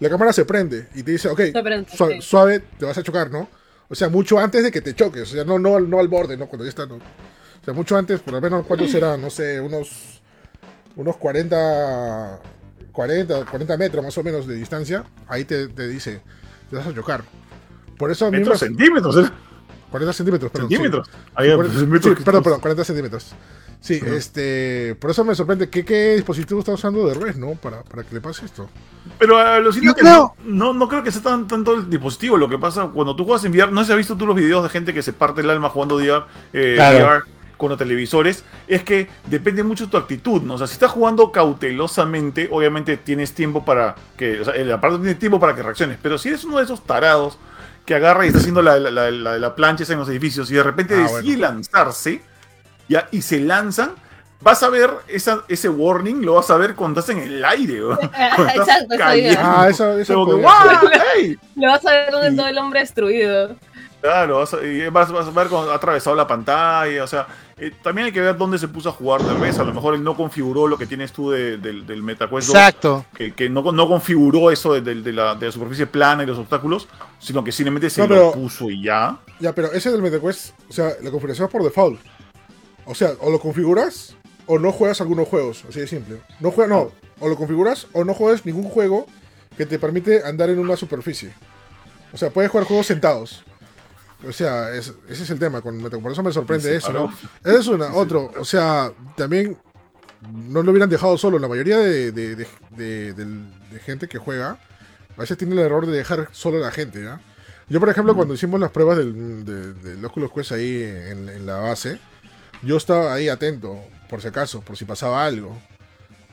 S2: la cámara se prende y te dice, ok,
S6: prende,
S2: suave, te vas a chocar, ¿no? O sea, mucho antes de que te choques, o sea, no, no, no al borde, ¿no? Cuando ya está, ¿no? O sea, mucho antes, por lo menos, ¿cuántos serán? No sé, unos, unos 40, 40, 40 metros más o menos de distancia, ahí te, te dice, te vas a chocar. Por eso a mí
S5: Metros,
S2: me-
S5: centímetros, ¿eh?
S2: 40 centímetros, perdón. sí.
S5: Centímetros. Ahí,
S2: Sí,
S5: pues,
S2: cuarenta-
S5: metros
S2: sí,
S5: que-
S2: perdón, perdón, 40 centímetros. Sí, este. Por eso me sorprende. ¿Qué, qué dispositivo está usando de red, no? Para, para que le pase esto.
S5: Pero a lo
S3: Yo
S5: que
S3: creo-
S5: no, no, no creo que sea tan, tanto el dispositivo. Lo que pasa cuando tú juegas en VR, no sé si has visto tú los videos de gente que se parte el alma jugando VR, eh,
S4: Claro.
S5: VR con los televisores, es que depende mucho de tu actitud, ¿no? O sea, si estás jugando cautelosamente, obviamente tienes tiempo para que, o sea, el aparato tiene tiempo para que reacciones, pero si eres uno de esos tarados que agarra y está haciendo la, la, la, la- la plancha en los edificios y de repente
S2: Ah,
S5: decide
S2: bueno.
S5: lanzarse, ya, y se lanzan, vas a ver esa, ese warning, lo vas a ver cuando estás en el aire, estás
S6: Exacto.
S2: Ah.
S6: Le vas a ver donde
S5: Y-
S6: todo el hombre destruido.
S5: Claro, vas a, y vas, vas a ver cuando ha atravesado la pantalla, o sea, eh, también hay que ver dónde se puso a jugar tal vez, a lo mejor él no configuró lo que tienes tú de- del, del MetaQuest 2,
S3: exacto.
S5: que, que no, no configuró eso de, de- de la, de la superficie plana y los obstáculos, sino que simplemente se
S2: No,
S5: lo puso y ya.
S2: Ya, pero ese del MetaQuest, o sea, la configuración es por default. O sea, o lo configuras o no juegas algunos juegos, así de simple. No juegas, no, o lo configuras o no juegas ningún juego que te permite andar en una superficie. O sea, puedes jugar juegos sentados. O sea, es- ese es el tema con. Por eso me sorprende eso. ¿no? Esa es una. Otro, o sea, también no lo hubieran dejado solo. La mayoría de, de- de- de- del- de gente que juega, a veces tiene el error de dejar solo a la gente, ¿ya? Yo, por ejemplo, cuando hicimos las pruebas del, de- del Oculus Quest ahí en, en la base, yo estaba ahí atento, por si acaso, por si pasaba algo.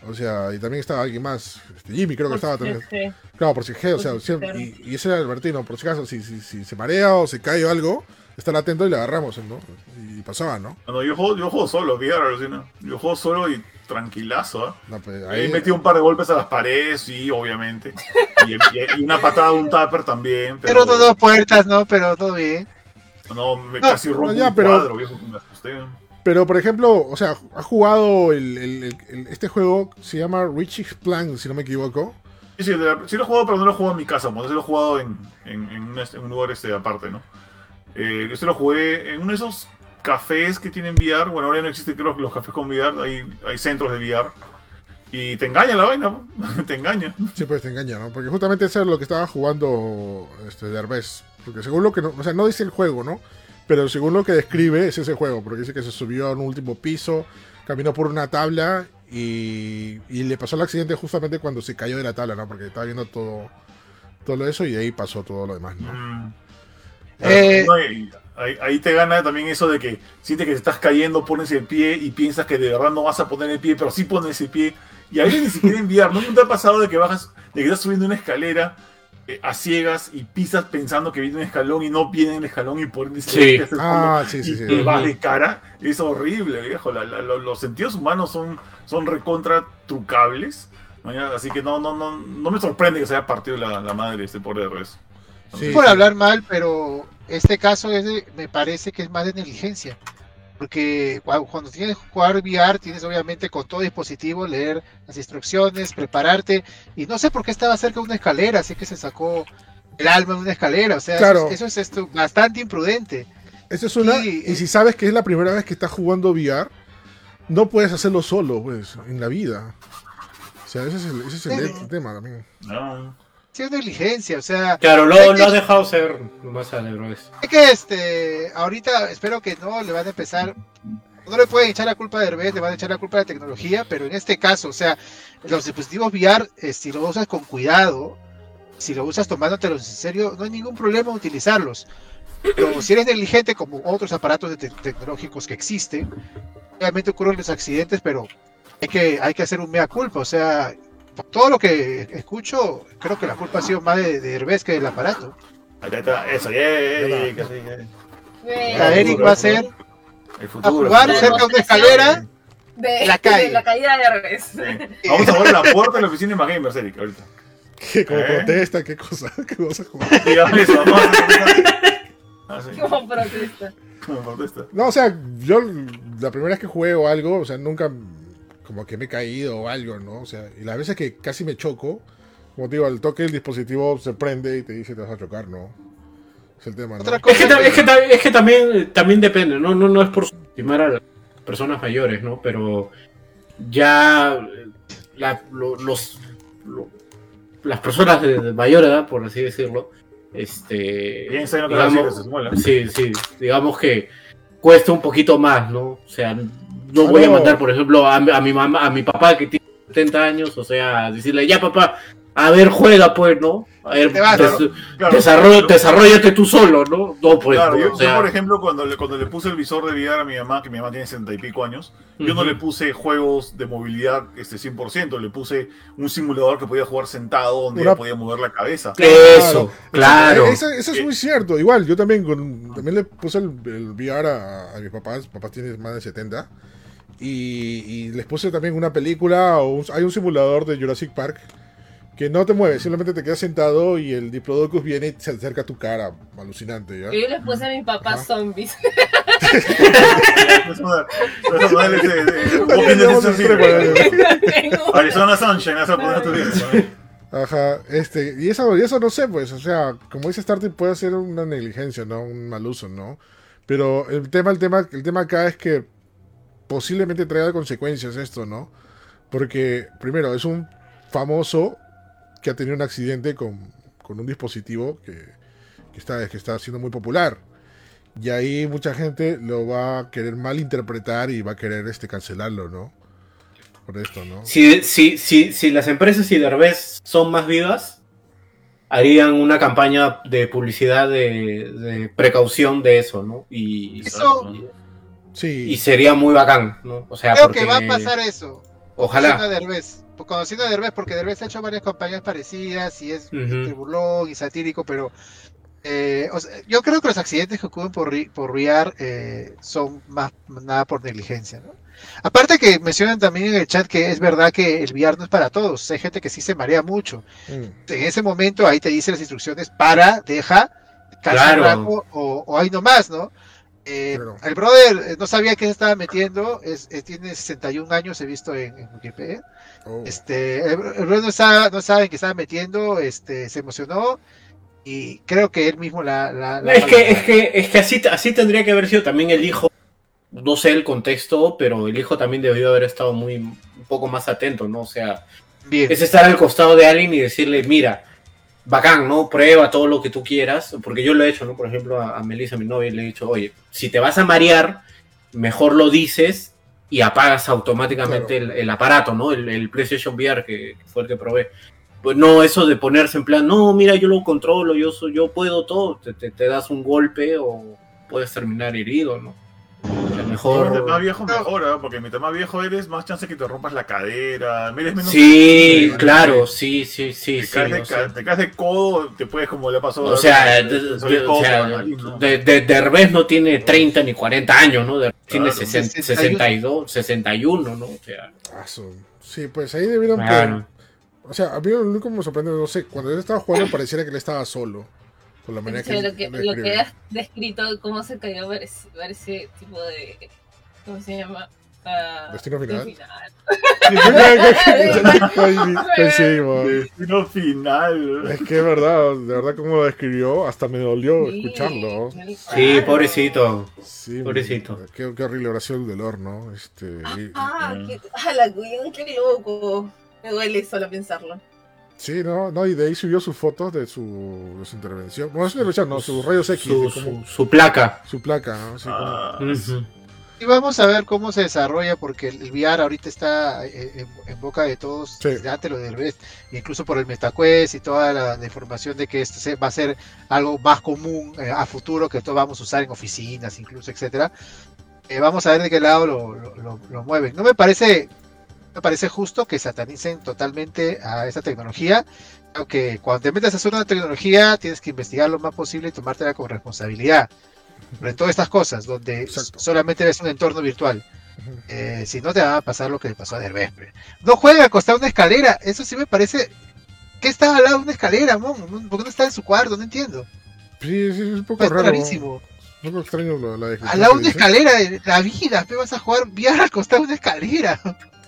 S2: O sea, y también estaba alguien más. Este, Jimmy creo que estaba también.
S6: Sí.
S2: Claro, por si o sea, siempre- y, y ese era Albertino, por si acaso, si, si, si se marea o se cae o algo, estar atento y le agarramos, ¿no? Y pasaba, ¿no?
S5: No, yo, juego, yo juego solo, alucina. Yo juego solo y tranquilazo, ¿ah?
S2: No, pues,
S5: Ahí
S2: ahí,
S5: metí un par de golpes a las paredes, sí, obviamente. Y, y- y una patada de un tupper también.
S3: Pero
S5: Pero,
S3: dos puertas, ¿no? Pero todo bien.
S5: no, me
S3: No,
S5: casi rompo
S2: no, ya,
S5: un
S2: pero-
S5: cuadro, viejo, me asusté.
S2: Pero, por ejemplo, o sea, ha jugado el, el- el- este juego, se llama Richie's Plan, si no me equivoco.
S5: Sí, sí, la- sí lo he jugado, pero no lo he jugado en mi casa, pues, sí lo he jugado en, en, en un, en un lugar este aparte, ¿no? Eh, este lo jugué en uno de esos cafés que tienen VR, bueno, ahora ya no existen creo los cafés con VR, hay, hay centros de VR. Y te engaña la vaina, ¿no? te engaña.
S2: Sí, pues te engaña, ¿no? Porque justamente eso es lo que estaba jugando este Derbez. Porque según lo que no, o sea, no dice el juego, ¿no? Pero según lo que describe es ese juego, porque dice que se subió a un último piso, caminó por una tabla y, y le pasó el accidente justamente cuando se cayó de la tabla, ¿no? Porque estaba viendo todo, todo eso y de ahí pasó todo lo demás, ¿no?
S5: Mm.
S3: Eh,
S5: No, y ahí, ahí te gana también eso de que sientes que te estás cayendo, pones el pie y piensas que de verdad no vas a poner el pie, pero sí pones el pie. Y a veces ni siquiera enviar. ¿No te ha pasado de que bajas, de que estás subiendo una escalera eh, a ciegas y pisas pensando que viene un escalón y no viene el escalón y por ende
S4: Sí.
S5: te haces
S2: Ah, sí, sí,
S5: y
S2: sí.
S5: te vas de cara? Es horrible, viejo. La- la- lo- los sentidos humanos son, son recontra trucables. Así que no, no, no, no me sorprende que se haya partido la, la madre este pobre.
S2: Sí.
S3: por hablar mal, pero este caso es de- me parece que es más de negligencia. Porque cua- cuando tienes que jugar VR, tienes obviamente con todo dispositivo leer las instrucciones, prepararte. Y no sé por qué estaba cerca de una escalera, así que se sacó el alma en una escalera. O sea,
S2: Claro.
S3: eso, eso es esto, bastante imprudente.
S2: Esa es una.
S3: Sí,
S2: y
S3: eh.
S2: si sabes que es la primera vez que estás jugando VR, no puedes hacerlo solo, pues, en la vida. O sea, ese es el, ese es el
S3: Sí.
S2: tema también.
S5: No.
S3: Sí, es negligencia, o sea,
S4: Claro, lo,
S3: Hay
S4: lo
S3: que-
S4: ha dejado ser más alegre.
S3: es que este, ahorita espero que no le van a empezar, no le pueden echar la culpa de Herbert, le van a echar la culpa de la tecnología, pero en este caso, o sea, los dispositivos VR, eh, si lo usas con cuidado, si lo usas tomándotelos en serio, no hay ningún problema utilizarlos. Pero si eres negligente, como otros aparatos de te- tecnológicos que existen, obviamente ocurren los accidentes, pero hay que, hay que hacer un mea culpa, o sea, todo lo que escucho, creo que la culpa ha sido más de, de que del aparato.
S5: Ahí está, eso, yeah, yeah, yeah,
S3: Eric va a ser
S5: El
S3: a jugar
S5: el
S3: cerca de una escalera.
S6: de,
S3: la calle.
S6: de la caída de.
S5: Sí. Vamos a abrir la puerta de la oficina de Más Gamers, Eric, ahorita.
S2: Que como
S5: ¿Eh?
S2: protesta, qué cosa, qué cosa. como-
S5: Digamos eso, vamos a hacer Ah, sí,
S6: Como protesta.
S5: como protesta.
S2: No, o sea, yo la primera vez que juego algo, o sea, nunca como que me he caído o algo, ¿no? O sea, y las veces que casi me choco, como te digo, al toque el dispositivo se prende y te dice te vas a chocar, ¿no? Es el tema, ¿no?
S3: Otra
S4: Es que,
S3: cosa
S4: ta- es que, ta- es que también, también depende, ¿no? No, no es por subestimar a las personas mayores, ¿no? Pero ya eh, la- lo- los, lo- las personas de, de mayor edad, por así decirlo, este,
S5: Bien, lo que decir,
S4: digamos,
S5: se
S4: sí, sí, digamos que cuesta un poquito más, ¿no? O sea, no voy a mandar, por ejemplo, a, mi- a mi mamá, a mi papá que tiene 70 años, o sea, decirle, ya papá, a ver, juega pues, ¿no? A ver,
S3: Te vas,
S4: des-
S3: ¿no?
S5: Claro,
S4: desarroll- desarrollate tú solo, ¿no? No, pues,
S5: Claro, yo,
S4: O
S5: yo, por ejemplo, cuando le, cuando le puse el visor de VR a mi mamá, que mi mamá tiene 60 y pico años, yo no le puse juegos de movilidad este 100%, le puse un simulador que podía jugar sentado, donde
S2: Una-
S5: ella podía mover la cabeza.
S4: Eso, claro.
S2: Eso, eso es muy cierto. Igual, yo también con, también le puse el, el VR a, a mis papás. Papás tienen más de 70. Y, y les puse también una película. O un- hay un simulador de Jurassic Park que no te mueves, simplemente te quedas sentado y el Diplodocus viene y se acerca a tu cara. Alucinante, ¿ya?
S6: Yo les puse a mi papá
S2: Ajá.
S6: zombies.
S5: Arizona Sunshine, esa poner tu.
S2: Ajá, este, y eso, y eso no sé, pues, o sea, como dice Starty, puede ser una negligencia, ¿no? Un mal uso, ¿no? Pero el tema, el tema, el tema acá es que posiblemente traiga consecuencias esto, ¿no? Porque, primero, es un famoso que ha tenido un accidente con, con un dispositivo que, que está, que está siendo muy popular. Y ahí mucha gente lo va a querer malinterpretar y va a querer este cancelarlo, ¿no? Por esto, ¿no?
S4: Si, si, si, si las empresas y Derbez son más vivas, harían una campaña de publicidad de, de precaución de eso, ¿no? Y,
S3: Eso-
S4: y,
S2: Sí.
S4: y sería muy bacán, ¿no? O sea,
S3: Creo
S4: porque
S3: que va a pasar eso. Conociendo a
S4: Ojalá.
S3: Derbez, conociendo a Derbez, porque Derbez ha hecho varias campañas parecidas y es burlón y satírico, pero eh, o sea, yo creo que los accidentes que ocurren por, ri- por VR eh, son más nada por negligencia. ¿no? Aparte que mencionan también en el chat que es verdad que el VR no es para todos, hay gente que sí se marea mucho.
S2: Mm.
S3: En ese momento ahí te dice las instrucciones para, deja, calza
S4: Claro.
S3: o, o ahí nomás, ¿no? Eh,
S2: Claro.
S3: El brother eh, no sabía que se estaba metiendo, es, es- tiene 61 años, he visto en, en Wikipedia.
S2: Oh.
S3: Este, el, el brother no sabe, no sabe en qué estaba metiendo, este, se emocionó y creo que él mismo la... la- la-
S4: Es que, es que, es que así, así tendría que haber sido también el hijo. No sé el contexto, pero el hijo también debió haber estado muy un poco más atento, ¿no? O sea,
S3: Bien.
S4: es estar al costado de alguien y decirle, mira, bacán, ¿no? Prueba todo lo que tú quieras, porque yo lo he hecho, ¿no? Por ejemplo, a, a Melissa, mi novia, le he dicho, oye, si te vas a marear, mejor lo dices y apagas automáticamente el, el aparato, ¿no? El, el PlayStation VR que, que fue el que probé. Pues no, eso de ponerse en plan, no, mira, yo lo controlo, yo, soy, yo puedo todo, te, te- te das un golpe o puedes terminar herido, ¿no? Sea, mejor...
S5: Mientras más viejo mejor, ¿ah? porque mientras más viejo eres, más chance que te rompas la cadera, eres menos
S4: Sí, claro, sí, sí, sí,
S5: Te,
S4: sí.
S5: caes de,
S4: o sea,
S5: ca- te caes de codo, te puedes como le ha pasado
S4: O sea, Derbez no tiene 30 ni 40 años, ¿no? Derbez tiene
S5: Claro.
S4: 60
S3: 61.
S4: 62, 61, ¿no? O sea,
S2: Ah, Sí, pues ahí debieron.
S4: claro.
S2: O sea, a mí lo único que me sorprende, no sé, cuando él estaba jugando pareciera que él estaba solo. Por la manera
S6: O sea,
S2: que,
S6: lo que, lo que has descrito, cómo se cayó, parece, parece tipo de. ¿Cómo se llama? Ah,
S2: ¿Destino final?
S5: Destino final.
S2: Es que es verdad, de verdad como lo describió, hasta me dolió
S6: Sí,
S2: escucharlo.
S4: Sí, pobrecito.
S2: Sí,
S4: Pobrecito.
S2: Qué, qué horrible habrá sido el dolor, ¿no? Este, y-
S7: Ah, qué, ah, la qué loco. Me duele solo pensarlo.
S2: Sí, no, no, y de ahí subió sus fotos de su, de su intervención. Bueno, su intervención, no, sus rayos X,
S4: Su, placa.
S2: su placa, ¿no? Como-
S5: Ah.
S3: Y vamos a ver cómo se desarrolla, porque el VR ahorita está eh, en, en boca de todos,
S2: Sí.
S3: antes lo del incluso por el MetaQuest y toda la, la información de que esto se- va a ser algo más común eh, a futuro, que esto vamos a usar en oficinas, incluso, etcétera. Eh, vamos a ver de qué lado lo, lo- lo- lo mueven. No me parece, me parece justo que satanicen totalmente a esa tecnología. Aunque cuando te metes a hacer una tecnología, tienes que investigar lo más posible y tomártela con responsabilidad. Sobre todas estas cosas, donde
S2: Exacto.
S3: solamente ves un entorno virtual. Eh, si no te va a pasar lo que le pasó a Derbez. No juega acostado una escalera. Eso sí me parece. ¿Qué está al lado de una escalera, mon? ¿Por qué no está en su cuarto? No entiendo.
S2: Sí, sí, es un poco
S3: Es
S2: raro.
S3: rarísimo.
S2: Un poco extraño la
S3: Al lado de una escalera, eh, la vida. ¿Qué vas a jugar VR acostado una escalera?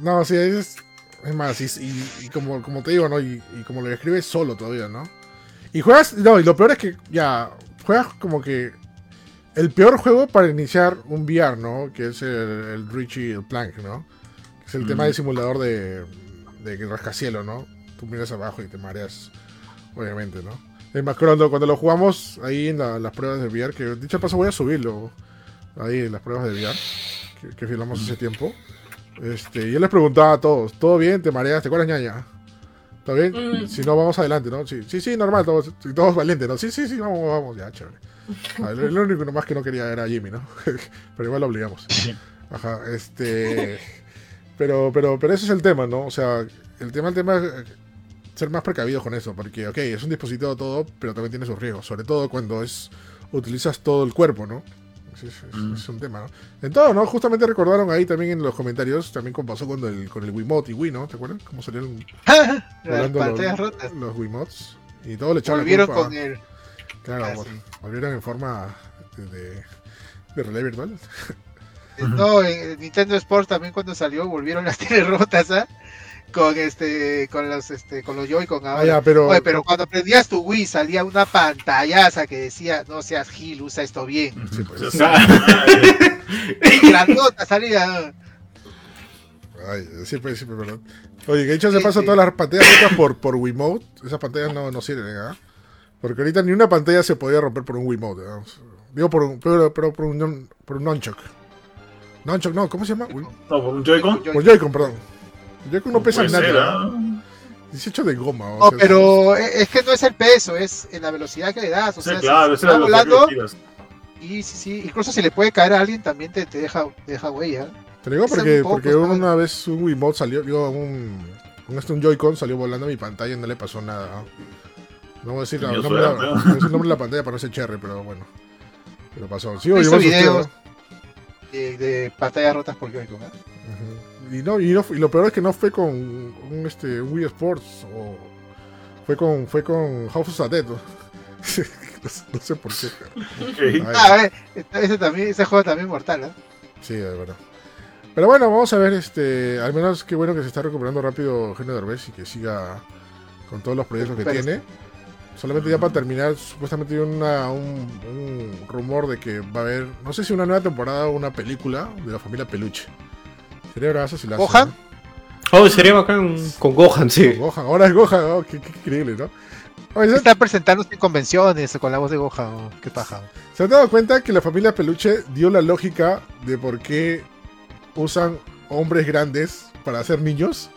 S2: No, sí, es, es más, y, y- y como, como te digo, ¿no? Y, y como lo describes solo todavía, ¿no? Y juegas, no, y lo peor es que ya, juegas como que el peor juego para iniciar un VR, ¿no? Que es el, el Richie el Plank, ¿no? Que es el
S5: Mm.
S2: tema de simulador de, de rascacielos, ¿no? Tú miras abajo y te mareas, obviamente, ¿no? Es más, cuando, cuando lo jugamos ahí en la- las pruebas de VR, que dicho paso voy a subirlo ahí en las pruebas de VR, que, que filmamos hace tiempo. Este, yo les preguntaba a todos, ¿todo bien? ¿Te mareas? ¿Te acuerdas, ñaña? ¿Todo bien?
S6: Mm.
S2: Si no, vamos adelante, ¿no? Sí, sí, sí normal, todos, todos valientes, ¿no? Sí, sí, sí, vamos, vamos, ya, chévere. Lo, lo único nomás que no quería era Jimmy, ¿no? pero igual lo obligamos. Ajá, este... Pero, pero, pero ese es el tema, ¿no? O sea, el tema, el tema es eh, ser más precavidos con eso, porque, ok, es un dispositivo todo, pero también tiene sus riesgos, sobre todo cuando es utilizas todo el cuerpo, ¿no? Es, es-
S5: Mm.
S2: es un tema, ¿no? En todo, ¿no? Justamente recordaron ahí también en los comentarios, también como pasó con el, con el Wiimote y Wii, ¿no? ¿Te acuerdan? Cómo salieron
S3: Las
S2: volando los,
S3: rotas.
S2: los Wiimotes. Y todo le echaron la
S3: Volvieron
S2: culpa.
S3: con el.
S2: Claro,
S3: Ah, sí.
S2: volvieron en forma de, de, de virtual.
S3: No, en Nintendo Sports también cuando salió volvieron las teles rotas, ¿ah? Con este, con los este, con los Joy-Con ahora.
S2: Ah, ya, pero,
S3: Oye, pero cuando prendías tu Wii salía una pantallaza que decía, no seas Gil, usa esto bien.
S2: Sí, pues.
S5: O sea,
S3: Grandota salía.
S2: Ay, sí, pues, perdón. Oye, que de hecho se
S3: Sí,
S2: pasa
S3: sí.
S2: todas las pantallas rotas por, por Wiimote. Esas pantallas no, no sirven, ¿ah? Porque ahorita ni una pantalla se podía romper por un Wiimote. ¿ah? Digo, por un, pero, pero por un, non- por un Nunchuk. Nunchuk, no, ¿cómo se llama?
S5: No, por un Joy-Con.
S2: Por Joy-Con, perdón. Joy-Con no pesa
S5: Puede ser,
S2: nada.
S5: ¿ah?
S2: 18 de goma. o
S3: No,
S2: sea,
S3: pero e- es que no es el peso, es en la velocidad que le das. O
S5: Sí,
S3: sea,
S5: claro,
S3: si
S5: es que
S3: volando, y sí, sí, incluso si le puede caer a alguien también te, te deja, te deja huella.
S2: Te digo porque,
S3: pocos,
S2: porque
S3: ¿no?
S2: una vez un Wiimote salió, digo, un, un, este, un Joy-Con salió volando a mi pantalla y no le pasó nada. No voy a decir la- de la-
S5: suerte,
S2: no
S5: ¿no?
S2: el nombre de la pantalla para no ser cherry, pero bueno. Pero pasó. Sí,
S3: videos. De, de pantallas rotas por Joy-Con. ¿ah?
S2: Ujú. Y, no, y, no, y lo peor es que no fue con un, este, un Wii Sports o fue con fue con House of the Dead, ¿no? no, sé- por qué.
S5: Ok.
S2: Ay,
S3: Ah, a ver, ese, también, ese juego también mortal, ¿ah?
S2: Sí, de verdad. Pero bueno, vamos a ver, este, al menos qué bueno que se está recuperando rápido Eugenio Derbez y que siga con todos los proyectos que
S3: Pero-
S2: tiene. Solamente ya para terminar, supuestamente hay una, un, un rumor de que va a haber, no sé si una nueva temporada o una película de la familia Peluche. Sería si hacen,
S3: ¿Gohan?
S2: ¿no?
S4: Oh, sería bacán con Gohan, sí.
S2: Gohan, ahora es Gohan, oh, qué, qué increíble, ¿no? Oye, ¿se,
S3: Está presentándose en convenciones con la voz de Gohan. oh, Qué paja.
S2: se han dado cuenta que la familia Peluche dio la lógica de por qué usan hombres grandes para hacer niños?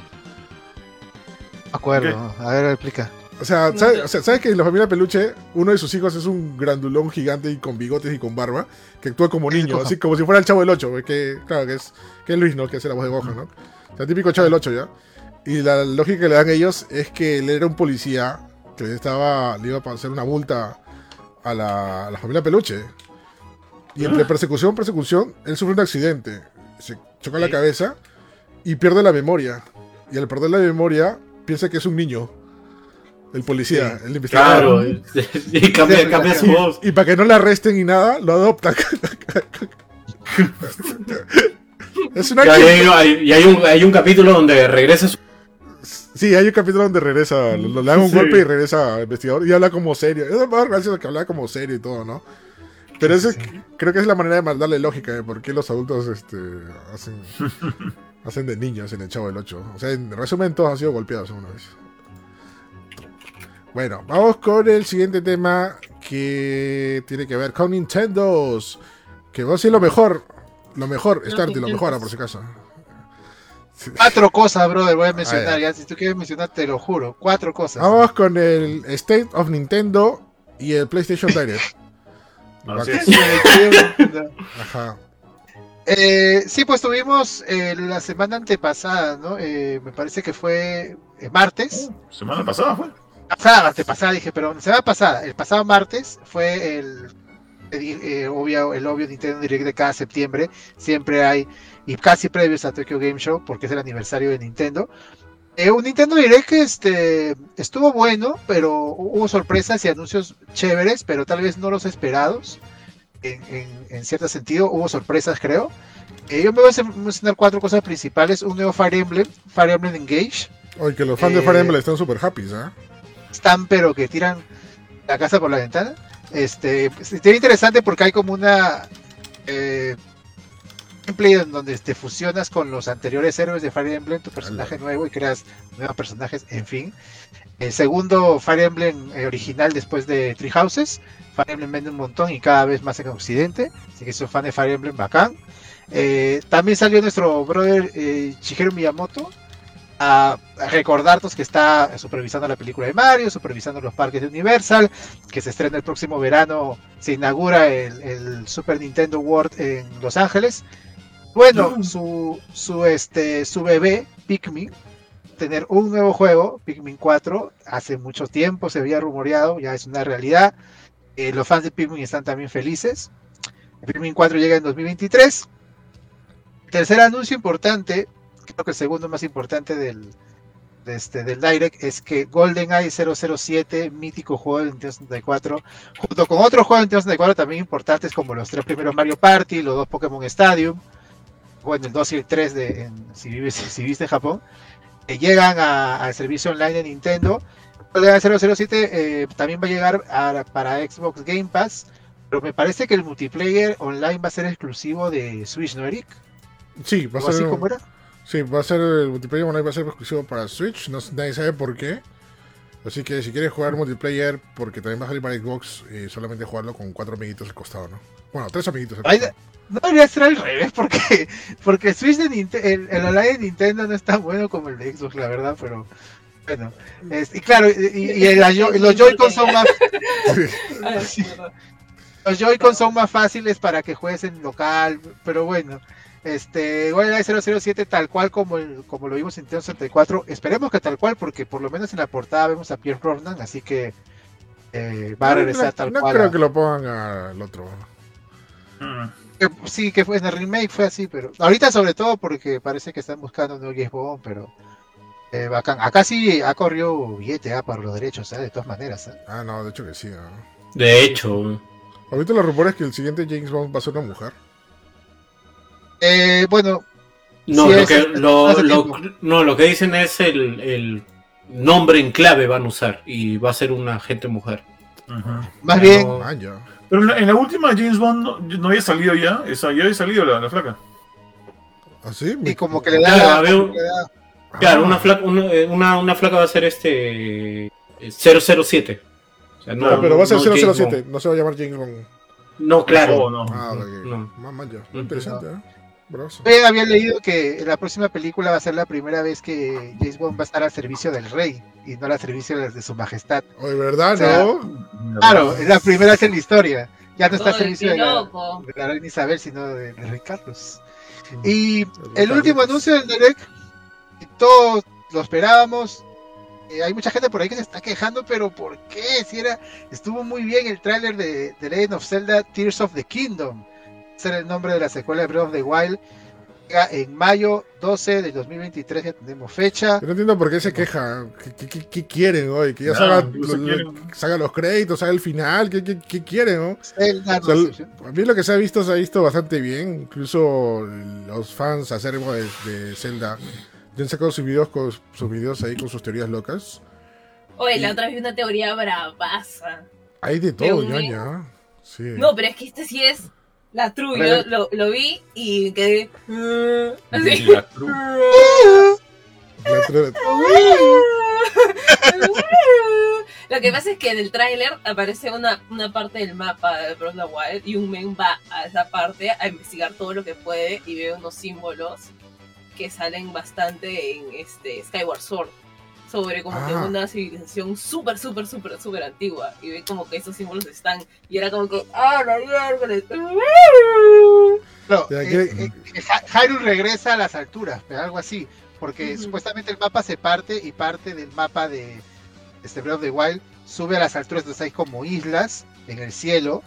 S3: Acuerdo. A ver, explica.
S2: O sea, ¿sabes, o sea, ¿sabes que en la familia Peluche uno de sus hijos es un grandulón gigante y con bigotes y con barba que actúa como niño, así como si fuera el chavo del 8, que claro que es, que es Luis, ¿no? Que hace la voz de Gohan, ¿no? O sea, típico chavo del 8 ya. Y la lógica que le dan ellos es que él era un policía que le estaba le iba a hacer una multa a la, a la familia Peluche. Y entre persecución, persecución, él sufre un accidente. Se choca la cabeza y pierde la memoria. Y al perder la memoria, piensa que es un niño. El policía, el investigador.
S4: Claro, y cambia, cambia su voz.
S2: Y para que no le arresten y nada, lo adoptan. es una
S4: Y hay, hay- y hay un, hay un capítulo donde regresa su...
S2: Sí, hay un capítulo donde regresa, lo- le dan un
S5: Sí.
S2: golpe y regresa al investigador y habla como serio. Es más gracioso que habla como serio y todo, ¿no? Pero eso es- creo que es la manera de darle lógica de por qué los adultos este, hacen, hacen de niños en el Chavo del 8. O sea, en resumen, todos han sido golpeados alguna vez. Bueno, vamos con el siguiente tema que tiene que ver con Nintendos. Que va a ser lo mejor. Lo mejor, Starty, lo mejor,
S6: Nintendos.
S2: por si acaso.
S3: Cuatro cosas, brother, voy a mencionar.
S2: Ya.
S3: si tú quieres mencionar, te lo juro. Cuatro cosas.
S2: Vamos con el State of Nintendo y el PlayStation Direct. Ajá.
S3: Eh, sí, pues tuvimos eh, la semana antepasada, ¿no? Eh, me parece que fue eh, martes.
S5: Semana pasada fue.
S3: Pasada, antepasada, dije, pero semana pasada, el pasado martes fue el, el, eh, obvio, el obvio Nintendo Direct de cada septiembre. Siempre hay, y casi previos a Tokyo Game Show, porque es el aniversario de Nintendo. Eh, un Nintendo Direct que este, estuvo bueno, pero hubo sorpresas y anuncios chéveres, pero tal vez no los esperados. En, en- en cierto sentido, hubo sorpresas, creo. Eh, yo me voy a mencionar cuatro cosas principales. Un nuevo Fire Emblem, Fire Emblem Engage.
S2: Oye, que los fans de
S3: Eh,
S2: Fire Emblem están super happy, ¿ah?
S3: Están pero que tiran la casa por la ventana. Este, sería interesante porque hay como una eh, gameplay en donde te fusionas con los anteriores héroes de Fire Emblem, tu personaje nuevo y creas nuevos personajes, en fin. El segundo Fire Emblem eh, original después de Three Houses. Fire Emblem vende un montón y cada vez más en Occidente. Así que soy fan de Fire Emblem bacán. Eh, también salió nuestro brother eh, Shigeru Miyamoto a recordarnos que está supervisando la película de Mario, supervisando los parques de Universal, que se estrena el próximo verano, se inaugura el, el Super Nintendo World en Los Ángeles. Bueno, su, su, este, su bebé, Pikmin, tener un nuevo juego, Pikmin 4, hace mucho tiempo se había rumoreado, ya es una realidad. Eh, los fans de Pikmin están también felices. Pikmin 4 llega en 2023. Tercer anuncio importante, creo que el segundo más importante del, de este, del Direct, es que GoldenEye 007, mítico juego del Nintendo 64, junto con otros juegos del Nintendo 64 también importantes como los tres primeros Mario Party, los dos Pokémon Stadium, bueno, el 2 y el 3 de, en- si, vives, si viste en Japón, que llegan a- al servicio online de Nintendo. GoldenEye 007 eh, también va a llegar a- para Xbox Game Pass, pero me parece que el multiplayer online va a ser exclusivo de Switch, ¿no, Eric?
S2: Sí, va a
S3: ¿O así
S2: ser.
S3: como era?
S2: Sí, va a ser el multiplayer online, va a ser exclusivo para Switch. No, nadie sabe por qué. Así que si quieres jugar multiplayer, porque también va a salir para Xbox, eh, solamente jugarlo con cuatro amiguitos al costado, ¿no? Bueno, tres amiguitos al
S3: Ay,
S2: costado.
S3: No debería ser al revés, porque, porque el Switch de el, el online de Nintendo no es tan bueno como el de Xbox, la verdad, pero bueno. es- y claro, y, el- y los Joy-Con son más los Joy-Con son más fáciles para que juegues en local, pero bueno. Este, GoldenEye 007 tal cual como, el- como lo vimos en Nintendo 64, esperemos que tal cual, porque por lo menos en la portada vemos a Pierre Brosnan, así que eh, va a
S2: No,
S3: regresar
S2: no,
S3: tal
S2: no
S3: cual.
S2: creo
S3: a-
S2: que lo pongan al otro.
S5: Mm.
S3: Que- sí, que fue en el remake fue así, pero ahorita sobre todo porque parece que están buscando un nuevo James Bond, pero eh, bacán. Acá sí ha corrido billete ah, para los derechos, ¿eh? de todas maneras. ¿eh?
S2: Ah, no, de hecho que sí. ¿no?
S4: De hecho,
S2: Ahorita los rumores que el siguiente James Bond va a ser una mujer.
S3: Eh, bueno,
S4: no,
S3: Sí,
S4: lo
S3: es-
S4: que, lo, lo- no, lo que dicen es el, el nombre en clave van a usar y va a ser una agente mujer.
S5: Ujú.
S3: más
S4: Pero-
S3: bien,
S2: Ah.
S5: Pero en la, última James Bond no, no había salido ya. Esa, ya había salido la, la flaca.
S2: ¿Ah, sí?
S3: y como que le da.
S4: Claro, un-
S3: le da-
S4: Claro,
S2: Ah.
S4: una flaca, una, eh, una, una flaca va a ser este eh, 007. O sea, no,
S2: Ah, pero va a ser
S4: no James
S2: 007,
S4: Bond.
S2: no se va a llamar James Bond.
S4: No, claro.
S5: Oh, no.
S2: Ah, ok.
S4: No.
S2: Más man, ya. Interesante, ¿eh? Brazo.
S3: Yo había leído que la próxima película va a ser la primera vez que James Bond va a estar al servicio del rey y no al servicio de de su majestad.
S2: Oye, ¿verdad?
S3: O sea,
S2: ¿No?
S3: Claro, es la primera vez en la historia. Ya no está al servicio de la, de la reina Isabel, sino de, de rey Carlos. Y
S2: El
S3: último anuncio del Direct, que todos lo esperábamos. eh, hay mucha gente por ahí que se está quejando, pero ¿por qué? Si era, estuvo muy bien el tráiler de, de Legend of Zelda Tears of the Kingdom. Ese era el nombre de la secuela de Breath of the Wild. En mayo 12 de 2023 ya tenemos fecha.
S2: Yo no entiendo por qué se queja. ¿Qué, qué- qué- qué quieren hoy? Que ya
S5: Nada,
S2: salga, lo- salga los créditos, salga el final. ¿Qué, qué- qué quieren, no?
S3: Zelda,
S2: O sea,
S3: no
S2: el-
S3: sé,
S2: a mí lo que se ha visto se ha visto bastante bien. Incluso los fans acérrimos de, de Zelda ya han sacado sus videos, con, sus videos ahí con sus teorías locas.
S6: Oye, la otra vez una teoría bravaza.
S2: Hay de todo, ñaña. Sí.
S6: No, pero es que este sí es la true. Yo lo, lo vi y quedé. uh, así.
S4: La True.
S2: La tra-
S6: Lo que pasa es que en el tráiler aparece una, una parte del mapa de the Wild y un men va a esa parte a investigar todo lo que puede y ve unos símbolos que salen bastante en este Skyward Sword sobre como que
S2: Ah.
S6: una civilización súper, súper, súper, súper antigua y ve como que esos símbolos están y era como que ¡ah, la miércoles!
S3: No, eh,
S2: ¿qué-
S3: eh, Hyrule regresa a las alturas, pero algo así, porque supuestamente el mapa se parte y parte del mapa de este Breath of the Wild sube a las alturas, entonces hay como islas en el cielo.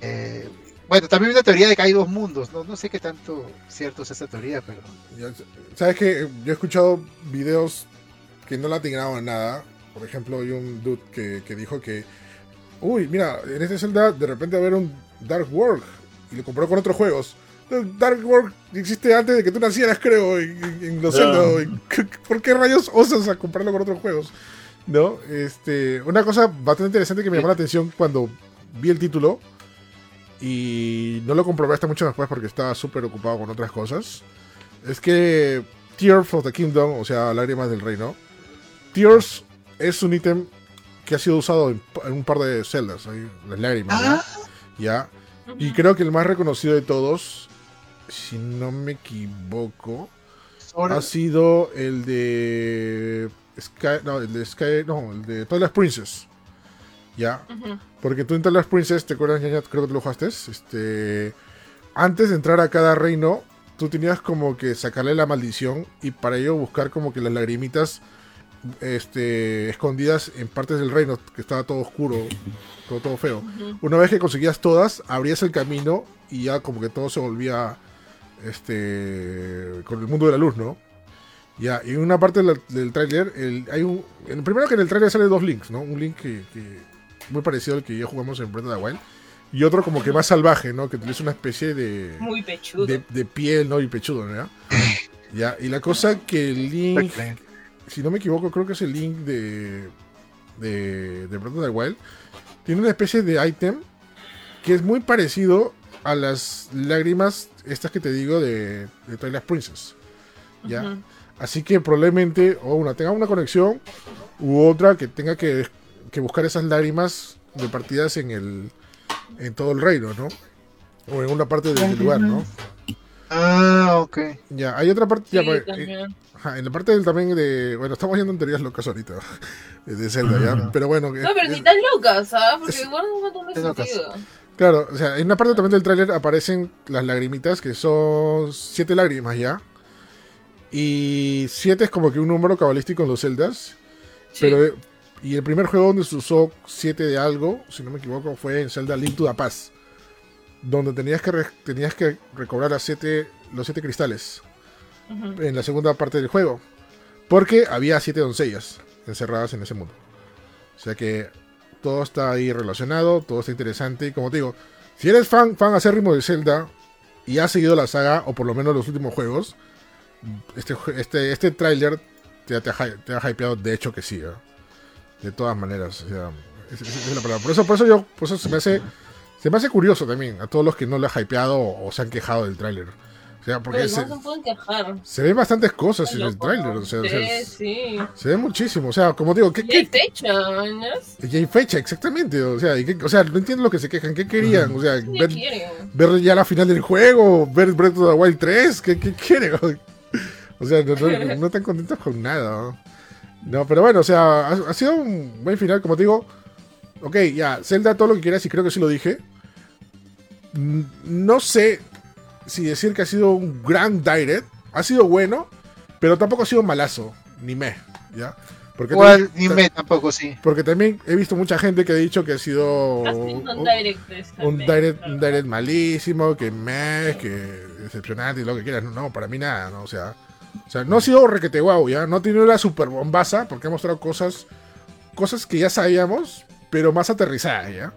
S3: Eh, bueno, también hay una teoría de que hay dos mundos, no, no sé qué tanto cierto es esa teoría, pero
S2: ¿Sabes que Yo he escuchado videos que no le atinaban a nada. Por ejemplo, hay un dude que, que dijo que, uy, mira, en este Zelda de repente va a haber un Dark World. Y lo compró con otros juegos. Dark World existe antes de que tú nacieras, creo, en, en- los. Zelda. Y ¿qué- ¿Por qué rayos osas a comprarlo con otros juegos? ¿No? Este, una cosa bastante interesante que me llamó la atención cuando vi el título. Y no lo comprobé hasta mucho después porque estaba súper ocupado con otras cosas es que Tears of the Kingdom, o sea, Lágrimas del Reino, Tears es un ítem que ha sido usado en, en un par de celdas, las lágrimas, ¿ya? ¿ya? Y creo que el más reconocido de todos, si no me equivoco,
S3: ahora
S2: ha sido el de Sky, no, el de Sky, no, el de Twilight Princess, ¿ya? Porque tú en Twilight Princess, ¿te acuerdas, Ñaña? Creo que lo jugaste. Este, antes de entrar a cada reino, tú tenías como que sacarle la maldición y para ello buscar como que las lagrimitas este, escondidas en partes del reino, que estaba todo oscuro, todo, todo feo. Una vez que conseguías todas, abrías el camino y ya como que todo se volvía este, con el mundo de la luz, ¿no? Ya, y en una parte del, del tráiler, el- hay un... El primero que en el tráiler sale dos links, ¿no? Un link que, que- muy parecido al que ya jugamos en Breath of the Wild. Y otro como que más salvaje, ¿no? Que utiliza una especie de,
S6: Muy pechudo.
S2: de, de piel, ¿no? Y pechudo, ¿no? Ya, y la cosa que el link, si no me equivoco, creo que es el link de, de, de Breath of the Wild, tiene una especie de item que es muy parecido a las lágrimas, estas que te digo, de, de Twilight Princess. ¿Ya? Así que probablemente, o una tenga una conexión, u otra que tenga que, que buscar esas lágrimas repartidas en el en todo el reino, ¿no? O en una parte del lugar, ¿no?
S3: Ah, ok.
S2: Ya, hay otra parte.
S6: Sí,
S2: ya, pues, eh, ajá, en la parte del también de. Bueno, estamos yendo en teorías locas ahorita. De Zelda, ya. Pero bueno.
S6: No, pero
S2: es-
S6: ni tan locas, ¿sabes? Porque
S2: es-
S6: guardan un montón de
S3: es locas.
S6: sentido.
S2: Claro, o sea, en una parte también del tráiler aparecen las lagrimitas, que son siete lágrimas ya. Y siete es como que un número cabalístico en los celdas.
S6: Sí.
S2: Pero, eh, y el primer juego donde se usó 7 de algo, si no me equivoco, fue en Zelda Link to the Past. Donde tenías que, re- tenías que recobrar las siete, los 7 cristales en la segunda parte del juego. Porque había 7 doncellas encerradas en ese mundo. O sea que todo está ahí relacionado, todo está interesante. Y como te digo, si eres fan, fan acérrimo de Zelda y has seguido la saga, o por lo menos los últimos juegos, este, este, este tráiler te, te, te ha hypeado, de hecho que sí, ¿eh? de todas maneras. O sea, es- es- esa es la palabra. Por eso, por eso yo, por eso se me hace, se me hace curioso también a todos los que no le ha hypeado o, o se han quejado del tráiler. O sea, porque se,
S6: no se pueden quejar.
S2: se ven bastantes cosas en el tráiler. O sea, o sea,
S6: Sí, sí.
S2: se ve muchísimo. O sea, como digo, ¿qué,
S6: Y hay
S2: qué,
S6: fecha,
S2: y hay fecha, exactamente. O sea, y qué- o sea, no entiendo lo que se quejan. ¿Qué querían? O sea,
S6: ¿Qué
S2: ver,
S6: quieren?
S2: ver ya la final del juego, ver Breath of the Wild 3, ¿qué, qué quieren? O sea, no, no- no están contentos con nada. ¿no? No, pero bueno, o sea, ha, ha sido un buen final, como te digo. Ok, ya, Zelda, todo lo que quieras, y creo que sí lo dije. No sé si decir que ha sido un gran direct. Ha sido bueno, pero tampoco ha sido malazo, ni me, ¿ya? Porque
S3: Igual,
S2: también-
S3: ni me tampoco, sí.
S2: porque también he visto mucha gente que ha dicho que ha sido un,
S6: un direct
S2: un direct,
S6: claro.
S2: un direct malísimo, que meh, que decepcionante y lo que quieras. No, no, para mí nada, ¿no? O sea, o sea no ha sido requete guau, ¿ya? No ha tenido la super bombaza, porque ha mostrado cosas, cosas que ya sabíamos, pero más aterrizadas, ¿ya?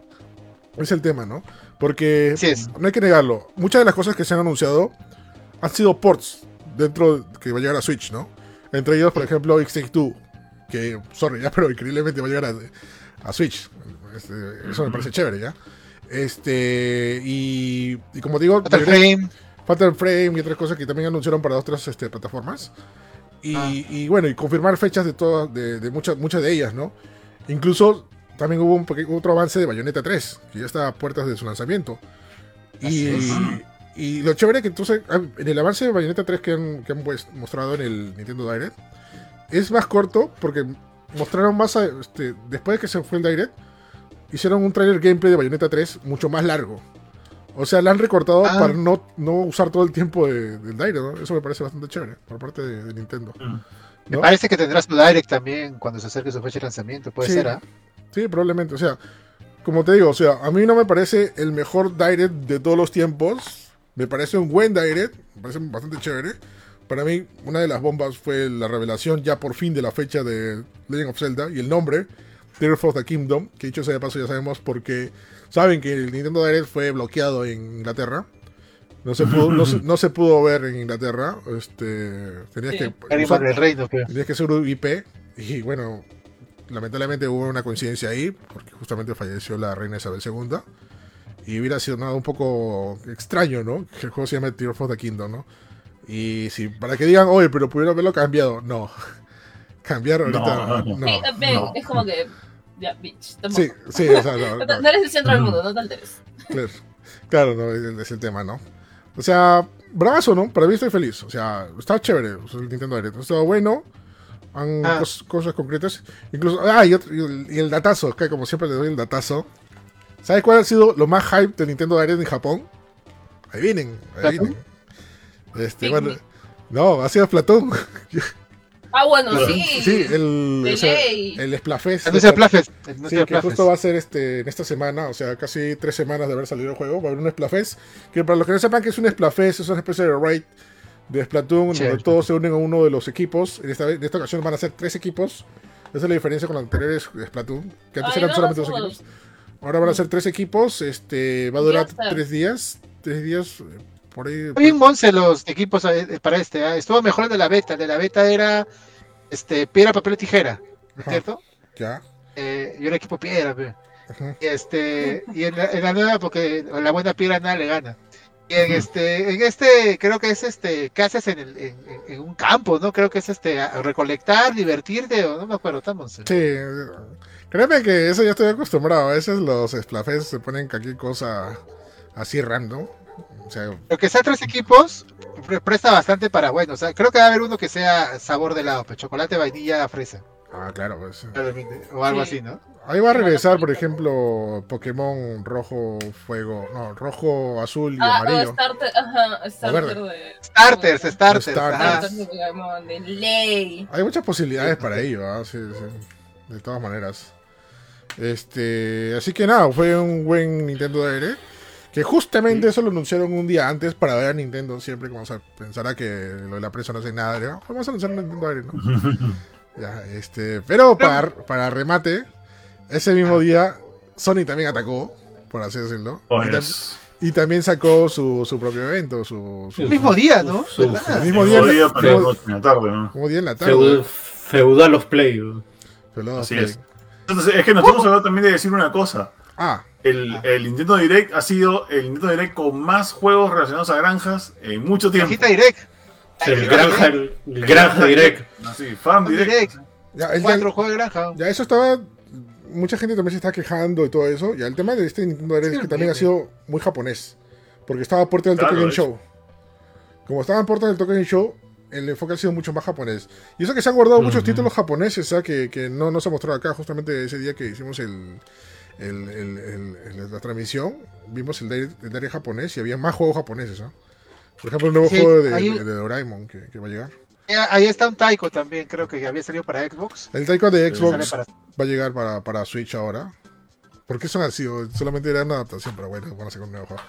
S2: Es el tema, ¿no? Porque
S3: es.
S2: no hay que negarlo. Muchas de las cosas que se han anunciado han sido ports dentro de- que va a llegar a Switch, ¿no? Entre ellos, por ejemplo, X Take Two, que, sorry, ya, pero increíblemente va a llegar a, a Switch. Este, eso me parece chévere, ¿ya? Este, y, y como digo,
S3: Fatal Frame.
S2: Fatal Frame y otras cosas que también anunciaron para otras este, plataformas. Y,
S3: Ah.
S2: y bueno, y confirmar fechas de todas, de, de muchas, muchas de ellas, ¿no? Incluso también hubo un otro avance de Bayonetta 3, que ya está a puertas de su lanzamiento. Y, y lo chévere que entonces, ah, en el avance de Bayonetta 3 que han, que han pues, mostrado en el Nintendo Direct, es más corto porque mostraron más, a- este, después de que se fue el Direct, hicieron un trailer gameplay de Bayonetta 3 mucho más largo. O sea, la han recortado
S3: Ah.
S2: para no, no usar todo el tiempo de- del Direct, ¿no? Eso me parece bastante chévere por parte de, de Nintendo.
S3: Me
S2: ¿no?
S3: parece que tendrás tu direct también cuando se acerque su fecha de lanzamiento. Puede
S2: Sí.
S3: ser, ¿ah?
S2: Sí, probablemente. O sea, como te digo, o sea, a mí no me parece el mejor Direct de todos los tiempos. Me parece un buen Direct, me parece bastante chévere. Para mí, una de las bombas fue la revelación ya por fin de la fecha de Legend of Zelda y el nombre, Tears of the Kingdom, que dicho sea de paso ya sabemos porque saben que el Nintendo Direct fue bloqueado en Inglaterra. No se pudo, no se, no se pudo ver en Inglaterra. Este, tenías
S6: Sí.
S2: que usar-
S3: Reino.
S2: Tenías que ser un IP. Y bueno, lamentablemente hubo una coincidencia ahí, porque justamente falleció la reina Isabel II. Y hubiera sido nada un poco extraño, ¿no? Que el juego se llama Tears of the Kingdom, ¿no? Y si, para que digan, oye, pero pudieron haberlo cambiado. No. Cambiar ahorita.
S5: No,
S2: No.
S5: no,
S6: Sí, ven,
S5: no.
S6: es como que. Ya, bitch. tampoco.
S2: Sí, sí, o sea, no,
S6: No, te-
S2: no.
S6: no eres el centro del mundo, no te alteres.
S2: Claro, claro, no, es, es el tema, ¿no? O sea, bravazo, ¿no? Para mí estoy feliz. O sea, está chévere o sea, el Nintendo Direct. Ha estado bueno. Han
S3: Ah.
S2: cos- cosas concretas. Incluso, ah, y, otro- y el, el datazo, que como siempre le doy el datazo. ¿Sabes cuál ha sido lo más hype de Nintendo Direct en Japón? Ahí vienen, ahí vienen. Este, bueno, no, ha sido Platón.
S6: Ah, bueno, sí.
S2: sí, el, o sea, el Splafest.
S3: Plafes. Anuncia
S2: Sí, que justo va a ser este, en esta semana, o sea, casi tres semanas de haber salido el juego. Va a haber un Splafest. Que para los que no sepan que es un Splafest, es una especie de raid de Splatoon, donde todos se unen a uno de los equipos. En esta, vez- en esta ocasión van a ser tres equipos. Esa es la diferencia con los anteriores Splatoon, que antes
S6: Ay,
S2: eran
S6: no,
S2: solamente dos equipos. Ahora van a ser tres equipos. Este, va a durar tres días. Tres días, eh, por ahí.
S3: Bien Monse los equipos eh, para este. ¿ah? Estuvo mejor el de la beta. El de la beta era este piedra, papel y tijera. ¿no es
S2: Ajá.
S3: cierto?
S2: Ya.
S3: Eh, yo era equipo piedra. pe.
S2: Ujú.
S3: Y este y en la, en la nueva porque la buena piedra nada le gana. Y en este en este creo que es este que haces en, el, en, un campo, ¿no? Creo que es este recolectar, divertirte o no me acuerdo, está Monse.
S2: Sí, créeme que eso ya estoy acostumbrado. A veces los Splafests se ponen cualquier cosa así random. O sea,
S3: Lo que sea tres equipos pre- presta bastante para bueno, o sea, creo que va a haber uno que sea sabor de helado, pues chocolate, vainilla, fresa,
S2: ah, claro, pues.
S3: o algo
S6: Sí.
S3: así, ¿no?
S2: Ahí va a regresar, por ejemplo, Pokémon rojo, fuego, no, rojo, azul y
S6: Ah,
S2: amarillo.
S6: starter, ajá, starter
S2: verde.
S6: de.
S3: Starters, starters,
S2: Starters.
S3: ajá.
S6: Starter de Pokémon, de ley.
S2: Hay muchas posibilidades para ello, ¿ah? Sí, sí, de todas maneras. Este, así que nada, fue un buen Nintendo Direct. Que justamente eso lo anunciaron un día antes para ver a Nintendo siempre, como se pensará que lo de la prensa no hace nada. ¿no? Vamos a anunciar un Nintendo Direct, ¿no? Ya, este, pero para, para remate, ese mismo día Sony también atacó, por así decirlo. Y, tam-
S5: Pues,
S2: y también sacó su, su propio evento, su, su-
S3: El mismo día, ¿no?
S2: El mismo día,
S5: en la tarde, ¿no?
S2: mismo día en la tarde.
S4: Feudal, feudal of Play.
S2: Pero,
S5: Así
S2: ok.
S5: es. Entonces, es que nos hemos hablado también de decir una cosa.
S2: Ah,
S5: El,
S3: Ah.
S5: el Nintendo Direct ha sido el Nintendo Direct con más juegos relacionados a granjas en mucho tiempo.
S3: Cajita Direct.
S4: El granja, el, el granja direct.
S5: Así, Farm Direct.
S3: Direct.
S2: Ya, el-
S3: Cuatro juegos de granja.
S2: Ya, eso estaba. Mucha gente también se está quejando y todo eso. Ya, el tema de este Nintendo Direct es que también ha sido muy japonés. Porque estaba a puerta del
S5: Claro,
S2: Tokyo Game. Show. Como estaba a puerta del Tokyo Game Show, el enfoque ha sido mucho más japonés. Y eso que se han guardado muchos títulos japoneses, ¿sabes? Que, que no, no se mostró acá. Justamente ese día que hicimos el, el- el- el- el- la transmisión, vimos el Direct, el Direct japonés y había más juegos japoneses, ¿no? Por ejemplo, el nuevo
S3: Sí,
S2: juego de,
S3: hay-
S2: de- de Doraemon que, que va a llegar.
S3: Eh, Ahí está un Taiko también, creo que había salido para Xbox.
S2: El Taiko de
S3: Sale
S2: Xbox
S3: para-
S2: va a llegar para, para Switch ahora. ¿Por qué son así? Solamente era una adaptación, pero bueno, van a sacar un nuevo juego.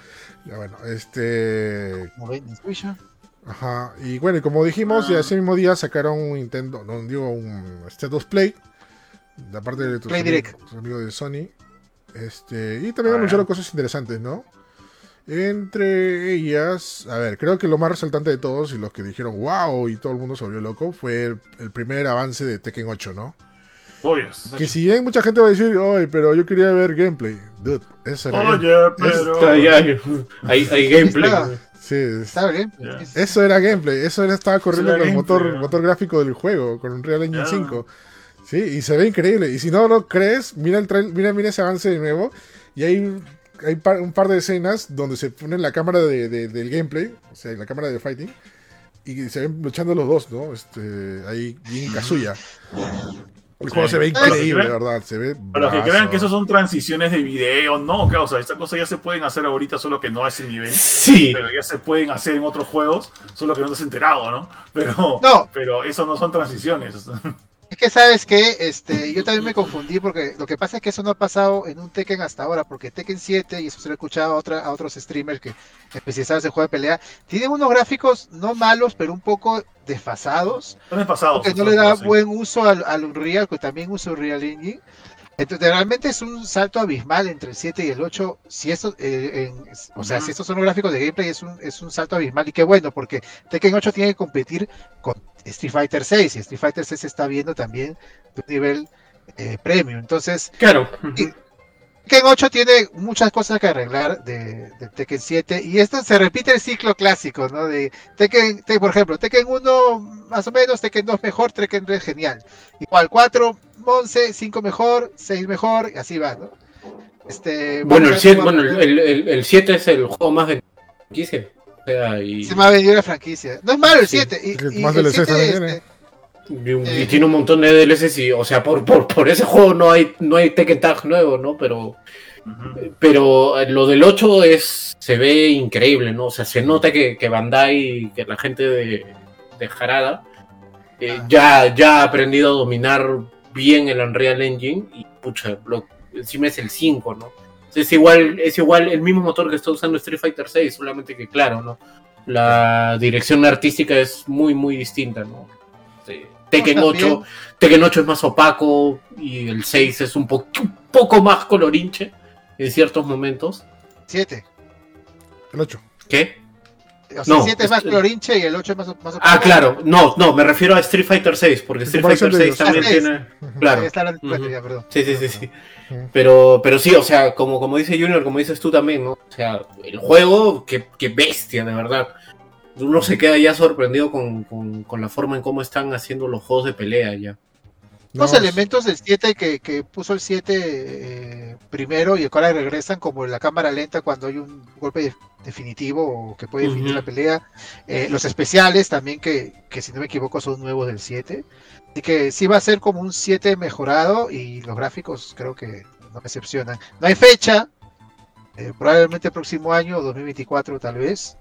S2: Ya bueno, este.
S3: como ven en Switch.
S2: Ajá. Y bueno, y como dijimos, ya ese mismo día sacaron un Nintendo, no digo un Status Play. De parte de tus
S3: Play
S2: amigos,
S3: Direct.
S2: tus amigos de Sony. Este. Y también
S5: Ah.
S2: anunciaron cosas interesantes, ¿no? Entre ellas, a ver, creo que lo más resaltante de todos y los que dijeron wow y todo el mundo se volvió loco fue el, el primer avance de Tekken 8, ¿no?
S5: Obvios.
S2: Que si bien mucha gente va a decir, oye, pero yo quería ver gameplay. Dude, eso era.
S5: Oye, pero.
S4: Ay, ay, Hay, hay gameplay.
S2: Sí, es-
S3: Está bien.
S2: Eso era gameplay. Eso era, estaba corriendo
S5: era
S2: con el motor, motor gráfico del juego, con Unreal Engine
S5: Ya.
S2: 5. Sí, y se ve increíble. Y si no lo crees, mira, el trail- mira, mira ese avance de nuevo. Y hay, hay par- un par de escenas donde se pone la cámara de, de- del gameplay, o sea, la cámara de fighting. Y se ven luchando los dos, ¿no? Este, ahí, bien Kazuya. El juego
S5: Sí.
S2: se ve
S5: Para los que
S2: increíble,
S5: crean-
S2: ¿verdad? Se ve.
S5: Para los que crean que esos son transiciones de video, no, causa, estas cosas ya se pueden hacer ahorita, solo que no a ese nivel.
S4: Sí.
S5: Pero ya se pueden hacer en otros juegos, solo que no te has enterado, ¿no? Pero,
S3: No.
S5: pero eso no son transiciones.
S3: Es que sabes que este, yo también me confundí porque lo que pasa es que eso no ha pasado en un Tekken hasta ahora, porque Tekken 7, y eso se lo he escuchado a, otra, a otros streamers que especializados en juego de pelea, tienen unos gráficos no malos, pero un poco desfasados,
S5: Son pasados.
S3: porque no le da buen uso al, al Unreal, que también usa Unreal Engine. Entonces, realmente es un salto abismal entre el 7 y el 8. Si eso, eh, en- o sea,
S5: Ujú.
S3: si estos son los gráficos de gameplay, es un, es un salto abismal. Y qué bueno, porque Tekken 8 tiene que competir con Street Fighter 6. Y Street Fighter 6 se está viendo también de un nivel eh, premium. Entonces,
S4: Claro.
S3: Y- Tekken 8 tiene muchas cosas que arreglar de, de Tekken 7 y esto se repite el ciclo clásico, ¿no? De Tekken, te- por ejemplo, Tekken 1 más o menos, Tekken 2 mejor, Tekken 3 genial. Igual 4, 11, 5 mejor, 6 mejor, y así va, ¿no? Este,
S4: Bueno, el
S3: ver
S4: 7
S3: cómo va a
S4: bueno, el, el, el 7 es el juego más de franquicia. O sea, y,
S3: se me ha vendido la franquicia. No es malo el
S4: Sí.
S3: 7. Y,
S2: Es que
S3: y
S2: más
S3: el
S2: DLCs
S3: 7,
S2: también
S3: este,
S2: tiene.
S4: y un- y tiene un montón de DLCs y, o sea, por, por, por ese juego no hay, no hay Tekken Tag nuevo, ¿no? Pero, pero lo del 8 es, se ve increíble, ¿no? O sea, se nota que, que Bandai, que la gente de, de Harada, eh, ya, ya ha aprendido a dominar bien el Unreal Engine y, pucha, lo- encima es el 5, ¿no? Es igual, es igual el mismo motor que está usando Street Fighter 6, solamente que, claro, ¿no? La dirección artística es muy, muy distinta, ¿no? Sí. Tekken
S3: También.
S4: 8, Tekken 8 es más opaco y el 6 es un, po- un poco más colorinche en ciertos momentos.
S3: 7.
S2: El 8.
S4: ¿Qué?
S3: O sea,
S4: No,
S3: el 7 es más clorinche y el 8 es más, más
S4: Ah, claro, no, no, me refiero a Street Fighter 6, porque Street Fighter
S2: de
S4: 6 también.
S3: Ah,
S4: tiene... Claro. Sí, sí, sí, sí. Pero, pero sí, o sea, como, como dice Junior, como dices tú también, ¿no? O sea, el juego, qué, qué bestia, de verdad. Uno se queda ya sorprendido con, con, con la forma en cómo están haciendo los juegos de pelea ya.
S3: Los
S2: No,
S3: elementos del 7 que, que puso el 7 eh, primero y el cual regresan como la cámara lenta cuando hay un golpe de- definitivo o que puede definir la pelea. Eh, los especiales también que, que si no me equivoco son nuevos del 7. Así que sí va a ser como un 7 mejorado y los gráficos creo que no me decepcionan. No hay fecha, eh, probablemente el próximo año, 2024 tal vez.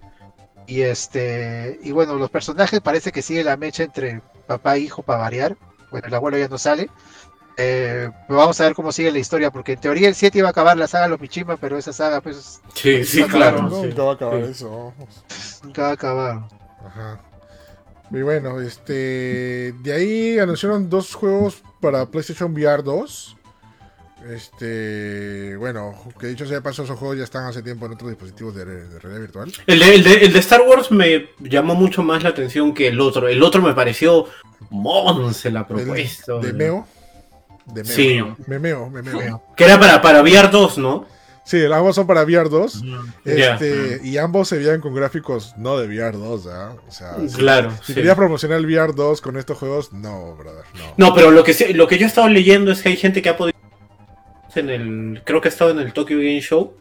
S3: Y este y bueno, los personajes parece que sigue la mecha entre papá e hijo para variar. Bueno, el abuelo ya no sale. Eh, pero vamos a ver cómo sigue la historia, porque en teoría el 7 iba a acabar la saga Los Michima, pero esa saga pues
S4: Sí, sí, claro. sí.
S2: Nunca va a acabar
S4: Sí.
S2: eso.
S3: nunca va a acabar.
S2: Ajá. Y bueno, este. De ahí anunciaron dos juegos para PlayStation VR 2. Este. Bueno, que dicho sea de paso, esos juegos ya están hace tiempo en otros dispositivos de, de realidad virtual.
S4: El de, el, de, el de Star Wars me llamó mucho más la atención que el otro. El otro me pareció monce la propuesta.
S2: De Meo. De Meo.
S4: Sí.
S2: Memeo, memeo.
S4: Que era para, para VR 2, ¿no?
S2: Sí, ambos son para VR 2.
S4: Ya.
S2: Este, Y ambos se veían con gráficos no de VR 2, ¿ah? O sea, si-
S4: Claro.
S2: si
S4: sí.
S2: querías promocionar el VR 2 con estos juegos, no, brother, no.
S4: No, pero lo que lo que yo he estado leyendo es que hay gente que ha podido en el creo que ha estado en el Tokyo Game Show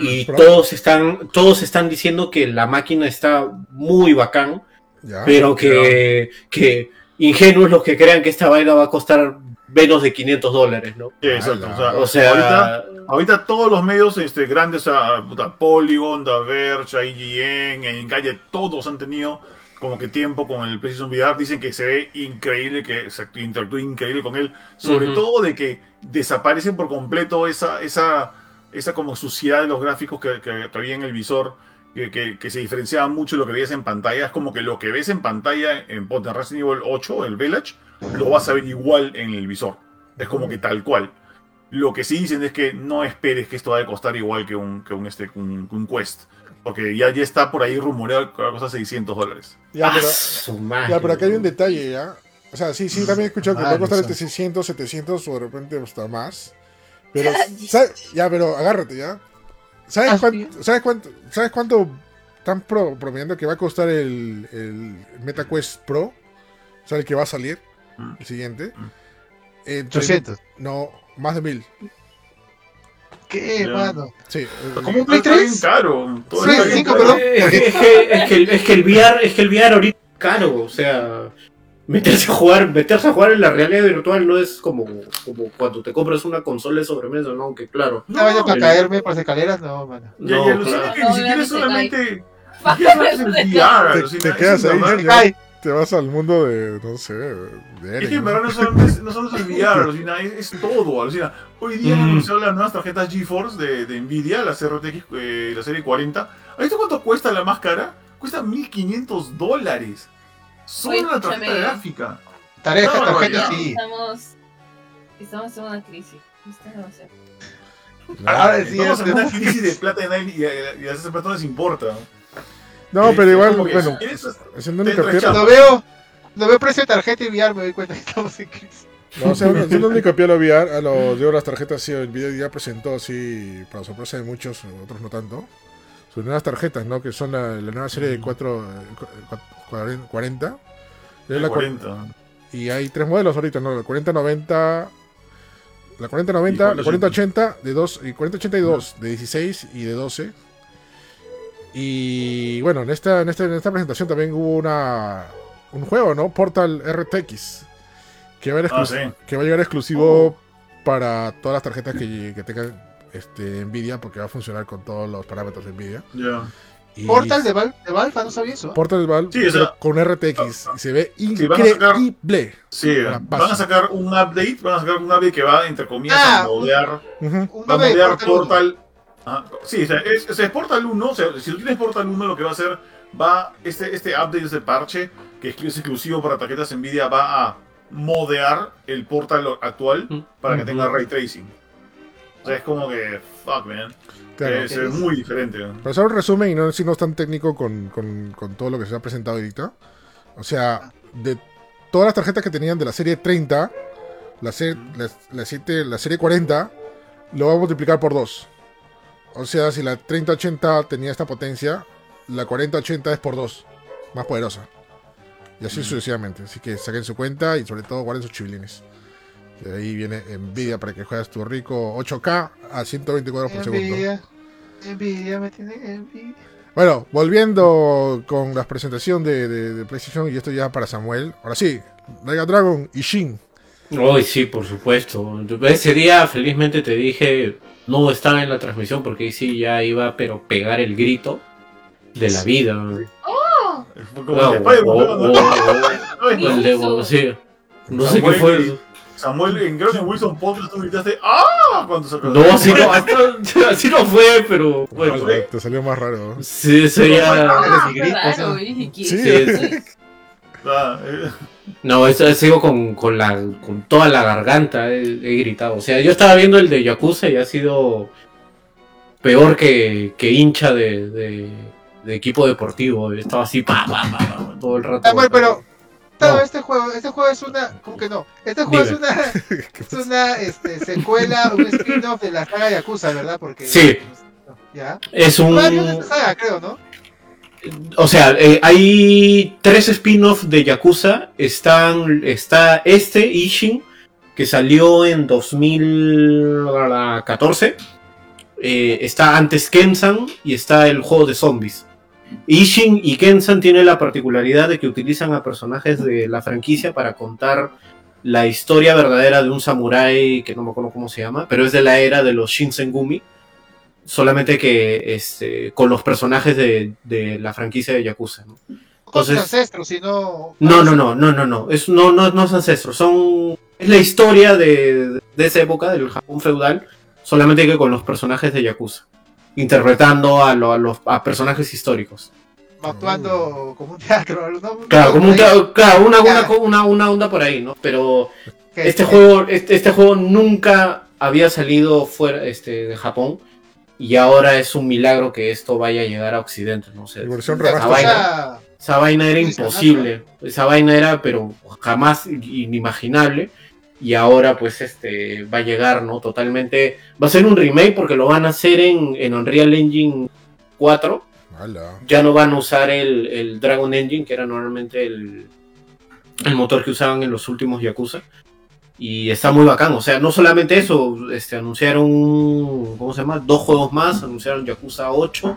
S4: y
S2: Pro.
S4: todos están todos están diciendo que la máquina está muy bacán,
S2: ¿Ya?
S4: pero que que ingenuos los que crean que esta vaina va a costar menos de 500 dólares, ¿no?
S5: Sí, exacto. O sea,
S4: O sea,
S5: ahorita, ahorita todos los medios este, grandes, sea, puta, Polygon, The Verge, IGN, Engadget, todos han tenido como que tiempo con el PlayStation VR. Dicen que se ve increíble, que se interactúa increíble con él. Sobre todo de que desaparecen por completo esa, esa, esa como suciedad de los gráficos que, que, que había en el visor. Que, que, que se diferenciaba mucho de lo que veías en pantalla. Es como que lo que ves en pantalla en ponte, Resident Evil 8, el Village, lo vas a ver igual en el visor. Es como que tal cual. Lo que sí dicen es que no esperes que esto vaya a costar igual que un, que un, este, un, un Quest. Porque ya, ya está por ahí rumoreado que va a costar 600 dólares.
S2: Ya, pero,
S4: Ah,
S2: ya, pero acá hay un detalle, ¿ya? O sea, sí, sí, también he escuchado que
S3: Ah,
S2: puede costar entre
S3: sé.
S2: 600, 700 o de repente hasta más. Pero,
S7: Ya,
S2: ¿sabes? Ya, pero agárrate, ¿ya? ¿Sabes,
S3: Ah,
S2: cuánto, ¿sabes, cuánto, ¿sabes cuánto están pro- promediando que va a costar el, el MetaQuest Pro? O sea, el que va a salir,
S5: Mm.
S2: el siguiente.
S5: Mm.
S2: Entre-
S3: 800.
S2: No, más de mil.
S3: ¿Qué,
S5: Ya.
S3: hermano?
S2: Sí.
S3: ¿Cómo un Play
S5: Está bien
S3: 3?
S5: caro. Todo
S3: Sí,
S5: está bien
S3: cinco,
S5: caro.
S3: perdón.
S4: Es que, es, que, es, que, el VR, es que el VR ahorita es caro, o sea, meterse a jugar, meterse a jugar en la realidad virtual no es como, como cuando te compras una consola de sobremesa, ¿no? Aunque claro.
S3: No, vaya para
S4: el-
S3: caerme por las escaleras, no, mano.
S5: Ya,
S4: No,
S5: ya, alucina
S4: claro.
S5: que ni siquiera solamente. solamente el VR,
S2: Te- te quedas ahí, ¿no? Te vas al mundo de, no sé, de
S5: Es que en verdad no solamente es, no solo es el VR, alucina, es, es todo, alucina. Hoy día han
S4: Mm.
S5: anunciado las nuevas tarjetas GeForce de, de Nvidia, las RTX, eh, la serie 40. ¿Has visto cuánto cuesta la más cara? Cuesta 1500 dólares. Solo
S6: Oye,
S5: la tarjeta gráfica.
S3: tarea,
S5: No,
S3: tarjeta, sí.
S6: Estamos, estamos en una crisis. Esto no sé.
S3: Sí,
S5: Estamos
S3: es-
S5: en una crisis de plata nadie y, y a esas personas no les importa.
S2: No, pero
S5: Es
S2: igual, bueno, única
S5: entra
S2: piedra.
S3: Cuando veo, cuando veo precio de tarjeta y VR me doy cuenta que estamos en crisis.
S2: No, o sea, haciendo única piedra a lo VR, a los de las tarjetas, sí, el video ya presentó así, para sorpresa de muchos, otros no tanto, sus nuevas tarjetas, ¿no? Que son la, la nueva serie de 4, 40. Es la cua-
S5: 40.
S2: y hay tres modelos ahorita, ¿no? La 4090, la 4090, la 4080 de 2 y 4082 de 16 y de 12. Y bueno, en esta, en esta, en esta presentación también hubo una un juego, ¿no? Portal RTX. Que va a,
S5: Ah,
S2: exclus-
S5: sí.
S2: que va a llegar exclusivo para todas las tarjetas que, que tengan este, Nvidia, porque va a funcionar con todos los parámetros de Nvidia.
S5: Ya.
S2: Y
S3: Portal de, Val de Valve, no sabía eso.
S2: Portal Valve,
S5: Sí, o sea-
S2: con RTX. Y se ve
S5: Sí, van a sacar-
S2: increíble.
S5: Sí, van a sacar un update, van a sacar un update que va, entre comillas,
S3: Ah,
S5: a modear.
S3: Un
S5: va a
S3: de
S5: modear
S3: Portal.
S5: Portal. Ajá, sí, o sea, es, o sea, es Portal 1, o sea, si tú tienes Portal 1, lo que va a hacer, va, este, este update, este parche, que es es exclusivo para tarjetas Nvidia, va a modear el Portal actual para que tenga ray tracing. O sea, es como que, fuck, man.
S2: Claro.
S5: Se ve muy diferente.
S2: Para hacer un resumen y no si no es tan técnico con, con- con todo lo que se ha presentado ahorita. O sea, de todas las tarjetas que tenían de la serie 30, la, serie, la, la siete- la serie 40 lo va a multiplicar por 2. O sea, si la 3080 tenía esta potencia, la 4080 es por 2. Más poderosa. Y así sucesivamente. Así que saquen su cuenta y sobre todo guarden sus chivilines. Y ahí viene Nvidia para que juegues tu rico 8K a 120 cuadros por segundo.
S3: Envidia. Envidia, me tiene envidia.
S2: Bueno, volviendo con la presentación de, de- de PlayStation, y esto ya para Samuel. Ahora sí, Mega Dragon y Shin.
S4: Hoy sí, por supuesto. Ese día, felizmente te dije, no estaba en la transmisión porque ahí sí ya iba, pero pegar el grito de la vida.
S5: Fue como
S4: Ah,
S5: el de Spider-Man,
S4: o-
S5: ¿no?
S4: sí. No sé qué fue eso.
S5: Samuel, en, creo que en Wilson Podcast tú gritaste ¡Ah! cuando sacó.
S4: No, así no, hasta- así no fue, pero bueno.
S5: fue?
S2: Te salió más raro. ¿no?
S4: Sí, sería.
S3: Ah, ¿no?
S6: oye, ¿qué-
S2: Sí.
S4: No, eso ha sido con, con, la, con toda la garganta, he, he gritado. O sea, yo estaba viendo el de Yakuza y ha sido peor que, que hincha de, de, de equipo deportivo. Estaba así, pa, pa, pa, pa, todo el rato.
S3: Pero No, este juego, este juego es una, ¿cómo que no? Este juego es
S4: Dime.
S3: una, es una este, secuela, un spin-off de la saga Yakuza, ¿verdad? Porque
S4: Sí.
S3: ya.
S4: Es un.
S3: Varios de esta saga, creo, ¿no?
S4: O sea, eh, hay tres spin-offs de Yakuza. Están, está este, Ishin, que salió en 2014. Eh, está antes Kensan y está el juego de zombies. Ishin y Kensan tienen la particularidad de que utilizan a personajes de la franquicia para contar la historia verdadera de un samurái que no me acuerdo cómo se llama, pero es de la era de los Shinsengumi. Solamente que este, con los personajes de, de la franquicia de Yakuza. ¿no?
S3: Con sus
S4: Entonces-
S3: ancestros, sino.
S4: No, no, no, no, no, no. Es, no, no, no es ancestros. Son. Es la historia de, de esa época, del Japón feudal. Solamente que con los personajes de Yakuza. Interpretando a, lo- a los a personajes históricos.
S3: Actuando como un teatro, ¿no?
S4: Claro, como un,
S3: ahí,
S4: claro, una, una, una, una onda por ahí, ¿no? Pero este
S3: que-
S4: juego, este, este juego nunca había salido fuera este, de Japón. Y ahora es un milagro que esto vaya a llegar a Occidente, ¿no?
S2: Versión
S4: esa vaina- esa vaina era imposible. Esa vaina era, pero jamás inimaginable. Y ahora, pues, este, va a llegar, ¿no? Totalmente. Va a ser un remake porque lo van a hacer en, en Unreal Engine 4.
S2: Ala.
S4: Ya no van a usar el, el Dragon Engine, que era normalmente el, el motor que usaban en los últimos Yakuza. Y está muy bacán. O sea, no solamente eso, este, anunciaron, ¿cómo se llama? Dos juegos más. Anunciaron Yakuza 8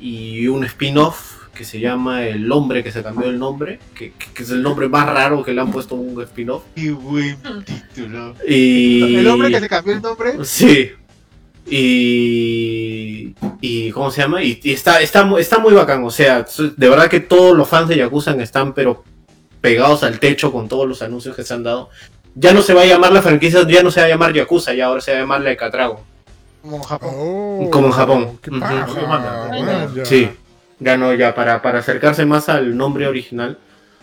S4: y un spin-off que se llama El Hombre que se cambió el nombre, que, que- que es el nombre más raro que le han puesto a un spin-off.
S3: Qué buen título.
S4: Y...
S3: El hombre que se cambió el nombre.
S4: Sí. Y, y ¿cómo se llama? Y, y está, está, está muy bacán. O sea, de verdad que todos los fans de Yakuza están pero pegados al techo con todos los anuncios que se han dado. Ya no se va a llamar la franquicia, ya no se va a llamar Yakuza, ya ahora se va a llamar la de Catrago.
S3: Como en Japón.
S2: Oh,
S4: Como en Japón.
S2: Qué paja.
S4: Sí, ya no, ya para, para acercarse más al nombre original.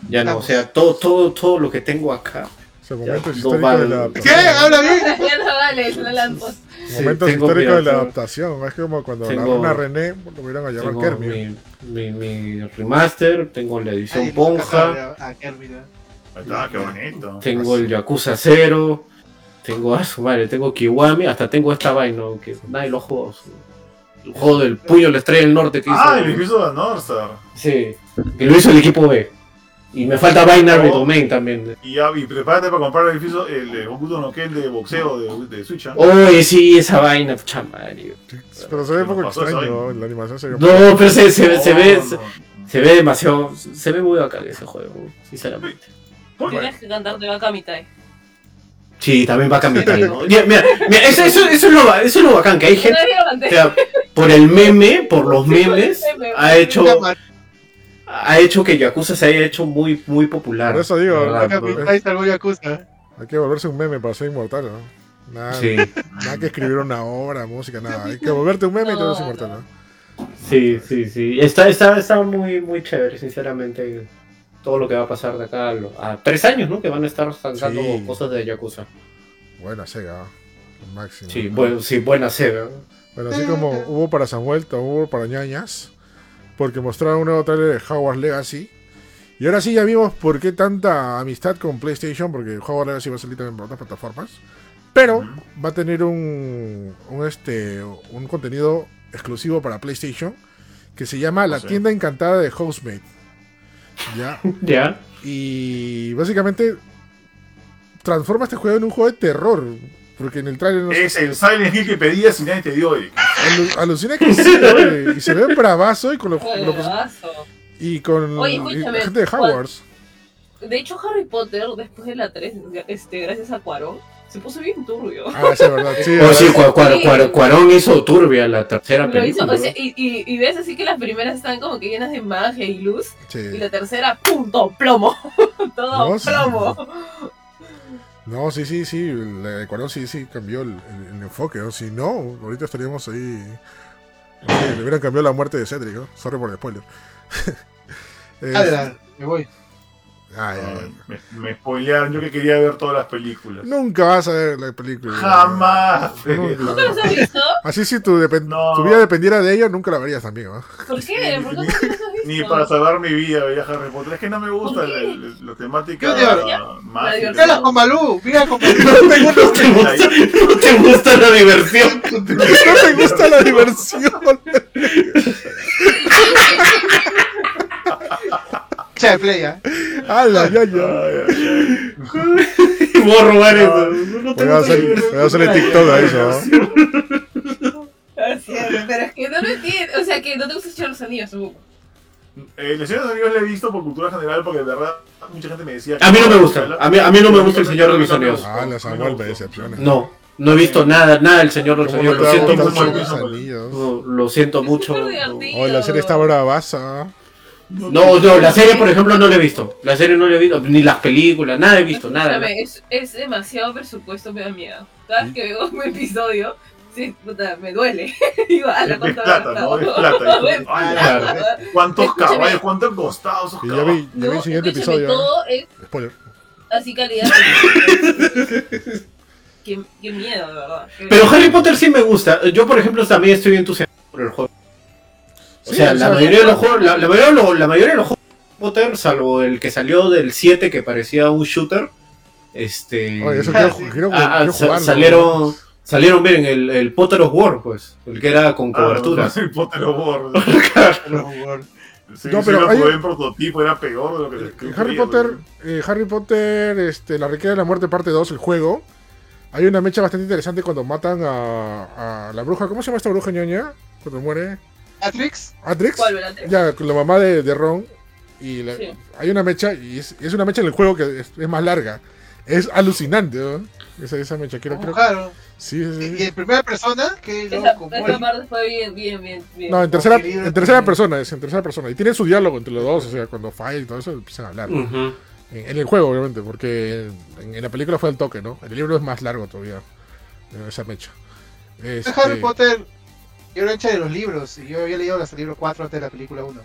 S4: Ya no, o sea, todo, todo, todo lo que tengo acá.
S2: O sea, momentos
S4: Ya,
S2: históricos
S4: no
S2: de la
S4: vale.
S3: ¿Qué? ¿Habla bien?
S7: Ya no vale, lo lanzo.
S4: Sí,
S2: Momentos históricos de la adaptación. Es como cuando la
S4: tengo-
S2: runa René lo hubieran a llamar
S4: Tengo
S2: Kermit.
S4: mi, mi, mi remaster, tengo la edición Ponja,
S3: a ¿no?
S5: Qué bonito.
S4: tengo el Yakuza 0, tengo a su madre, tengo Kiwami, hasta tengo esta vaina que nadie lo juega. El juego del puño de la estrella del norte que hizo.
S5: Ah, el edificio de Northstar.
S4: Sí, que lo hizo el equipo B. Y me falta Binary Domain también.
S5: Y, ya, y prepárate para comprar el edificio, el de Hokuto no Ken de boxeo de, de Switch. ¿ah?
S4: Oye, sí, esa vaina, pucha madre.
S2: Pero se ve un poco extraño. La animación se ve
S4: No, pero se, se, se ve,
S5: No,
S4: se,
S5: no.
S4: se ve demasiado, se ve muy bacán ese juego, sinceramente.
S6: Tienes que cantar de vaca mitad.
S4: Sí, también va a cambiar. ¿no? Mira, mira, eso, eso, eso es lo, eso es lo bacán, que hay gente, o sea, por el meme, por los memes, ha hecho, ha hecho que Yakuza se haya hecho muy, muy popular.
S2: Por eso digo,
S4: la verdad,
S3: Acá
S4: ¿no?
S3: mi país salvó Yakuza.
S2: Hay que volverse un meme para ser inmortal, ¿no? Nada,
S4: Sí,
S2: nada que escribir una obra, música, nada. Hay que volverte un meme y te
S6: No,
S2: inmortal, ¿no?
S4: sí, sí, sí. Está, está, está muy, muy chévere, sinceramente. Todo lo que va a pasar de acá a, lo- a tres años, ¿no? Que van a estar sacando
S2: Sí.
S4: cosas de Yakuza.
S2: Buena Sega, el máximo.
S4: Sí, bueno, sí, buena Sega. ¿no?
S2: Bueno, así como hubo para Samuel, hubo para ñañas, porque mostraron un nuevo trailer de Hogwarts Legacy. Y ahora sí ya vimos por qué tanta amistad con PlayStation, porque Hogwarts Legacy va a salir también para otras plataformas. Pero va a tener un, un, este, un contenido exclusivo para PlayStation que se llama La
S5: sí.
S2: tienda encantada de Housemate. Ya.
S4: Ya.
S2: Y básicamente transforma este juego en un juego de terror. Porque en el trailer no
S5: Es el Silent Hill que pedías y nadie te dio. Eric.
S2: Alu- alucina que sí, oye, y se ve bravazo y con los, y con
S6: Oye,
S2: y
S6: escúchame,
S2: la gente de
S6: ¿cuál-
S2: Hogwarts.
S6: De hecho, Harry Potter, después de la 3, este, gracias a Cuarón, se puso bien turbio.
S2: Ah, es verdad. Sí,
S4: Oh, sí,
S6: Sí.
S4: Cuarón hizo turbia la tercera
S6: Lo hizo,
S4: película.
S6: o sea, y, y, y ves así que las primeras están como que llenas de magia y luz,
S2: Sí.
S6: y la tercera, punto, plomo. Todo
S2: No, sí.
S6: plomo.
S2: No, sí, sí, sí. La de Cuarón sí, sí cambió el, el- el enfoque. ¿no? Si no, ahorita estaríamos ahí. le hubieran cambiado la muerte de Cedric, ¿no? Sorry por el spoiler. Es-
S3: Adelante, me voy.
S2: Ay, ay, ay.
S5: Me, me spoilearon, yo que quería ver todas las películas.
S2: Nunca vas a ver la película.
S5: Jamás.
S2: Nunca.
S6: ¿Nunca los has visto?
S2: Así si tu,
S5: No.
S2: tu vida dependiera de ella, nunca la verías también, ¿no?
S6: ¿Por qué? ¿Por qué nunca los has visto?
S5: ni para salvar mi vida veía Harry Potter. Es que no me gusta
S6: ¿Por
S5: la, la- la temática.
S3: Mírala con Malú, mira con Malú.
S4: No te gusta, no te gusta la diversión.
S2: No te gusta la diversión.
S3: Echa de play, ¿ah?
S2: ¡Hala, ya, ya!
S5: Ay, ay, ay.
S4: Voy a robar eso. No te
S2: Voy a hacer, voy a hacerle TikTok a eso. ¿no?
S7: Así es, pero es que no lo entiendo. O sea, que no te gusta echar los anillos, supongo.
S5: Eh, el Señor de los Anillos lo he visto por cultura general porque de verdad mucha gente me decía que
S4: A mí no me gusta. A mí, a mí no me gusta el Señor de los Anillos.
S2: Ah, la Samuel me decepciona.
S4: No, no he visto nada, nada del Señor de los
S2: ¿Cómo
S4: Anillos.
S2: no
S4: Lo siento
S5: mucho.
S2: los
S4: mucho.
S2: anillos?
S4: No, lo siento mucho.
S2: Oh, la serie está bravaza.
S4: No, no, la serie, por ejemplo, no la he visto. La serie no la he visto, ni las películas, nada he visto, nada.
S6: Escúchame, es, es demasiado presupuesto, me da miedo. Cada vez que veo un episodio, sí, puta, me duele. Digo, ah, la
S5: Es
S6: cuánto
S5: plata, ¿no? Es plata.
S6: Me-
S5: Ay,
S4: Claro.
S5: ¿Cuántos
S6: Escúchame.
S5: caballos? ¿Cuánto han costado esos
S2: Y ya
S5: caballos?
S2: vi, ya vi el siguiente episodio. ¿no?
S6: todo es
S2: Spoiler.
S6: así calidad. qué, qué miedo, de verdad. Qué-
S4: Pero Harry Potter sí me gusta. Yo, por ejemplo, también estoy entusiasmado por el juego. O
S2: Sí,
S4: sea, la mayoría de los juegos, la, la mayoría de los, la mayoría de los juegos de Potter, salvo el que salió del 7 que parecía un shooter, este
S2: Oye, eso quiero,
S3: sí.
S2: quiero,
S4: ah,
S2: quiero
S4: sa-
S2: jugarlo.
S4: salieron salieron bien el, el Potter of War, pues, el que era con
S5: Ah,
S4: cobertura.
S5: El Potter of War. Sí,
S2: No, pero hay-
S5: prototipo, era peor de lo que que
S2: En Harry Potter, eh, Harry Potter, este, la Riqueza de la Muerte parte 2, el juego. Hay una mecha bastante interesante cuando matan a, a la bruja. ¿Cómo se llama esta bruja ñoña? Cuando muere.
S3: Matrix,
S2: ¿Atrix?
S6: ¿Cuál, Velante?
S2: Ya, con la mamá de, de Ron. Y la-
S6: Sí.
S2: hay una mecha, y es, es una mecha en el juego que es, es más larga. Es alucinante, ¿no? Esa, esa mecha, creo, creo.
S3: claro.
S2: Sí, sí,
S3: Y en primera persona, que
S6: Esa,
S3: loco,
S6: esa parte fue bien, bien, bien, bien.
S2: No, en tercera, en tercera persona, es en tercera persona. Y tienen su diálogo entre los dos, o sea, cuando falla y todo eso, empiezan a hablar. En, en el juego, obviamente, porque en, en la película fue el toque, ¿no? En el libro es más largo todavía. eh, Esa mecha. Este,
S3: Harry Potter, yo lo he hecho de los libros, y yo había leído hasta el libro 4 antes de la película 1.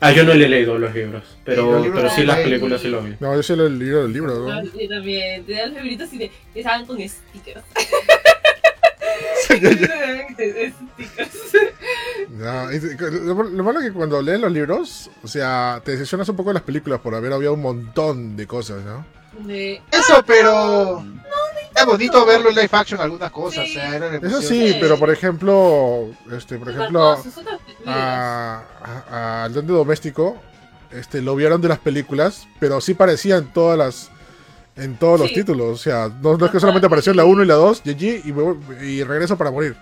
S4: Ah, yo no le he leído los libros,
S3: Sí,
S4: pero,
S3: libros
S4: pero sí
S3: no
S4: las películas sí lo vi.
S2: No, yo sé el libro del libro, ¿no?
S6: No, yo también. Te dan los libritos y te, te salgan con stickers.
S2: No, lo, lo malo es que cuando lees los libros, o sea, te decepcionas un poco de las películas por haber habido un montón de cosas, ¿no?
S6: De,
S3: Eso, pero. Es bonito verlo en live action algunas cosas,
S6: Sí.
S3: o sea, era
S2: Eso sí, pero por ejemplo, este, por ejemplo, al Duende Doméstico, este, lo vieron de las películas, pero sí parecía en todas las, en todos los títulos, o sea, no, no es que solamente apareció en la
S6: y-
S2: 1 y la 2, GG, y, me voy- y regreso para morir.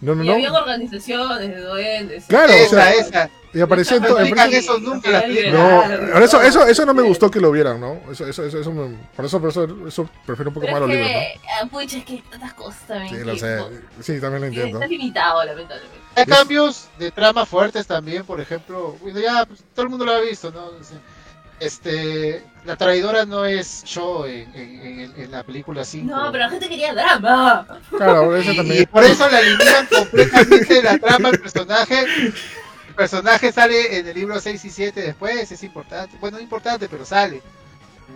S2: No, no,
S6: Y
S2: no.
S6: habían organizaciones de duendes.
S2: Claro, o
S3: esa,
S2: sea,
S3: esa.
S2: y apareció en
S3: No
S2: todo.
S3: eso nunca.
S2: No, eso, eso, eso no me gustó que lo vieran, ¿no? Eso, eso, eso, eso me- por eso, por eso, eso prefiero un poco más los libros,
S6: ah, pucha, es que tantas cosas también.
S2: Sí, lo sé. Sí, también lo entiendo.
S6: Está limitado, lamentablemente.
S3: Hay cambios de trama fuertes también, por ejemplo, ya pues, todo el mundo lo ha visto, ¿no? Este, la traidora no es Cho en, en- en- en la película 5.
S6: No, pero la gente quería drama.
S2: Claro, eso
S3: y, y
S2: también.
S3: por eso la eliminan completamente de la trama el personaje. El personaje sale en el libro 6 y 7 después, es importante. Bueno, no importante, pero sale.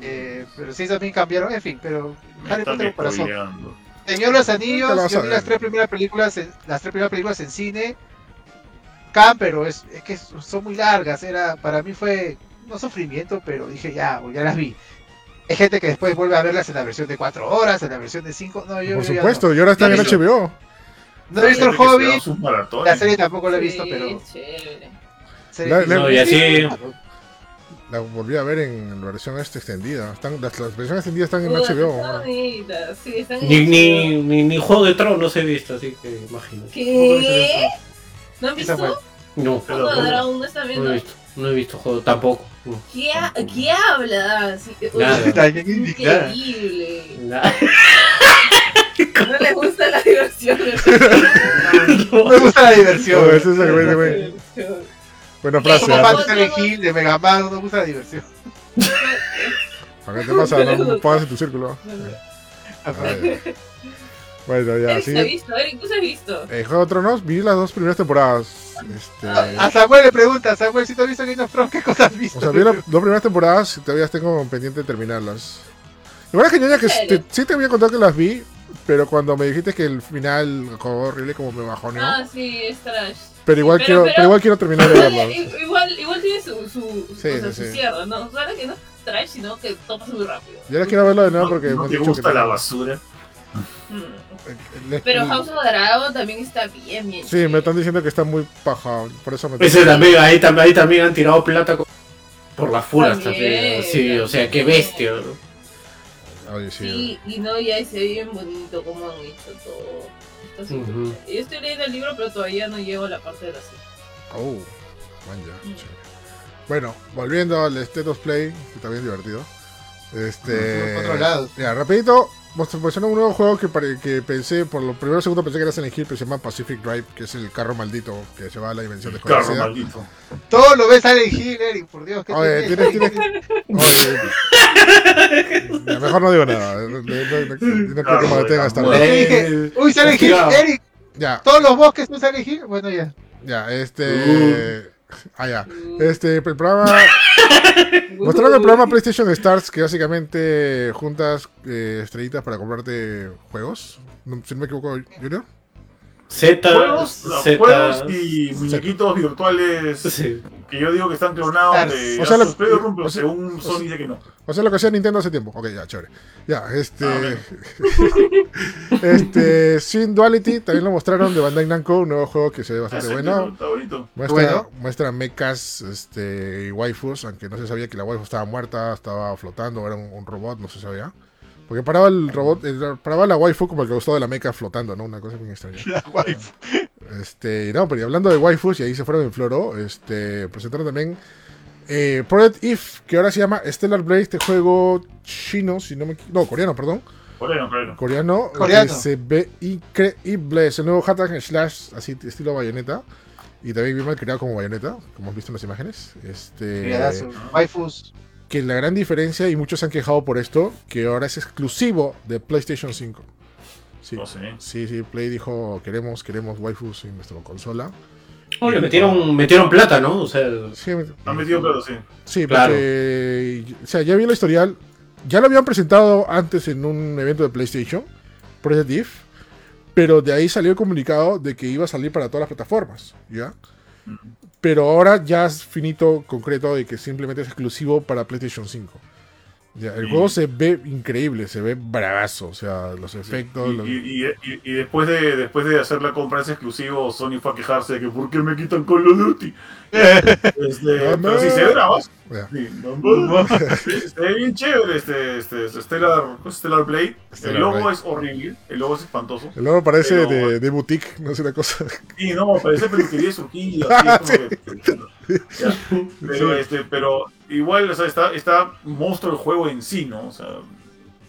S3: Eh, pero sí también cambiaron, en fin, pero
S5: Me
S3: Harry Potter corazón. Señor los Anillos, yo vi las tres primeras películas, en, las tres primeras películas en cine. Can, pero es, es que son muy largas. Era, para mí fue no sufrimiento, pero dije ya, ya las vi. Hay gente que después vuelve a verlas en la versión de 4 horas, en la versión de 5. No, yo,
S2: Por
S3: yo
S2: supuesto, y ahora están en
S3: Yo
S2: HBO.
S3: No, no he visto el
S5: maratones.
S3: la serie tampoco la he visto,
S6: Sí,
S3: pero.
S6: chévere.
S3: serie
S2: La-
S3: que-
S2: la-
S4: No, y así-
S2: La volví a ver en la versión esta extendida. Están, las, las versiones extendidas están en HBO.
S6: están
S2: ahora.
S6: bonitas, sí, están
S4: Ni,
S6: en
S4: ni,
S6: HBO.
S4: ni, ni Juego de Tronos he visto, así que imagínate.
S6: ¿Qué? ¿No han visto?
S4: No,
S5: Pero-
S6: no están
S4: no he
S6: viendo?
S4: visto. No he visto juego, tampoco. No.
S6: ¿Qué, ha- ¿Qué habla? Sí,
S3: indignada.
S6: Increíble.
S4: Nada.
S6: No le gusta la diversión.
S3: No me gusta la diversión.
S2: Ese es el güey. Buena frase.
S3: Como fan de de Mega Man, no me gusta la diversión.
S2: ¿Para qué te pasa? No pongas en tu círculo.
S3: Ah.
S2: Bueno, ya, sí.
S6: ha visto, Eric, tú se has visto.
S2: Eh, Juego de Tronos, vi las dos primeras temporadas. Este,
S3: A Samuel le pregunta, Samuel, si tú has visto Game of Thrones, ¿qué cosas has visto?
S2: o sea, vi las dos primeras temporadas y todavía tengo pendiente de terminarlas. Igual es que ñoña que te- sí te había contado que las vi, pero cuando me dijiste que el final fue horrible, como me bajoneó.
S6: Ah, sí, es trash.
S2: Pero igual,
S6: Pero-
S2: quiero,
S6: pero-
S2: pero igual quiero terminar de verlo.
S6: Igual, igual tiene su, su,
S2: Sí,
S6: o sea,
S2: sí,
S6: su
S2: sí.
S6: cierre, ¿no? Solo que no es trash, sino que todo pasa muy rápido.
S2: Yo ahora quiero verlo de nuevo
S5: No,
S2: porque
S5: no
S2: han
S5: te
S2: dicho que
S5: gusta la
S2: tengo-
S5: basura.
S6: Mm. Pero House of Dragon también está bien, bien.
S2: Sí, me están diciendo que está muy paja, por eso me
S4: Ese también, ahí, tam- ahí también han tirado plata por las furas
S6: También,
S4: también. Sí, o sea, qué bestia. ¿no?
S2: Oye, sí.
S6: Sí, y no, ya se ve bien bonito cómo han hecho todo. Chévere. Yo estoy leyendo el libro, pero todavía no llego a la parte de la serie.
S2: Oh, man, ya, chévere. Bueno, volviendo al State of Play, que está bien divertido. Este.
S3: Por otro lado.
S2: Ya, rapidito, mencionó un nuevo juego que, que pensé, por lo primero segundo pensé que era Silent Hill, pero se llama Pacific Drive, que es el carro maldito que se va a la dimensión
S5: Carro
S2: desconocida.
S5: maldito.
S3: Todo lo ves Silent Hill, Eric, por Dios. ¿qué
S2: Oye,
S3: tienes?
S2: tienes, tienes... Oye. Mejor no digo nada. No, creo que me detenga vez.
S4: Eh,
S3: Uy, Silent Hill. Eric,
S2: Ya,
S3: todos los bosques son Silent Hill. Bueno, ya.
S2: ya, este. Ah, ya. Este, el programa. Mostraron el programa PlayStation Stars, que básicamente juntas eh, estrellitas para comprarte juegos. No, si no me equivoco, Junior.
S4: Z,
S5: Juegos,
S4: Z.
S5: juegos y muñequitos virtuales
S4: Sí.
S5: que yo digo que están clonados de
S2: O sea, lo-
S5: Playroom, pero
S2: o sea-
S5: según Sony dice que no.
S2: O sea, lo que hacía Nintendo hace tiempo. Ok, ya, chévere. Ya, este.
S5: Ah,
S2: este. Sin Duality también lo mostraron de Bandai Namco, un nuevo juego que se ve bastante
S5: Ese
S2: bueno.
S5: Está bonito.
S2: Muestra,
S3: Bueno.
S2: muestra mechas este, y waifus, aunque no se sabía que la waifu estaba muerta, estaba flotando, era un, un robot, no se sabía. Porque paraba el robot, el- paraba la waifu como el costado de la mecha flotando, ¿no? Una cosa muy extraña. Este, no, pero y hablando de waifus, y ahí se fueron en floro, este, presentaron también eh, Project If, que ahora se llama Stellar Blade, este juego chino, si no me No, coreano, perdón.
S5: Coreano, coreano.
S2: Coreano,
S3: Coreano.
S2: que se ve increíble. Es el nuevo hack and slash, así estilo bayoneta. Y también bien mal creado como bayoneta, como has visto en las imágenes. Este.
S3: Waifus.
S2: Que la gran diferencia, y muchos se han quejado por esto, que ahora es exclusivo de PlayStation 5. Sí, sí, sí, Play dijo, queremos, queremos waifus en nuestra consola.
S4: Oh, le metieron, metieron plata, ¿no? O sea,
S2: Sí,
S5: Han metido claro, sí.
S2: Sí,
S4: Claro.
S2: porque. O sea, ya vi el historial. Ya lo habían presentado antes en un evento de PlayStation, Project If. Pero de ahí salió el comunicado de que iba a salir para todas las plataformas. ¿Ya? Pero ahora ya es finito, concreto, de que simplemente es exclusivo para PlayStation 5. Ya, el
S5: Y-
S2: juego se ve increíble, se ve bravazo. O sea, los efectos.
S5: Y,
S2: los-
S5: y- y- y después, de, después de hacer la compra ese exclusivo, Sony fue a quejarse de que ¿por qué me quitan Call of Duty? Este, pero sí se ve bravazo. Sí. Sí, se ve bien chévere este, este, este Stellar, Stellar Blade.
S2: Stellar
S5: el logo
S2: Blade.
S5: es horrible, el logo es espantoso.
S2: El logo parece de, de boutique, no sé una cosa.
S5: Y no, parece peluquería surgida. así, es como que- ya. Pero, este, pero igual, o sea, está, está monstruo el juego en sí, ¿no? O sea,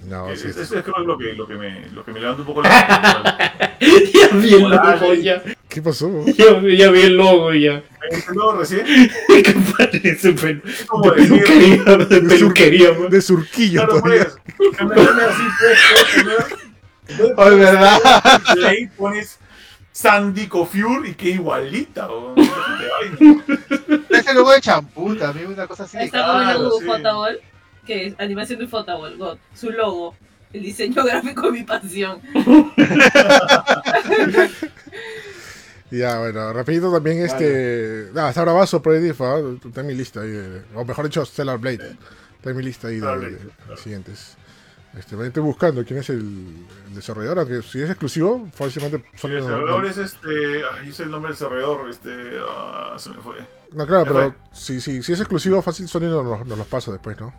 S2: No,
S5: es,
S2: sí,
S5: es-
S2: sí.
S5: es creo que lo que, lo que me, lo que me levanta un poco la.
S4: ya vi el logo, ya,
S2: ¿Qué pasó?
S4: ya, ya vi el logo, ya.
S5: Este logo recién
S4: ¿Qué parece? Pelu-
S5: es
S4: De peluquería, de peluquería, man.
S2: De surquillo
S5: Claro,
S2: todavía.
S5: pues. que me pones así, pues, puedes poner.
S3: Oh, es verdad.
S5: Ahí pones Sandy Cofure y que igualita. o- Ay,
S3: Ese logo de champú también, una cosa así.
S6: Ahí
S3: de
S6: está como el logo
S5: sí.
S6: Photoball, que es animación de Photoball, God. Su logo, el diseño gráfico de mi pasión.
S2: Ya, bueno, rapidito también este... Ah, está bravazo Project If, ¿ah? está en mi lista ahí, de- o mejor dicho, Stellar Blade. Está en mi lista ahí de, de-
S5: Blade,
S2: de
S5: claro.
S2: siguientes. Este, estoy buscando quién es el, el desarrollador, aunque si es exclusivo, fácilmente son
S5: El desarrollador es este. Ay, es el nombre del desarrollador. Este. ah, se me fue.
S2: No, claro, pero si, si, si es exclusivo, fácil Sony nos, nos- los pasa después, ¿no?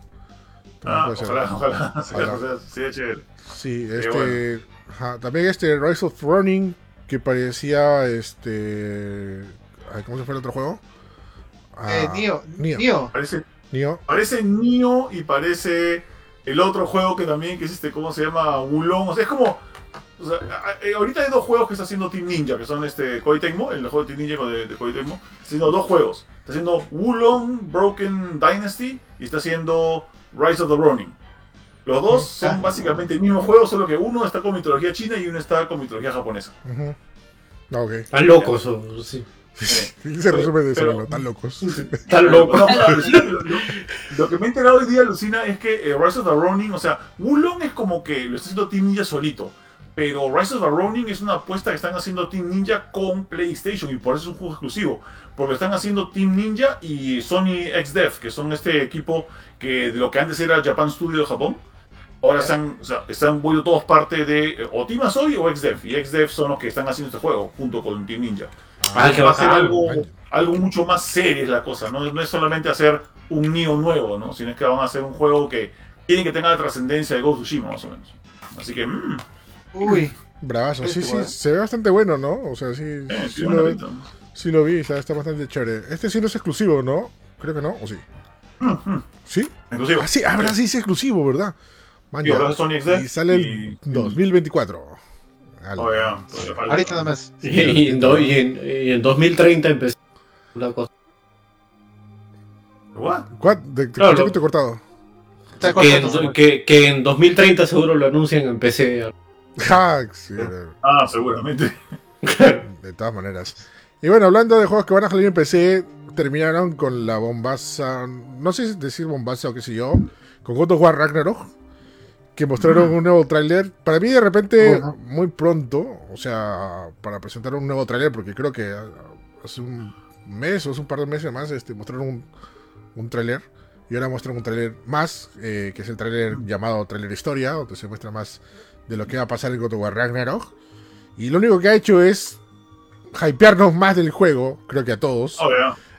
S2: También
S5: Ah,
S2: puede ser.
S5: ojalá, ojalá. Sí,
S2: Ojalá.
S5: o sea, sí, chévere.
S2: Sí, este.
S5: bueno.
S2: ajá, también este Rise of Running, que parecía este. ¿Cómo se fue el otro juego?
S3: Eh,
S2: Ah,
S3: Nio.
S2: Nio.
S3: Nio.
S5: Parece,
S2: Nio.
S5: parece Nio y parece el otro juego que también, que es este, ¿cómo se llama? Wulong. O sea, es como. O sea, a- a- ahorita hay dos juegos que está haciendo Team Ninja, que son este Koei Tecmo, el juego de Team Ninja de, de Koei Tecmo. Está haciendo dos juegos. Está haciendo Wulong Broken Dynasty y está haciendo Rise of the Ronin. Los dos son básicamente el mismo juego, solo que uno está con mitología china y uno está con mitología japonesa.
S2: Ok.
S4: Están locos, o- sí.
S2: Se resume de eso. Tan locos.
S5: No,
S4: locos.
S5: lo que me he enterado hoy día, Lucina, es que eh, Rise of the Ronin, o sea, Wulong es como que lo está haciendo Team Ninja solito. Pero Rise of the Ronin es una apuesta que están haciendo Team Ninja con PlayStation y por eso es un juego exclusivo. Porque están haciendo Team Ninja y Sony XDev, que son este equipo que de lo que antes era Japan Studio de Japón. Ahora están, o sea, están vuelto todos parte de eh, o Team Asoy o XDev. Y XDev son los que están haciendo este juego junto con Team Ninja.
S4: Ah, qué
S5: va a ser algo, algo mucho más serio es la cosa, ¿no? No es solamente hacer un Neo nuevo, ¿no? Sino es que van a hacer un juego que quieren que tenga la trascendencia de Ghost of Tsushima, más o menos. Así que, mmm,
S3: Uy,
S2: Bravazo. Sí,
S5: Sí, bueno.
S2: se ve bastante bueno, ¿no? O sea, sí,
S5: eh,
S2: sí, lo, sí lo vi, está, está bastante chévere. Este sí no es exclusivo, ¿no? Creo que no, ¿o sí? ¿Sí?
S5: Inclusive,
S2: Ah, sí, ahora sí es exclusivo, ¿verdad? Man, ya.
S5: ahora Sony XD
S2: y sale el
S5: y-
S2: 2024. Ala.
S5: Oh, ya, todavía falta.
S3: ahorita nada más.
S4: Y en, do- y en- y en 2030 empezó la cosa.
S5: What?
S2: ¿Cuál? De, de,
S4: Claro.
S2: te he cortado.
S4: Que en, que, que en 2030 seguro lo anuncian en PC.
S2: Ja, sí,
S5: Ah, seguramente.
S2: de todas maneras. Y bueno, hablando de juegos que van a salir en PC, terminaron con la bombaza, no sé si decir bombaza o qué sé yo, con God of War Ragnarok, que mostraron un nuevo tráiler. Para mí de repente muy pronto, o sea, para presentar un nuevo tráiler, porque creo que hace un mes o hace un par de meses más este, mostraron un, un tráiler. Y ahora muestran un tráiler más, eh, que es el tráiler llamado tráiler historia, donde se muestra más de lo que va a pasar en God of War Ragnarok. Y lo único que ha hecho es hypearnos más del juego, creo que a todos.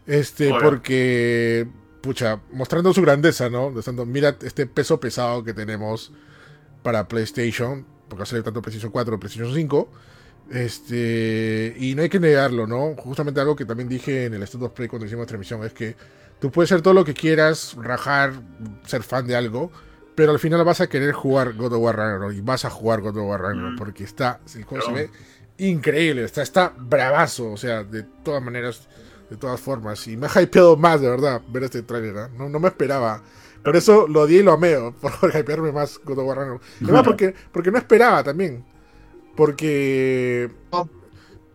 S2: Este,
S5: Obvio.
S2: porque, pucha, mostrando su grandeza, ¿no? Mostrando, mira este peso pesado que tenemos para PlayStation, porque salir tanto PlayStation 4 PlayStation 5. Este, y no hay que negarlo, ¿no? Justamente algo que también dije en el State of Play cuando hicimos transmisión es que tú puedes ser todo lo que quieras, rajar, ser fan de algo, pero al final vas a querer jugar God of War Ragnarok y vas a jugar God of War Ragnarok
S5: Mm.
S2: porque está, el juego se ve increíble, está, está bravazo, o sea, de todas maneras, de todas formas. Y me ha hypeado más, de verdad, ver este trailer, ¿ah? no, no me esperaba. Por eso lo odié y lo amé, por hypearme más God of War Ragnarok. Además, porque, porque no esperaba también. Porque.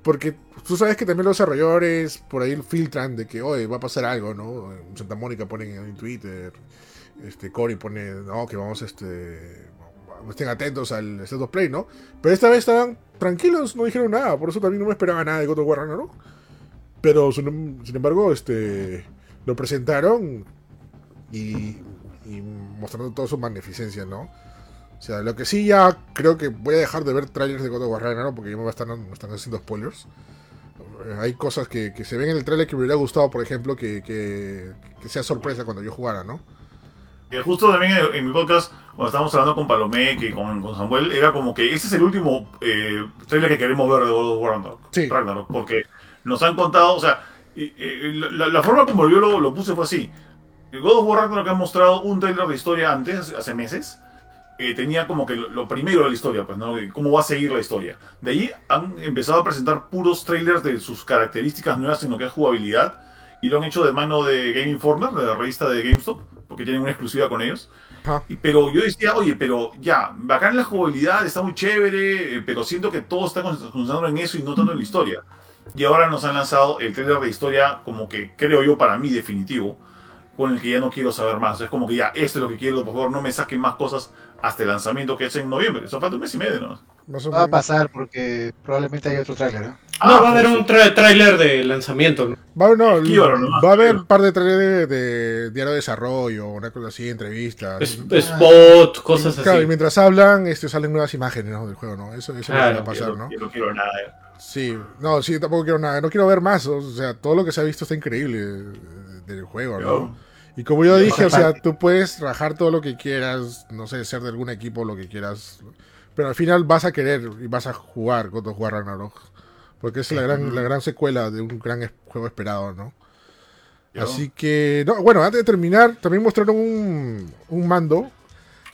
S2: Porque tú sabes que también los desarrolladores por ahí filtran de que, oye, va a pasar algo, ¿no? En Santa Mónica ponen en Twitter, este, Cory pone, no, que vamos, este. Estén atentos al State of Play, ¿no? Pero esta vez estaban tranquilos, no dijeron nada, por eso también no me esperaba nada de God of War Ragnarok. Pero sin, embargo, este. Lo presentaron y, y mostrando toda su magnificencia, ¿no? O sea, lo que sí ya creo que voy a dejar de ver trailers de God of War Ragnarok porque ya me están, me están haciendo spoilers. Eh, Hay cosas que, que se ven en el trailer que me hubiera gustado, por ejemplo, que, que, que sea sorpresa cuando yo jugara, ¿no?
S5: Y justo también en, en mi podcast, cuando estábamos hablando con Palomé, que con, con Samuel, era como que ese es el último eh, trailer que queremos ver de God of War Ragnarok.
S2: Sí.
S5: Ragnarok, porque nos han contado, o sea, y- y la, la forma como yo lo, lo puse fue así. El God of War Ragnarok ha mostrado un trailer de historia antes, hace meses, que tenía como que lo, primero de la historia, pues, ¿no? Cómo va a seguir la historia. De ahí han empezado a presentar puros trailers de sus características nuevas en lo que es jugabilidad, y lo han hecho de mano de Game Informer, de la revista de GameStop, porque tienen una exclusiva con ellos. Y- Pero yo decía, oye, pero ya, bacán la jugabilidad, está muy chévere, eh, pero siento que todo está con- concentrado en eso y no tanto en la historia. Y ahora nos han lanzado el trailer de historia, como que creo yo para mí definitivo, con el que ya no quiero saber más. Es como que ya, esto es lo que quiero, por favor, no me saquen más cosas hasta el lanzamiento que es en noviembre. Eso falta un mes y medio, ¿no?
S3: Va a pasar porque probablemente hay otro tráiler. ¿no?
S4: No, va a haber
S5: pues,
S4: un tra- tráiler de lanzamiento. ¿no?
S2: Va, no,
S5: nomás,
S2: va a haber un par de trailers de, de diario de desarrollo, una cosa así, entrevistas.
S4: Es- Spot, cosas
S2: Claro, y
S4: así.
S2: mientras hablan, este, salen nuevas imágenes ¿no? del juego, ¿no? Eso, eso
S4: Claro,
S2: va a pasar,
S5: yo,
S2: ¿no?
S5: yo no quiero nada.
S2: Sí, no, sí, tampoco quiero nada, no quiero ver más, o sea, todo lo que se ha visto está increíble eh, del juego, ¿no?
S5: Yo-
S2: Y como yo dije, o sea, tú puedes rajar todo lo que quieras, no sé, ser de algún equipo, lo que quieras, pero al final vas a querer y vas a jugar of War Ragnarok, porque es la gran, la gran secuela de un gran es- juego esperado, ¿no?
S5: yo-
S2: Así que, no, bueno, antes de terminar, también mostraron un, un mando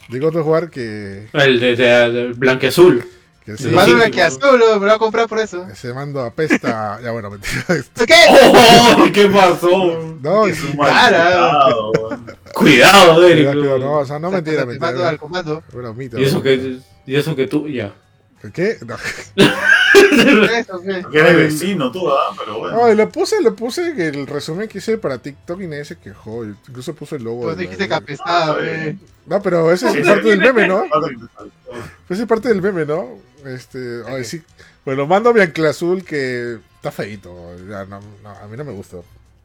S2: de God of War que,
S4: El de, de, de blanqueazul.
S2: que
S4: Sí,
S2: ese,
S3: Más
S4: sí.
S3: una que azul, lo va a comprar por eso.
S2: ese mando apesta, ya bueno, mentira.
S3: ¿Qué?
S4: ¡Oh! ¿Qué pasó?
S2: No,
S5: Es
S3: Cara.
S4: Cuidado, Eric.
S2: cuidado, cuidado, no, o sea, no mentira,
S3: mando
S2: mentira.
S3: al comando.
S2: Bromita,
S4: Y eso que, y eso que tú, ya.
S2: ¿Qué? No.
S3: Eso, ¿qué?
S5: Que eres vecino tú, ¿ah? Pero bueno.
S2: Ay, le puse, le puse el resumen que hice para TikTok y nadie se quejó. Incluso puse el logo.
S3: Pues dijiste que apestaba, güey.
S2: No, pero ese
S5: Sí,
S2: es
S5: sí.
S2: parte del meme, ¿no? Ese es parte del meme, ¿no? Este, ay, sí. Bueno, mando mi ancla azul que está feito. Ya, no, no, a mí no me gusta.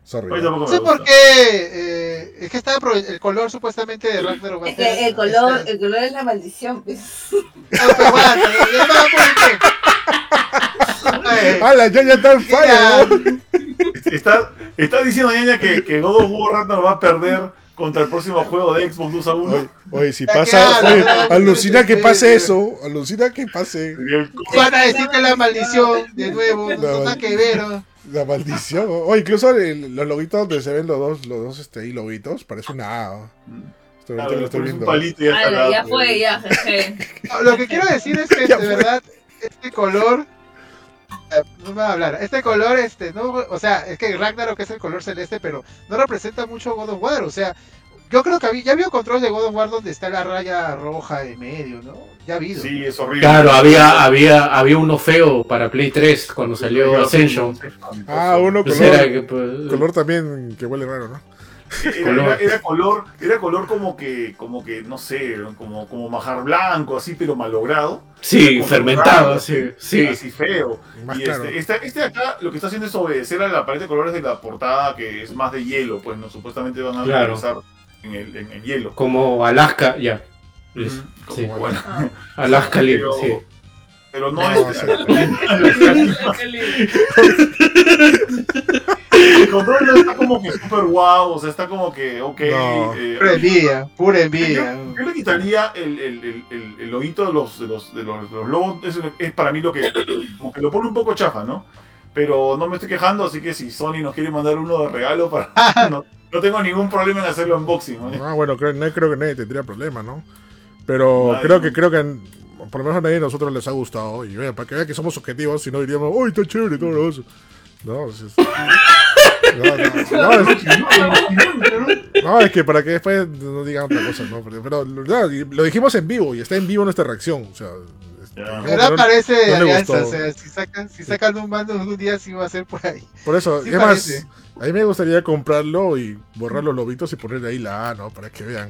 S2: Sorry. ¿no?
S3: sé por qué. eh, es que está el color supuestamente de Ragnarok.
S7: Es que el color,
S3: este-
S7: el color es la maldición, pues.
S3: No, pero aguanta, ya va por qué.
S2: ¡Hala, ya, ya está en falla! ¿no?
S5: Está, está diciendo Ñaña que, que God of War Ragnarok va a perder contra el próximo juego de Xbox 2 a 1.
S2: Oye, oye, si pasa, oye, alucina que pase eso, alucina que pase
S3: Van a decir que la maldición, de nuevo, no
S2: La
S3: tiene nada que ver.
S2: La maldición. O incluso el- los loguitos donde se ven los dos, los dos este, ahí loguitos, parece una A. lo estoy
S5: pones un
S2: viendo.
S5: palito y ya
S6: ya fue, ya, jeje.
S3: No, Lo que quiero decir es que de verdad este color eh, no me va a hablar. Este color, este, no, o sea, es que Ragnarok es el color celeste, pero no representa mucho God of War. O sea, yo creo que había, ya había control de God of War donde está la raya roja en medio, ¿no? Ya ha habido.
S5: Sí, es horrible.
S4: Claro, había, había, había uno feo para Play 3 cuando salió Ascension.
S2: Ah, uno
S4: Pues
S2: color,
S4: era que, pues,
S2: color también que huele raro, ¿no?
S5: Era, era- era color, era color como que, como que, no sé, como, como majar blanco, así, pero malogrado.
S4: Sí, fermentado,
S5: raro,
S4: sí, sí.
S5: Así feo.
S2: Más
S5: y
S2: claro.
S5: este, este, este de acá lo que está haciendo es obedecer a la paleta de colores de la portada, que es más de hielo, pues no supuestamente van a
S4: Claro.
S5: utilizar en el, en el hielo.
S4: Como Alaska, ya.
S5: Como,
S4: sí.
S5: bueno,
S4: Alaska Libre,
S5: Pero-
S4: sí.
S5: pero no,
S2: No,
S5: es. El control no está como que super guau, o sea, está como que, ok.
S2: No.
S5: eh,
S3: Pura envidia, pura
S5: yo,
S3: envidia.
S5: yo le quitaría el, el, el, el, el loguito de los, de los, de los, de los logos, es, es para mí lo que, como que lo pone un poco chafa, ¿no? Pero no me estoy quejando, así que si Sony nos quiere mandar uno de regalo, para, no, no tengo ningún problema en hacerlo unboxing. ¿no?
S2: Ah, bueno, creo, no creo que nadie tendría problema, ¿no? Pero
S5: Nadie,
S2: creo
S5: ¿no?
S2: que creo que por lo menos a nadie de nosotros les ha gustado. Y vean, para que vean que somos objetivos, si no diríamos, ¡Uy, está chévere todo lo eso! No, es, es- no, no, no, es- no, es que para que después no digan otra cosa, ¿no? Pero, pero, no, lo dijimos en vivo y está en vivo nuestra reacción. O sea, este,
S3: Pero
S2: que no-
S3: parece
S2: no
S3: alianza,
S2: gustó.
S3: o sea, si sacan, si sacan un mando un día sí va a ser por ahí.
S2: por eso,
S3: sí
S2: es más,
S3: parece.
S2: A mí me gustaría comprarlo y borrar los lobitos y ponerle ahí la A, ¿no? Para que vean.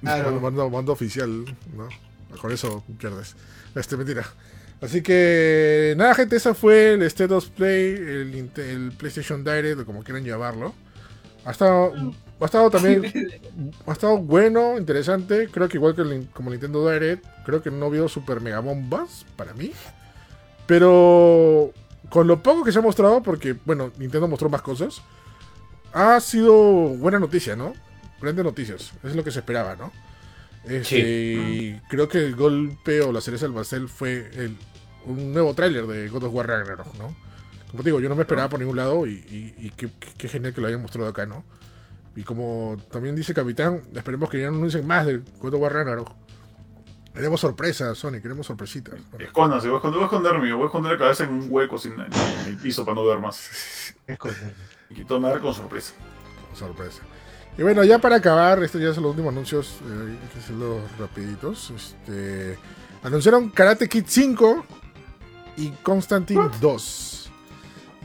S3: Claro.
S2: Mando, mando, oficial, ¿no? Con eso pierdes. Este, mentira. Así que, nada, gente, esa fue el State of Play, el, PlayStation Direct, o como quieran llamarlo. Ha estado, ha estado también, ha estado bueno, interesante. Creo que igual que el, como Nintendo Direct, creo que no vio super mega bombas para mí. Pero con lo poco que se ha mostrado, porque, bueno, Nintendo mostró más cosas, ha sido buena noticia, ¿no? Grandes noticias, es lo que se esperaba, ¿no? Este,
S4: Sí.
S2: creo que el golpe o la cereza del pastel fue el, un nuevo tráiler de God of War Ragnarok, ¿no? Como te digo, yo no me esperaba por ningún lado y, y- y qué, genial que lo hayan mostrado acá, ¿no? Y como también dice Capitán, esperemos que ya no anuncien más del God of War Ragnarok. Queremos sorpresas, Sony, queremos sorpresitas.
S5: Escóndanse, voy a esconder, voy a esconderme, voy a esconder la cabeza en un hueco sin, en el piso para no ver más. Y todo me agarre con sorpresa.
S2: sorpresa. Y bueno, ya para acabar, estos ya son los últimos anuncios, eh, hay que hacerlos rapiditos. Este, anunciaron Karate Kid 5 y Constantine 2.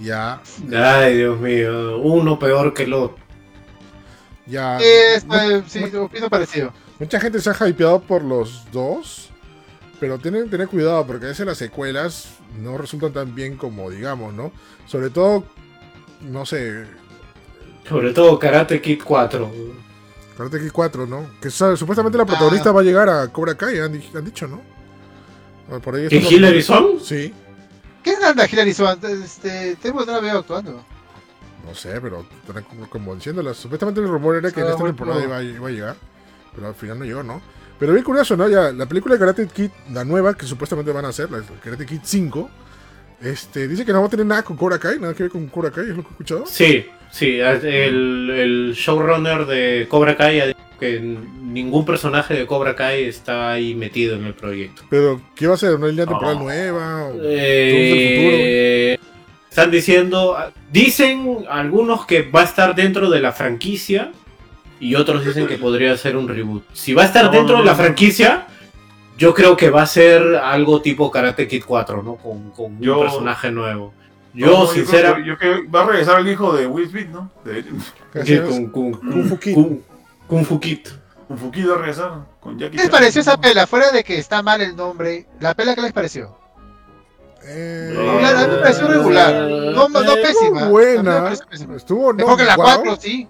S2: Ya,
S4: Ay, Dios mío, uno peor que el otro.
S2: ya.
S3: Sí, este, sí, opino parecido.
S2: Mucha gente se ha hypeado por los dos, pero tienen que tener cuidado porque a veces las secuelas no resultan tan bien como digamos, ¿no? Sobre todo, no sé,
S4: Sobre todo Karate Kid 4.
S2: Karate Kid 4, ¿no? Que supuestamente la protagonista va a llegar a Cobra Kai, han, han dicho, ¿no? Ah, Por ahí
S4: ¿Que
S2: están los-
S4: Hilary Swank?
S2: Sí,
S3: ¿Qué anda Hilary Swank? Este, Temo no la veo actuando.
S2: no sé, pero están como, como diciéndolas. Supuestamente el rumor era que en
S3: Ah,
S2: esta
S3: bueno,
S2: temporada
S3: no.
S2: iba, iba a llegar, pero al final no llegó, ¿no? Pero bien curioso, ¿no? Ya, la película de Karate Kid, la nueva, que supuestamente van a hacer, la Karate Kid 5, este, dice que no va a tener nada con Cobra Kai, nada que ver con Cobra Kai, es lo que he escuchado.
S4: Sí, sí, el, el showrunner de Cobra Kai ha dicho que ningún personaje de Cobra Kai está ahí metido en el proyecto.
S2: Pero, ¿qué va a ser? ¿Una línea temporal
S5: Oh.
S2: nueva? ¿O
S4: Eh, están diciendo, dicen algunos que va a estar dentro de la franquicia y otros dicen que podría ser un reboot. Si va a estar
S5: No,
S4: dentro
S5: no,
S4: de la franquicia, yo creo que va a ser algo tipo Karate Kid 4, ¿no? Con, con
S5: Yo-
S4: un personaje nuevo. Yo,
S5: no,
S4: sincera,
S5: creo que- yo creo que va a regresar el hijo de Will Smith, ¿no? De-
S4: con, con-
S2: Kung Fu Kid.
S4: Kung- Kung Fu Kid.
S5: Un Fukido a regresar con Jackie
S3: ¿Qué les pareció esa pela? Fuera de que está mal el nombre, ¿la pela qué les pareció?
S2: Eh,
S3: Regular, a mí me pareció regular. No, no, no
S4: Eh,
S3: pésima.
S2: buena.
S3: Pésima.
S2: Estuvo no,
S3: Mejor que la
S2: guau.
S3: 4, sí.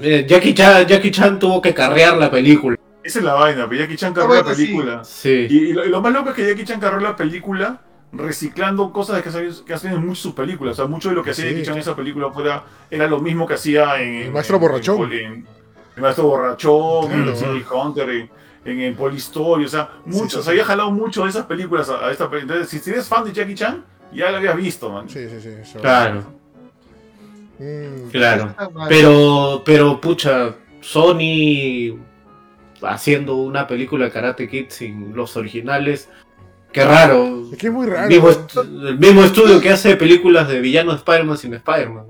S4: Eh, Jackie, Chan, Jackie Chan tuvo que carrear la película.
S5: Esa es la vaina, pero Jackie Chan cargó
S3: Bueno,
S5: la película.
S4: Sí.
S5: Y, y lo, y lo más loco es que Jackie Chan cargó la película reciclando cosas que, hacen- que hacen en muchas sus películas. O sea, mucho de lo que hacía
S2: Sí.
S5: Jackie Chan en esa película fuera, era lo mismo que hacía en...
S2: El
S5: en-
S2: maestro
S5: en-
S2: borrachón.
S5: en- en- el maestro borrachón,
S2: Claro.
S5: en City Hunter, en, en el Polistory. O sea, mucho,
S2: sí,
S5: se había jalado mucho de esas películas a, a esta película. Entonces, si eres fan de Jackie Chan, ya lo habías visto, man.
S2: Sí, sí, sí. eso.
S4: Claro,
S2: Mm,
S4: claro. Pero, pero, pucha, Sony haciendo una película de Karate Kid sin los originales. Qué raro.
S2: Es que es muy raro.
S4: Mismo el mismo estudio que hace películas de villanos de Spider-Man sin Spider-Man.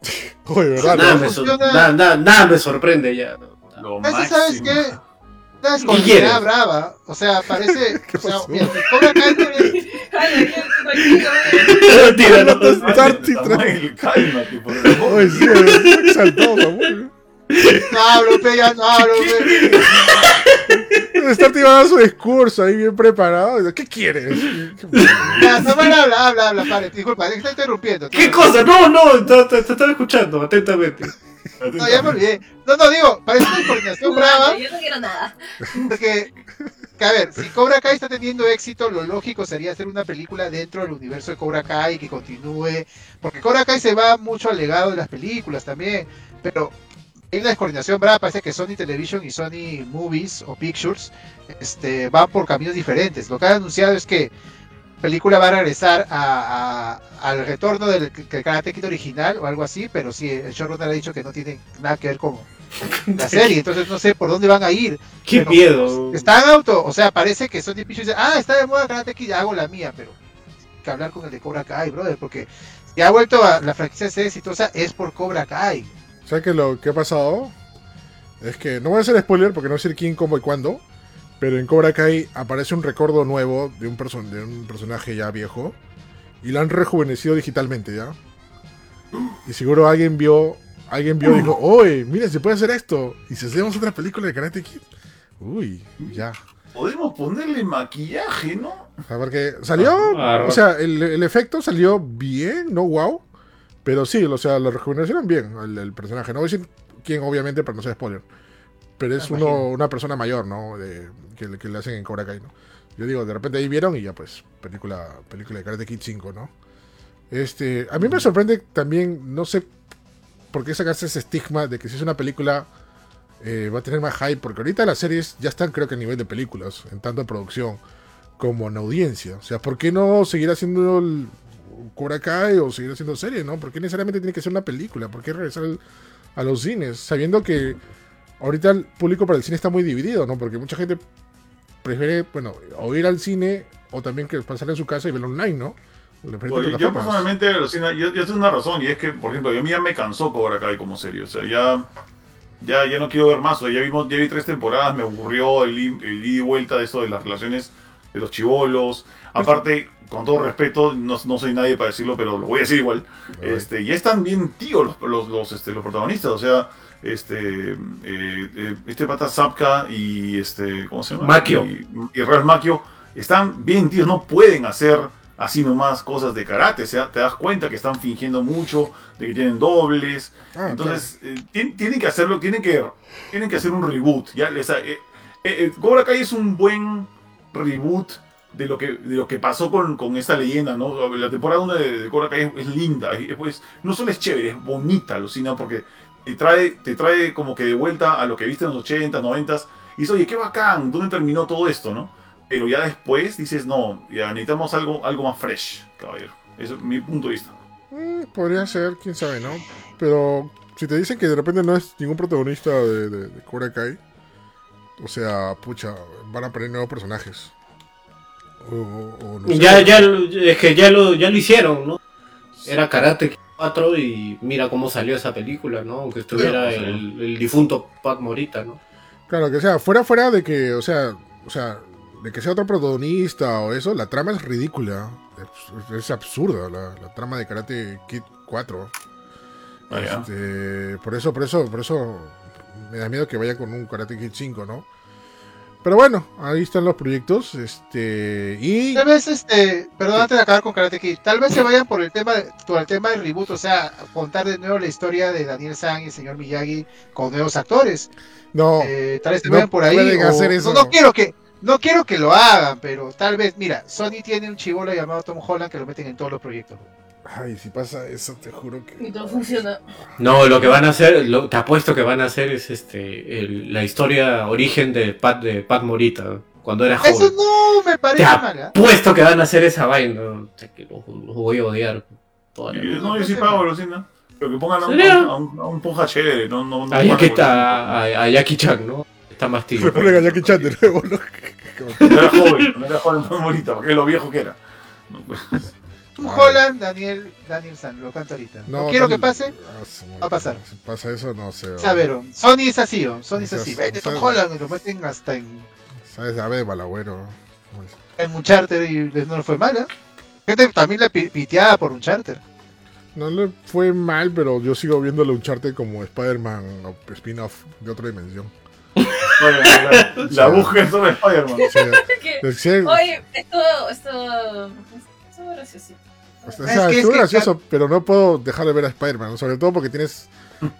S4: Nada,
S2: no?
S4: me sor-
S3: funciona.
S4: nada- nada- nada me sorprende ya.
S5: Lo.
S3: ¿sabes qué? Descontinuidad brava. O sea, parece.
S2: ¿Qué
S3: o sea, mira, Cobra Kai tiene-
S4: no.
S5: Cálmate, por favor.
S2: Sí,
S3: hablo, pe, ya no hablo, pe.
S2: A dar su discurso ahí bien preparado. ¿Qué quieres?
S3: Ya, Samuel habla, habla, habla, disculpa, te está interrumpiendo.
S4: ¿Qué cosa? No, no, te, estaba escuchando atentamente.
S3: No, ya me olvidé. No, no, digo, parece una coordinación brava.
S7: Yo no quiero nada.
S3: Porque, que a ver, si Cobra Kai está teniendo éxito, lo lógico sería hacer una película dentro del universo de Cobra Kai que continúe. Porque Cobra Kai se va mucho al legado de las películas también. Pero hay una descoordinación brava, parece que Sony Television y Sony Movies o Pictures este, van por caminos diferentes. Lo que han anunciado es que la película va a regresar a- a- al retorno del, del Karate Kid original o algo así, pero sí, el showrunner ha dicho que no tiene nada que ver con la serie, entonces no sé por dónde van a ir.
S4: Qué
S3: Pero
S4: miedo.
S3: Están auto, o sea, parece que Sony Pictures dice, ah, está de moda Karate Kid, hago la mía, pero hay que hablar con el de Cobra Kai, brother, porque si ha vuelto a la franquicia ser exitosa es por Cobra Kai.
S2: ¿Sabes qué lo que ha pasado? Es que no voy a hacer spoiler porque no sé quién, cómo y cuándo. Pero en Cobra Kai aparece un recuerdo nuevo de un, person- de un personaje ya viejo. Y lo han rejuvenecido digitalmente ya. Y seguro alguien vio. Alguien vio y dijo, oye, mira, se puede hacer esto. Y si hacemos otra película de Karate Kid. Uy, ya.
S5: Podemos ponerle maquillaje, ¿no?
S2: O sea, porque salió,
S4: Ah,
S2: o sea, el, el efecto salió bien, no wow, pero sí, o sea, lo rejuvenecieron bien el, el personaje. No voy a decir quién, obviamente, para no ser spoiler, pero es
S3: Me
S2: uno, una persona mayor, ¿no? De- que, le- que le hacen en Cobra Kai, ¿no? Yo digo, de repente ahí vieron y ya, pues, película, película de Karate Kid 5, ¿no? Este, a mí me sorprende también, no sé por qué sacarse ese estigma de que si es una película eh, va a tener más hype, porque ahorita las series ya están, creo que a nivel de películas, en tanto en producción como en audiencia. O sea, ¿por qué no seguir haciendo el Cobra Kai o seguir haciendo series, no? ¿Por qué necesariamente tiene que ser una película? ¿Por qué regresar al- a los cines? Sabiendo que ahorita el público para el cine está muy dividido, ¿no? Porque mucha gente prefiere, bueno, o ir al cine o también que pasar en su casa y verlo online, ¿no?
S5: Oye, yo personalmente, yo, yo tengo una razón, y es que, por ejemplo, yo a mí ya me cansó Cobra Kai como serie. O sea, ya, ya, ya no quiero ver más. O sea, ya, vimos, ya vi tres temporadas, me aburrió el, el ida y vuelta de eso de las relaciones de los chivolos. Aparte, con todo respeto, no, no soy nadie para decirlo, pero lo voy a decir igual. Este, ya están bien tíos los, los, los, este, los protagonistas. O sea, este, eh, eh, este pata Zapka y este, ¿cómo se llama?
S4: Macchio.
S5: Y, y Real están bien tíos, no pueden hacer así nomás cosas de karate. O sea, te das cuenta que están fingiendo mucho, de que tienen dobles.
S2: Ah,
S5: Entonces, eh, tien- tienen que hacerlo, tienen que, tienen que hacer un reboot. ¿ya? Les- eh, Cobra Kai es un buen reboot de lo que, de lo que pasó con, con esta leyenda, ¿no? La temporada 1 de, de Kai es, linda, es- pues, no solo es chévere, es bonita, alucina, porque te trae, te trae como que de vuelta a lo que viste en los 80, 90 y dices, oye, qué bacán, ¿dónde terminó todo esto, no? Pero ya después dices, no, ya necesitamos algo, algo más fresh, caballero. Eso es mi punto de vista.
S2: Mm, podría ser, quién sabe, ¿no? Pero si te dicen que de repente no es ningún protagonista de, de, Kai, o sea, pucha, van a poner nuevos personajes. O, no sé.
S4: Ya, ya, lo- es que ya lo, ya lo hicieron, ¿no? Era Karate Kid 4 y mira cómo salió esa película, ¿no? Aunque estuviera
S5: Sí,
S4: el, el difunto Pat Morita, ¿no?
S2: Claro, que sea, fuera, fuera de que, o sea, o sea, de que sea otro protagonista o eso, la trama es ridícula. Es, es absurda la, la trama de Karate Kid 4.
S5: Ah, ya.
S2: Este, por eso, por eso, por eso me da miedo que vaya con un Karate Kid 5, ¿no? Pero bueno, ahí están los proyectos. Este. Y.
S3: Tal vez, este, perdón, antes de acabar con Karate Kid, tal vez se vayan por el tema, de- por el tema del reboot, o sea, contar de nuevo la historia de Daniel San y el señor Miyagi con nuevos actores.
S2: No,
S3: Eh, tal vez se
S2: no
S3: vayan por ahí. o-
S2: hacer eso.
S3: No, no quiero que, no quiero que lo hagan, pero tal vez, mira, Sony tiene un chivolo llamado Tom Holland que lo meten en todos los proyectos.
S2: Ay, si pasa eso, te juro que.
S7: Y todo funciona.
S4: No, lo que van a hacer, lo- te apuesto que van a hacer es este el- la historia origen de Pat de Pat Morita cuando era
S3: Eso
S4: joven.
S3: no me parece
S4: Te
S3: mal. ¿ah?
S4: apuesto que van a hacer esa vaina. O sea, que los los voy a odiar. toda la
S5: Y-
S4: vida.
S5: No, yo sí pago, Lucina. Pero que pongan a un, a un, a un ponja chévere, no, no, no
S4: A, Jackie,
S5: pongan-
S4: a, a- a Jackie Chan, ¿no? Está más
S2: Le
S4: tío.
S2: ponen a Jackie Chan de nuevo, ¿no?
S5: No era joven, no era joven, no bonita, porque lo viejo que era. No, pues,
S3: Tom Holland, Daniel, Daniel San, lo canto ahorita. No, quiero que pase,
S2: Ah,
S3: va a pasar.
S2: Si pasa eso, no sé.
S3: Saberon. Sony es así, ¿o? Sony es así. Vete Tom Holland y lo meten hasta en,
S2: ¿Sabes? A ver, balagüero.
S3: en un charter y no le fue mala. Gente también la pi- piteada por un charter.
S2: No le fue mal, pero yo sigo viéndole un charte como Spider-Man o spin-off de otra dimensión.
S5: bueno, la, la búsqueda sobre Spider-Man.
S2: O sea,
S7: Que-
S2: es que-
S7: Oye, esto, esto, es gracioso.
S2: o sea,
S3: Es que- es
S2: estuvo
S3: que-
S2: gracioso, pero no puedo dejar de ver a Spider-Man, ¿no? sobre todo porque tienes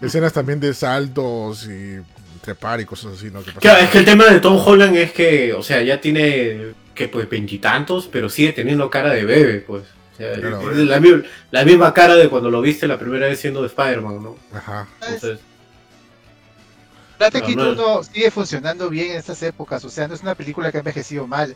S2: escenas también de saltos y trepar y cosas así, ¿no?
S4: Claro, es que el tema de Tom Holland es que, o sea, ya tiene que pues veintitantos, pero sigue teniendo cara de bebé, pues. O sea,
S2: Claro.
S4: la, mi- la misma cara de cuando lo viste la primera vez siendo de Spider-Man, ¿no?
S2: Ajá.
S4: Entonces, no.
S3: 1 sigue funcionando bien en estas épocas, o sea, no es una película que ha envejecido mal.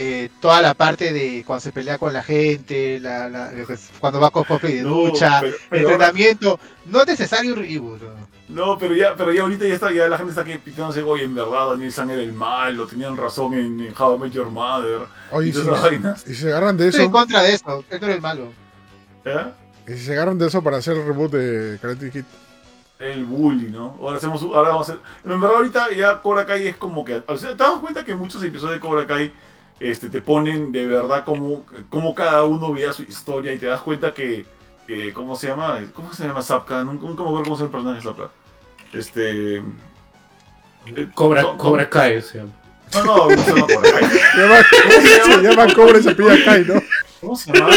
S3: Eh, toda la parte de cuando se pelea con la gente, la, la- cuando va con cosplay de
S5: No,
S3: lucha,
S5: pero- pero-
S3: entrenamiento, no es necesario un reboot. ¿no?
S5: No, pero ya, pero ya ahorita ya está, ya la gente está aquí pitándose, oye, en verdad Daniel San era el malo, tenían razón en, en How I Met Your Mother.
S2: Oye,
S5: y
S2: si, se agarran de
S3: Estoy en
S2: eso,
S3: contra de eso, no era el malo.
S5: ¿eh?
S2: y si se agarran de eso para hacer el reboot de Karate Kid,
S5: El bully, ¿no? Ahora hacemos, ahora vamos a hacer. En verdad ahorita ya Cobra Kai es como que. O sea, ¿te das cuenta que muchos episodios de Cobra Kai este, te ponen de verdad como, como cada uno veía su historia y te das cuenta que. que, ¿Cómo se llama? ¿Cómo se llama Zapka? Nunca, nunca me acuerdo cómo se llama el personaje de Zapka. Este. eh,
S4: Cobra,
S5: no,
S4: Cobra Kai, o sea.
S5: No, no, no se llama Cobra Kai.
S2: se llama, se llama Cobra y se pilla Kai, ¿no?
S5: ¿Cómo se llama?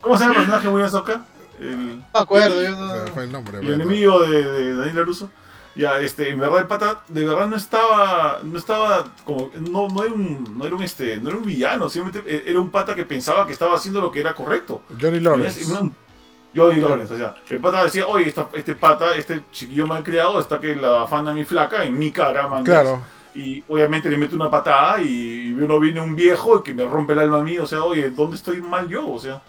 S5: ¿Cómo se llama el personaje muy de Zapka? El.
S3: No me acuerdo, yo no.
S2: fue el nombre.
S5: El
S2: bueno.
S5: enemigo de, de Daniel LaRusso. Ya, este, en verdad el pata, de verdad no estaba, no estaba como, no, no era un, no era un, este, no era un villano, simplemente e- era un pata que pensaba que estaba haciendo lo que era correcto.
S2: Johnny Lawrence.
S5: Johnny Lawrence, o sea, el pata decía, oye, esta- este pata, este chiquillo mal criado está que la afana mi flaca en mi cara, man.
S2: Claro.
S5: Y obviamente le mete una patada y uno viene un viejo y que me rompe el alma a mí, o sea, oye, ¿dónde estoy mal yo? O sea,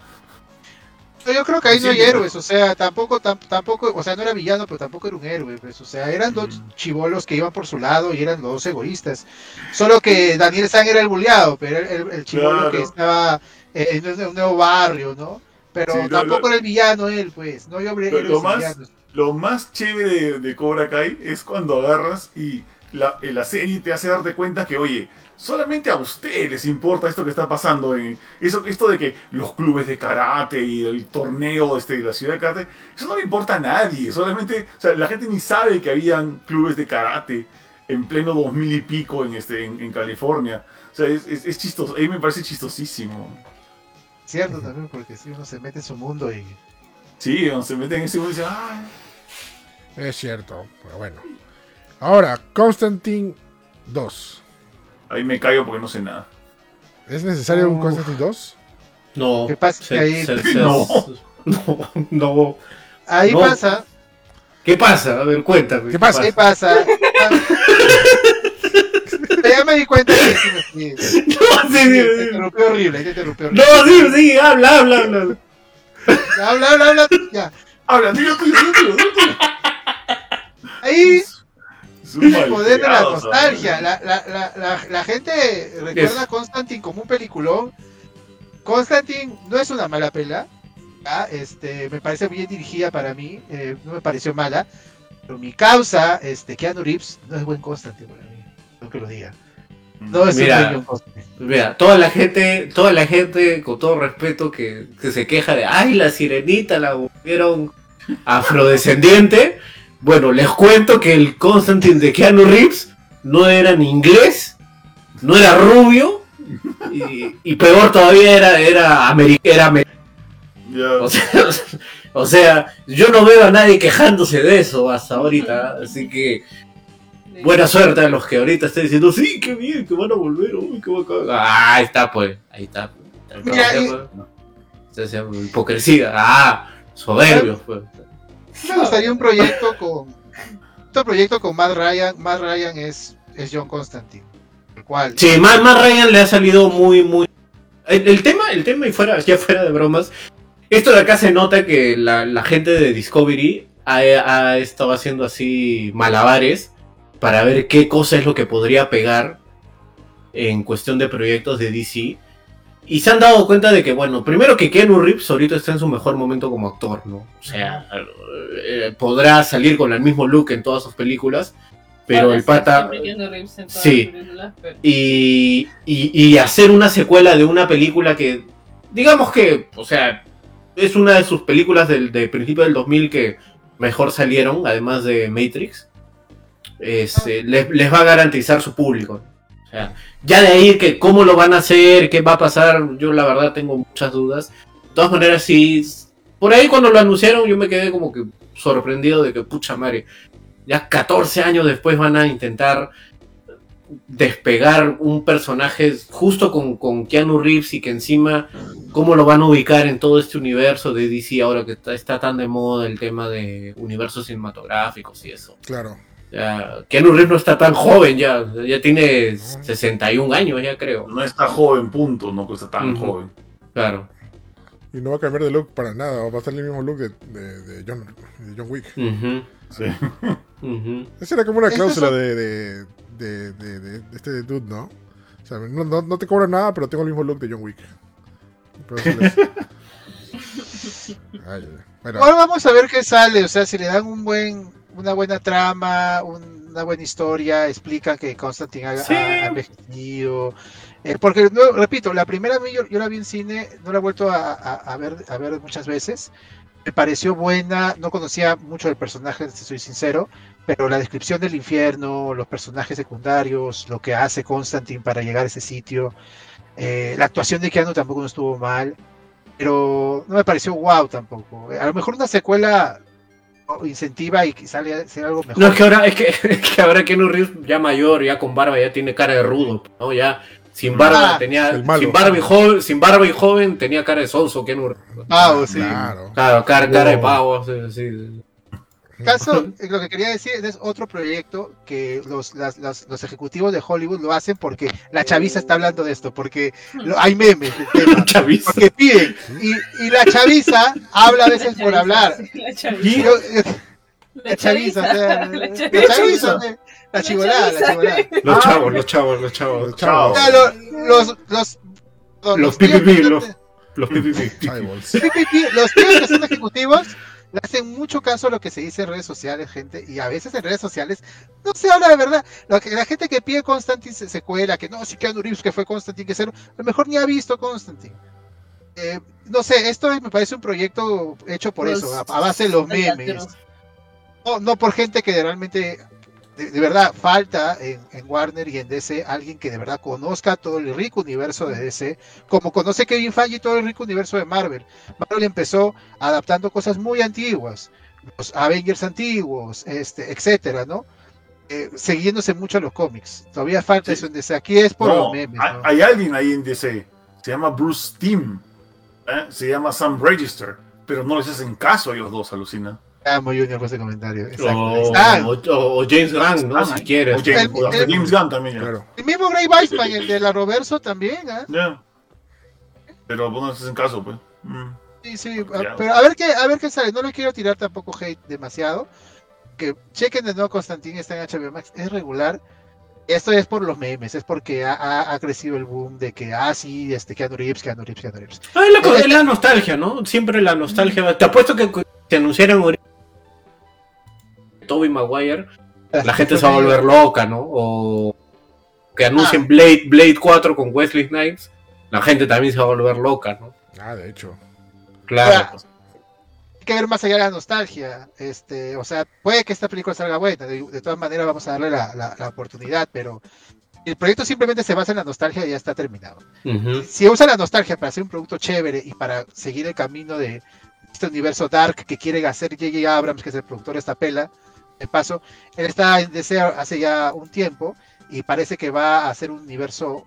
S3: Yo creo que ahí no hay héroes, o sea, tampoco, tam- tampoco, o sea, no era villano, pero tampoco era un héroe, pues, o sea, eran dos chivolos que iban por su lado y eran los dos egoístas. Solo que Daniel San era el bulleado, pero era el, el chivolo
S5: Claro.
S3: que estaba en un, nuevo barrio, ¿no? Pero
S5: Sí,
S3: tampoco
S5: lo-
S3: era el villano él, pues, no yo héroes
S5: lo más-
S3: villanos.
S5: Lo más chévere de, de Cobra Kai es cuando agarras y la serie te hace darte cuenta que, oye, solamente a ustedes les importa esto que está pasando. En, eso, esto de que los clubes de karate y el torneo este, de la ciudad de karate, eso no le importa a nadie. Solamente, o sea, la gente ni sabe que habían clubes de karate en pleno 2000 y pico en, este, en, en California. O sea, es, es, es chistoso. A mí me parece chistosísimo.
S3: Cierto también, porque si uno se mete en su mundo y...
S5: Sí, donde se meten en ese mundo y dicen, "Ay".
S2: Es cierto, pero bueno. Ahora, Constantine 2.
S5: Ahí me callo porque no sé nada.
S2: ¿Es necesario un. Constantine 2?
S4: No.
S3: ¿Qué pasa?
S4: se-
S3: Ahí-
S4: se- se-
S5: No.
S4: no, no.
S3: Ahí
S4: No.
S3: pasa,
S4: ¿Qué pasa? A ver, cuéntame.
S2: ¿Qué pasa?
S3: ahí pasa. ya me di cuenta que sí me fui.
S4: No, sí,
S3: Te
S4: sí, sí.
S3: interrumpió horrible, ahí te interrumpió horrible.
S4: No, sí, sí, habla, habla, habla.
S3: Habla, habla, habla, ya.
S5: Habla, dilo tuyo, dilo tuyo.
S3: Ahí el poder de la nostalgia. La, la, la, la, gente recuerda a Constantine como un peliculón. Constantine no es una mala pela. Este, me parece bien dirigida para mí. eh, no me pareció mala. Pero mi causa, este, Keanu Reeves, no es buen Constantine para mí. No que lo diga. No es
S4: Mira.
S3: un.
S4: Mira, toda la gente, toda la gente, con todo respeto, que, que se queja de, ay, la sirenita la volvieron afrodescendiente, Bueno, les cuento que el Constantine de Keanu Reeves no era ni inglés, no era rubio, y, y peor todavía era, era, ameri- era amer-
S5: Ya.
S4: o sea, o sea, yo no veo a nadie quejándose de eso hasta ahorita, así que buena suerte a los que ahorita estén diciendo, sí, qué bien, que van a volver, uy, qué bacán. Ah, ahí está, pues, ahí está.
S3: Mira, y-
S4: Se hace hipocresía, ah, soberbios, pues.
S3: Me gustaría un proyecto con. Otro proyecto con Matt Ryan. Matt Ryan es, es John Constantine. El.
S4: Sí, más, más Ryan le ha salido muy, muy. El, el tema, el tema, y fuera, ya fuera de bromas, esto de acá se nota que la, la gente de Discovery ha, ha estado haciendo así malabares para ver qué cosa es lo que podría pegar en cuestión de proyectos de DC. Y se han dado cuenta de que, bueno, primero que Keanu Reeves ahorita está en su mejor momento como actor, ¿no? O sea, eh, podrá salir con el mismo look en todas sus películas, pero el pata... Sí. Y, y, y hacer una secuela de una película que, digamos que, o sea, es una de sus películas del de principio del 2000 que mejor salieron, además de Matrix, es, eh, les, les va a garantizar su público. Ya de ahí que cómo lo van a hacer, qué va a pasar, yo la verdad tengo muchas dudas. De todas maneras, sí, por ahí cuando lo anunciaron yo me quedé como que sorprendido de que, pucha madre, ya 14 años después van a intentar despegar un personaje justo con, con Keanu Reeves y que encima cómo lo van a ubicar en todo este universo de DC ahora que está, está tan de moda el tema de universos cinematográficos y eso.
S2: Claro.
S4: Ya, Keanu Reeves no está tan joven ya, ya tiene 61 años ya creo.
S5: No está joven, punto, no que está tan joven.
S4: Claro.
S2: Y no va a cambiar de look para nada. Va a estar el mismo look de, de, de John, de John Wick.
S4: Ujú,
S5: Sí.
S2: Esa era como una cláusula de, de, de, de- de- de este dude, ¿no? O sea, no, no, no te cobro nada, pero tengo el mismo look de John Wick. Pero eso les- ay. Bueno,
S3: Ahora vamos a ver qué sale. O sea, si le dan un buen, una buena trama, un- una buena historia, explican que Constantine ha,
S4: Sí.
S3: ha envejecido. Eh, porque, no, repito, la primera vez yo, yo la vi en cine, no la he vuelto a, a- a ver, a ver muchas veces. Me pareció buena, no conocía mucho del personaje, si soy sincero, pero la descripción del infierno, los personajes secundarios, lo que hace Constantine para llegar a ese sitio, eh, la actuación de Keanu tampoco no estuvo mal, pero no me pareció wow tampoco. A lo mejor una secuela. Incentiva y que sale sea algo mejor.
S4: No, es que ahora, es que, es que ahora Keanu Reeves ya mayor, ya con barba, ya tiene cara de rudo, ¿no? Ya sin barba
S3: Ah,
S4: tenía, sin barba y joven, sin barba y joven tenía cara de sonso Keanu Reeves.
S3: Ah, sí.
S2: claro.
S4: Claro, cara, cara de pavo, sí, sí.
S3: Caso, eh, lo que quería decir es otro proyecto que los, las- las- los ejecutivos de Hollywood lo hacen porque la chaviza está hablando de esto, porque lo- hay memes del tema,
S4: Chaviza.
S3: porque piden. Y, y la chaviza habla a veces por hablar.
S6: La
S3: Y
S6: chaviza.
S3: yo, la chaviza, o sea,
S6: La
S3: la
S6: chaviza.
S3: la chivolada, la chivolada.
S4: Los chavos, los chavos, los chavos.
S2: Los chavos.
S3: O sea, lo- los, los, los,
S4: Los los- Los
S3: los tíos que son ejecutivos le hacen mucho caso a lo que se dice en redes sociales, gente, y a veces en redes sociales no se habla de verdad. Lo que, la gente que pide Constantine se, se cuela, que no, si Keanu Reeves que fue Constantine, que cero, a lo mejor ni ha visto Constantine. Eh, no sé, esto me parece un proyecto hecho por
S6: Los
S3: eso, a, a base de los memes. no por gente que realmente, de, de verdad, falta en, en Warner y en DC alguien que de verdad conozca todo el rico universo de DC, como conoce Kevin Feige todo el rico universo de Marvel. Marvel empezó adaptando cosas muy antiguas, los Avengers antiguos, este, etcétera, ¿no? Eh, siguiéndose mucho a los cómics. Todavía falta
S5: Sí.
S3: eso en DC. Aquí es por
S5: No,
S3: los memes.
S5: hay,
S3: ¿no?
S5: hay alguien ahí en DC. Se llama Bruce Timm. ¿eh? Se llama Sam Register. Pero no les hacen caso a ellos dos, alucina.
S3: Amo Junior por ese comentario. Exacto.
S4: O, James Gunn, ¿no? Si quieres.
S5: O James,
S3: El-
S5: James Gunn también.
S2: Claro.
S3: El mismo Gray Weissman, el de la Roverso también, ¿ah?
S5: Ya. Pero pues, no les hacen caso, pues. Mm.
S3: Sí, sí, pero a ver qué, a ver qué sale. No le quiero tirar tampoco hate demasiado. Que chequen de nuevo Constantine está en HBO Max, es regular. Esto es por los memes, es porque ha, ha- ha crecido el boom de que, ah, sí, este, Keanu Reeves, Keanu Reeves, Keanu Reeves.
S4: Ah, es, la, es la nostalgia, ¿no? Siempre la nostalgia. Te apuesto que cu- si Toby Maguire, la gente se va a volver loca, ¿no? O que anuncien
S3: Ah.
S4: Blade, Blade 4 con Wesley Snipes, la gente también se va a volver loca, ¿no?
S2: Ah, de hecho.
S4: Claro.
S3: Ahora,
S4: pues.
S3: hay que ver más allá de la nostalgia. Este, o sea, puede que esta película salga buena, de, de todas maneras vamos a darle la, la- la oportunidad, pero el proyecto simplemente se basa en la nostalgia y ya está terminado. Si usa la nostalgia para hacer un producto chévere y para seguir el camino de este universo dark que quiere hacer J.J. Abrams, que es el productor de esta pela, de paso, él está en deseo hace ya un tiempo y parece que va a hacer un universo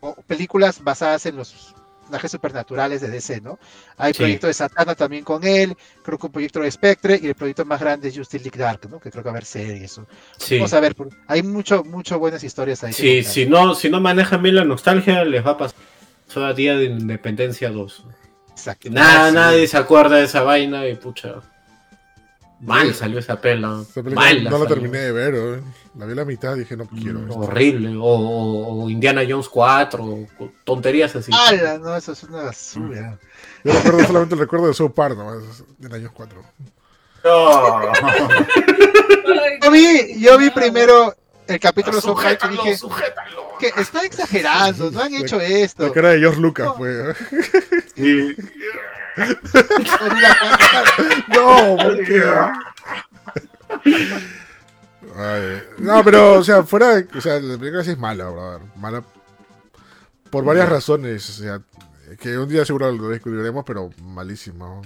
S3: o películas basadas en los personajes supernaturales de DC, ¿no? Hay
S4: Sí.
S3: proyecto de Satana también con él, creo que un proyecto de Spectre y el proyecto más grande es Justice League Dark, ¿no? Que creo que va a haber serie y eso.
S4: Sí.
S3: Vamos a ver, hay mucho, mucho buenas historias ahí.
S4: Sí, si no, si no manejan bien la nostalgia, les va a pasar a Día de Independencia 2.
S3: Exacto.
S4: Nada,
S3: Ah, sí.
S4: nadie se acuerda de esa vaina y pucha. Mal salió esa pela.
S2: Esa
S4: Mal
S2: no la terminé de ver, ¿eh? la vi a la mitad y dije no quiero. esto.
S4: Horrible. O, o- o Indiana Jones 4. o tonterías así.
S3: ¡Hala! No, eso es una basura.
S2: Yo recuerdo solamente el recuerdo de South Park, ¿no? del año 4.
S5: No.
S3: Yo vi, yo vi primero el capítulo de South Park y dije
S5: sujétalo.
S3: que está exagerando, no han hecho esto.
S2: La cara de George Lucas, fue.
S5: Y-
S2: no, ¿por qué? Ay, no, pero, o sea, fuera de. O sea, la película sí es mala, brother. Mala. Por varias razones. O sea, que un día seguro lo discutiremos, pero malísima.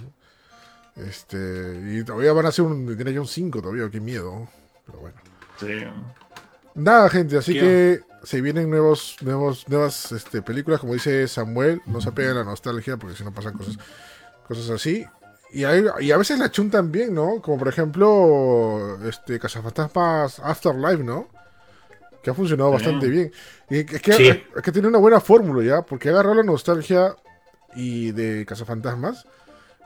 S2: Este. Y todavía van a hacer un. Tiene ya un 5 todavía, qué miedo. Pero bueno.
S5: Sí.
S2: Nada, gente, así
S4: ¿Qué?
S2: que se vienen nuevos, nuevos, nuevas este, películas, como dice Samuel, no se apeguen a la nostalgia porque si no pasan cosas, cosas así. Y, hay- y a veces la chuntan bien, ¿no? Como por ejemplo, este, Cazafantasmas Afterlife, ¿no? Que ha funcionado bastante bien. Y es que,
S4: Sí.
S2: es que tiene una buena fórmula ya, porque ha agarrado la nostalgia y de Cazafantasmas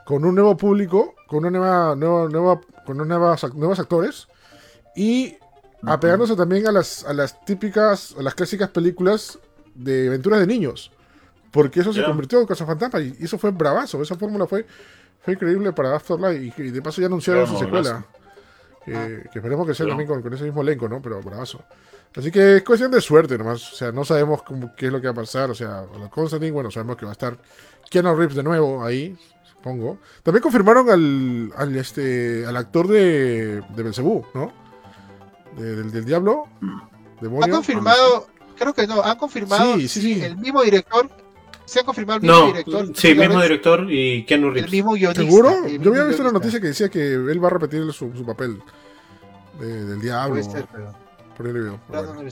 S2: con un nuevo público, con una nueva, nueva, nueva, con unos nuevas, nuevos actores y apegándose también a las, a las típicas, a las clásicas películas de aventuras de niños. Porque eso se
S5: Ya.
S2: convirtió en Cazafantasmas y eso fue bravazo. Esa fórmula fue, fue increíble para Afterlife y, y de paso ya anunciaron
S5: Ya,
S2: su
S5: no,
S2: secuela. Que, que esperemos que sea también con, con ese mismo elenco, ¿no? Pero bravazo. Así que es cuestión de suerte nomás. O sea, no sabemos cómo- qué es lo que va a pasar. O sea, la Constantine, bueno, sabemos que va a estar Keanu Reeves de nuevo ahí, supongo. También confirmaron al, al, este, al actor de, de Belzebú, ¿no? De- del, del Diablo.
S3: Han
S2: Demonio.
S3: confirmado, creo que no, han confirmado
S2: Sí, sí, sí.
S3: el mismo director. Se ha confirmado el mismo
S4: No,
S3: director.
S4: sí, mismo
S3: Flores,
S4: director y Keanu
S3: El
S4: Reeves.
S3: mismo guionista.
S2: ¿Seguro?
S3: el
S2: Yo
S3: mismo
S2: había visto una noticia que decía que él va a repetir su, su papel de- del Diablo.
S3: Puede ser, pero
S2: Por ahí lo veo.
S3: no,
S2: Bueno.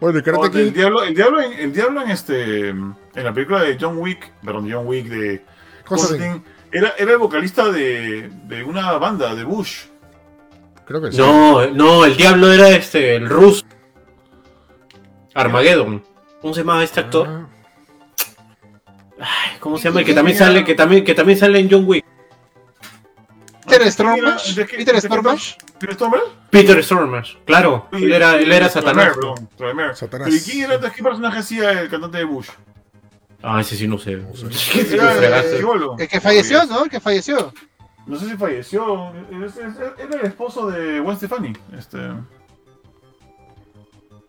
S2: Bueno, y Karate
S5: Oh, el
S2: Kid.
S5: diablo, el diablo, en, el diablo en este, en la película de John Wick, perdón, John Wick de
S2: Constantine.
S5: Constantine, era, era el vocalista de, de una banda de Bush.
S2: Creo que sí.
S4: No, no, el diablo era este, el ruso. Armageddon. ¿Cómo se llama este actor?
S2: Ah,
S4: Ay, ¿Cómo se llama? El que también sale, que también, que también sale en John Wick.
S3: Peter Stormage.
S5: ¿De qué-
S3: Peter Stormage.
S5: ¿Peter Stormare?
S4: Peter Stormers, claro. Él era, él era Satanás.
S2: Satanás.
S5: ¿y quién era, qué personaje hacía el cantante de Bush?
S4: Ah, ese sí no sé.
S5: el
S3: que falleció, ¿no? El que falleció.
S5: No sé si falleció. Era el esposo de Gwen Stefani. Este.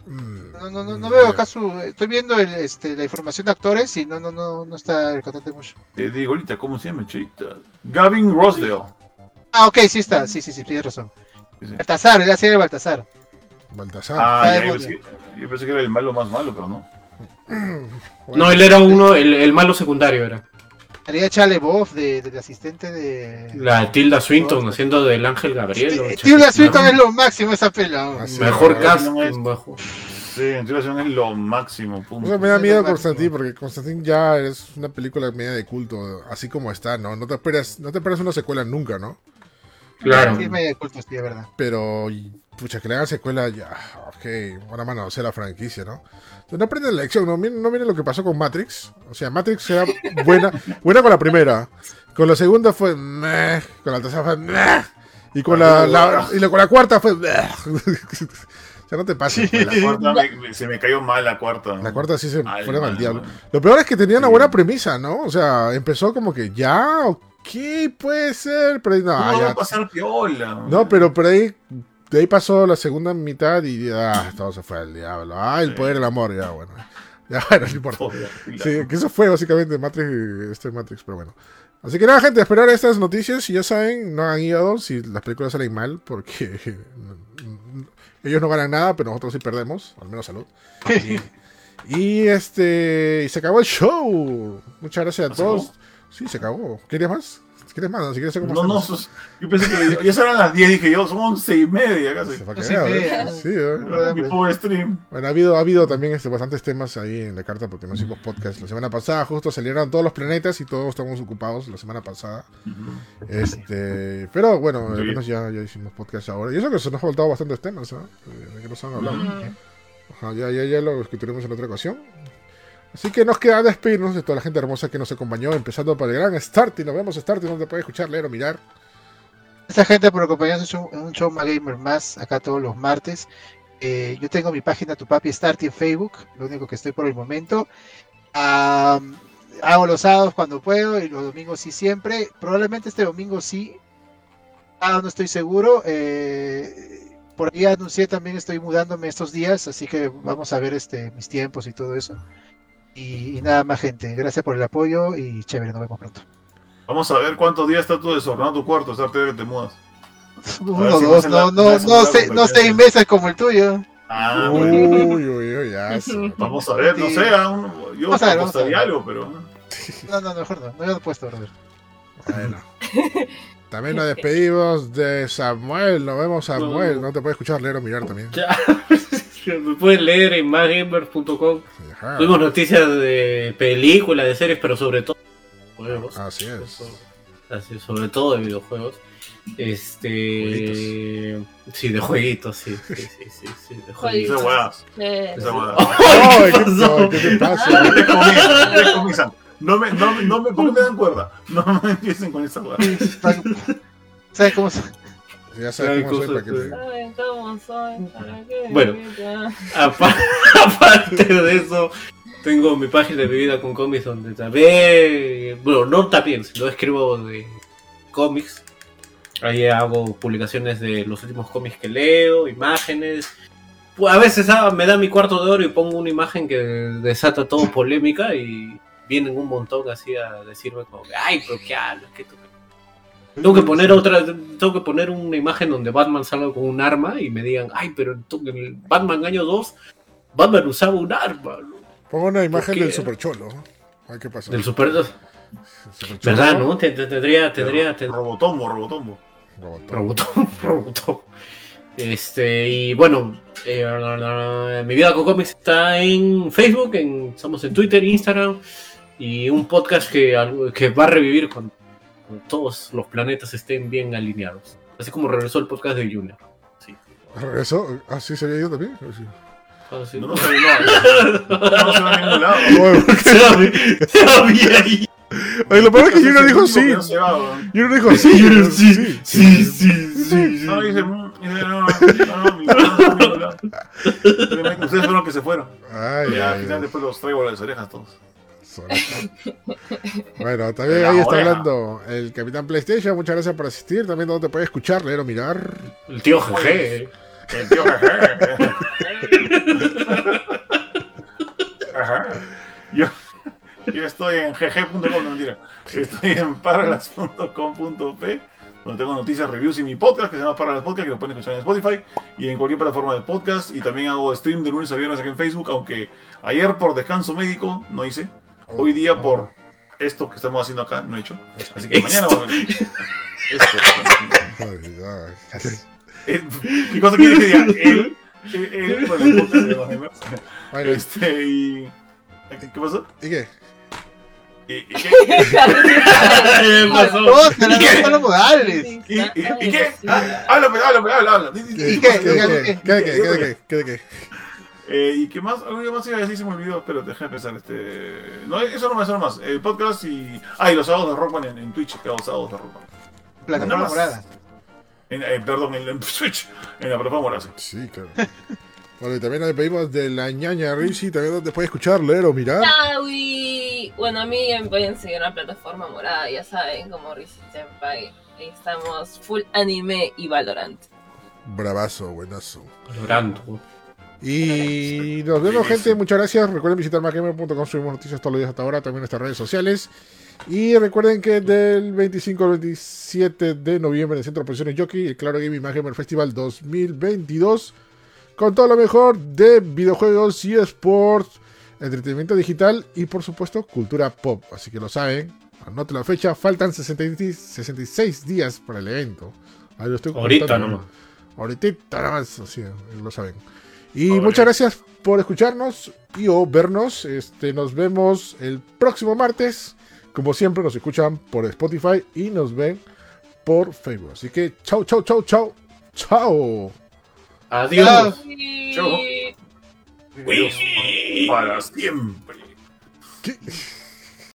S2: Mm,
S3: No, no, no, no veo acá su. Estoy viendo el, este, la información de actores y no, no, no, no está el cantante mucho.
S5: Te digo ahorita, ¿cómo se llama, chita? Gavin Rossdale.
S3: Ah, ok, sí está. Sí, sí, sí, tienes razón.
S5: Sí, sí.
S3: Baltasar, él hacía de Baltasar.
S2: Baltasar.
S5: Ah,
S3: Ah,
S5: ya, yo, pensé que, yo pensé que era el malo más malo, pero no.
S2: Bueno,
S4: No, él era uno, el, el malo secundario era.
S3: Haría Chale Boff de, del asistente de.
S4: La Tilda Swinton haciendo del Ángel Gabriel.
S3: Tilda Swinton es lo máximo esa pela.
S2: Ah, sí.
S4: Mejor
S2: no,
S4: cast.
S5: no es-
S4: bajo-
S5: Sí, en relación es lo máximo, punto.
S2: O sea, me da miedo
S3: Máximo.
S2: Constantine porque Constantine ya es una película media de culto, así como está, ¿no? No te esperas, no te esperas una secuela nunca, ¿no?
S4: Claro.
S3: Sí, es medio de culto, sí, es verdad.
S2: Pero, pucha, que le hagan secuela ya, ok, buena mano, o sea, la franquicia, ¿no? Entonces, no aprenden la lección, ¿no? Miren, no miren lo que pasó con Matrix. O sea, Matrix era buena, buena con la primera. Con la segunda fue meh, con la tercera fue meh, y con la, la- y la- con la cuarta fue meh. o sea, no te pases. pues,
S5: La cuarta me- me- se me cayó mal la cuarta.
S2: La cuarta sí se al
S5: mal,
S2: diablo. Lo peor es que tenía una buena premisa, ¿no? O sea, empezó como que ya, ok, puede ser, pero ahí no,
S5: ¿Cómo
S2: ah,
S5: va
S2: ya.
S5: a pasar piola?
S2: No, pero por ahí, de ahí pasó la segunda mitad y ah, todo se fue al diablo. Ah, el poder del amor, ya, bueno. Ya, bueno, no importa. Sí, que eso fue básicamente Matrix, este Matrix, pero bueno. Así que nada, gente, esperar estas noticias. Y ya saben, no hagan hígado si las películas salen mal, porque ellos no ganan nada, pero nosotros sí perdemos, al menos salud. Y, y, este. Y se acabó el show. Muchas gracias a
S5: ¿Ah, ¿Se
S2: todos. Sí, se acabó. ¿Quieres más? ¿Quieres más? Si quieres,
S5: No, no, sos- yo pensé que ya eran las 10, dije yo, son 11 y media casi.
S2: Se cagar, ¿eh? Sí, ¿eh?
S5: Mi pobre stream.
S2: Bueno, ha habido, ha habido también este, bastantes temas ahí en la carta porque no hicimos podcast. La semana pasada justo salieron todos los planetas y todos estamos ocupados la semana pasada. Este, pero bueno, al menos ya, ya hicimos podcast ahora. Y eso que se nos ha faltado bastantes temas. Eh, De que nos han hablado. Ajá, ya, ya, ya lo discutiremos en otra ocasión. Así que nos queda despedirnos de toda la gente hermosa que nos acompañó, empezando por el gran Starty. Nos vemos Starty, donde puede escuchar, leer o mirar.
S3: Esta gente por acompañarnos en un show- más gamer más acá todos los martes. Eh, yo tengo mi página Tu Papi Starty en Facebook, lo único que estoy por el momento. Am, hago los sábados cuando puedo y los domingos sí siempre. Probablemente este domingo sí. Ah, no estoy seguro. Eh, por ahí anuncié también estoy mudándome estos días, así que vamos a ver este mis tiempos y todo eso. Y, y nada más gente, gracias por el apoyo y chévere, nos vemos pronto.
S5: Vamos a ver cuántos días está tú desordenado tu cuarto, esa que te mudas.
S3: Uno,
S5: si
S3: dos, no,
S5: la-
S3: no, no, sé- no seis meses como el tuyo.
S5: Ah,
S2: Uy,
S5: bueno.
S2: uy, uy, ya. eso.
S5: Vamos a ver, no
S3: Sí.
S5: sé, a un- yo
S3: Vamos a ver, vamos a
S5: apostaría
S3: ver.
S5: algo, pero.
S3: No, no, mejor no, no, he puesto, brother.
S2: Bueno. También nos despedimos de Samuel. Nos vemos, Samuel. No te puede escuchar, leer o mirar también.
S4: Ya. Me pueden leer en maggamers.com.
S2: Ajá.
S4: Tuvimos noticias de películas, de series, pero sobre todo juegos.
S2: Así es.
S4: Así, sobre todo de videojuegos. Este. Sí, de jueguitos, sí. Sí, sí, sí, sí, de
S5: Esa
S6: Jueguitos.
S4: jueguitos.
S5: hueá. Esa hueá.
S2: Ay,
S4: ¿qué
S2: ¿qué,
S4: pasó?
S2: no,
S5: me, no, me- no me, ¿Por qué me dan cuerda? No me empiecen con esa hueá.
S3: ¿Sabes cómo se-
S2: Ya sabes cómo soy para que te...
S6: ¿Saben cómo soy? ¿Para qué?
S4: Bueno. Apa- Aparte de eso, tengo mi página de mi vida con cómics donde también, bueno, no también, sino escribo de cómics. Ahí hago publicaciones de los últimos cómics que leo, imágenes. A veces ah, me da mi cuarto de oro y pongo una imagen que desata todo polémica y vienen un montón así a decirme como, que, ay, pero qué hablas, ¿Qué tú-?" Tengo que poner otra, tengo que poner una imagen donde Batman salga con un arma y me digan, ay, pero en el Batman año 2, Batman usaba un arma.
S2: Pongo una imagen del Super Cholo. Ay, ¿qué pasó?
S4: Del Super 2.
S2: Super Cholo.
S4: ¿Verdad, no? Te- te- Tendría, tendría, tendría,
S5: Robotombo, robotombo.
S2: Robotón,
S4: Robotón. Este, y bueno, eh, mi vida con cómics está en Facebook, en, estamos en Twitter, Instagram, y un podcast que, que va a revivir cuando todos los planetas estén bien alineados. Así como regresó el podcast de Junior. Sí.
S2: ¿Regresó? ¿Ah, sí se había ido también? Sí.
S4: Así.
S5: No, no se ve no, no se ve a ningún lado.
S2: Bueno,
S4: Se va va ahí.
S2: Oye, lo peor es que Junior dijo sí.
S5: va.
S2: Junior dijo sí.
S4: Junior,
S2: sí.
S4: sí, sí.
S5: No, dice, mm, no, no, no, mi- no, no, no, no, no. Ustedes fueron los que se fueron.
S2: Ay,
S5: Ya, al
S2: ay,
S5: final
S2: ay.
S5: después los traigo a las orejas todos.
S2: Bueno, también ahí está hablando el Capitán PlayStation. Muchas gracias por asistir. También donde puede escuchar, leer o mirar.
S4: El tío GG.
S5: El tío jeje. Ajá. Yo, yo estoy en gg.com, no mentira. Estoy en paralas.com.p donde tengo noticias, reviews y mi podcast que se llama Paralas Podcast, que lo pueden escuchar en Spotify y en cualquier plataforma de podcast. Y también hago stream de lunes a viernes aquí en Facebook, aunque ayer por descanso médico no hice. Hoy día por esto que estamos haciendo acá no he hecho. Así que mañana voy a ver. Esto. ¿Qué cosa quiere que diga? Él, él, él, con el podcast de los demás.
S2: Bueno,
S5: Este, y. ¿Qué pasó?
S2: ¿y qué?
S5: ¿Y, y qué?
S4: ¿Qué pasó?
S3: Los modales.
S5: ¿Y, y, y qué? Háblame, habla, habla. Di- di-
S2: ¿Qué? ¿Qué?
S3: qué?
S2: ¿Qué?
S3: qué?
S2: ¿Qué? ¿Qué?
S5: Eh, ¿Y qué más? Algo más iba a decir, se me olvidó. Espérate, déjame pensar. Este... No, eso no más, eso no más. El podcast y. Ah, y los sábados de Rockman en, en Twitch, que hago sábados de Rockman.
S3: Plataforma morada.
S5: En, eh, perdón, en, en Twitch, en la plataforma morada.
S2: Sí, claro. Bueno, y también nos pedimos de la ñaña Rizzi, también donde puede escuchar, leer o mirar.
S6: Yaoi. Bueno, a mí me pueden seguir en la plataforma morada, ya saben, como Rizzy Senpai. Ahí estamos full anime y Valorant.
S2: Bravazo, buenazo.
S4: Valorando.
S2: Y nos vemos, gente. Muchas gracias. Recuerden visitar macgamer.com. Subimos noticias todos los días hasta ahora. También nuestras redes sociales. Y recuerden que del 25 al 27 de noviembre en el Centro de Operaciones Jockey, el Claro Gaming Gamer Festival 2022, con todo lo mejor de videojuegos y sports, entretenimiento digital y por supuesto cultura pop. Así que lo saben, anoten la fecha, faltan 60 66 días para el evento. Ahí lo estoy
S4: Ahorita nomás.
S2: Ahorita nada más, así, lo saben. Y muchas gracias por escucharnos y o vernos. Este, nos vemos el próximo martes. Como siempre, nos escuchan por Spotify y nos ven por Facebook. Así que chau, chau, chau, chau. Chao.
S4: Adiós.
S5: Dios, para siempre.
S2: ¿Qué?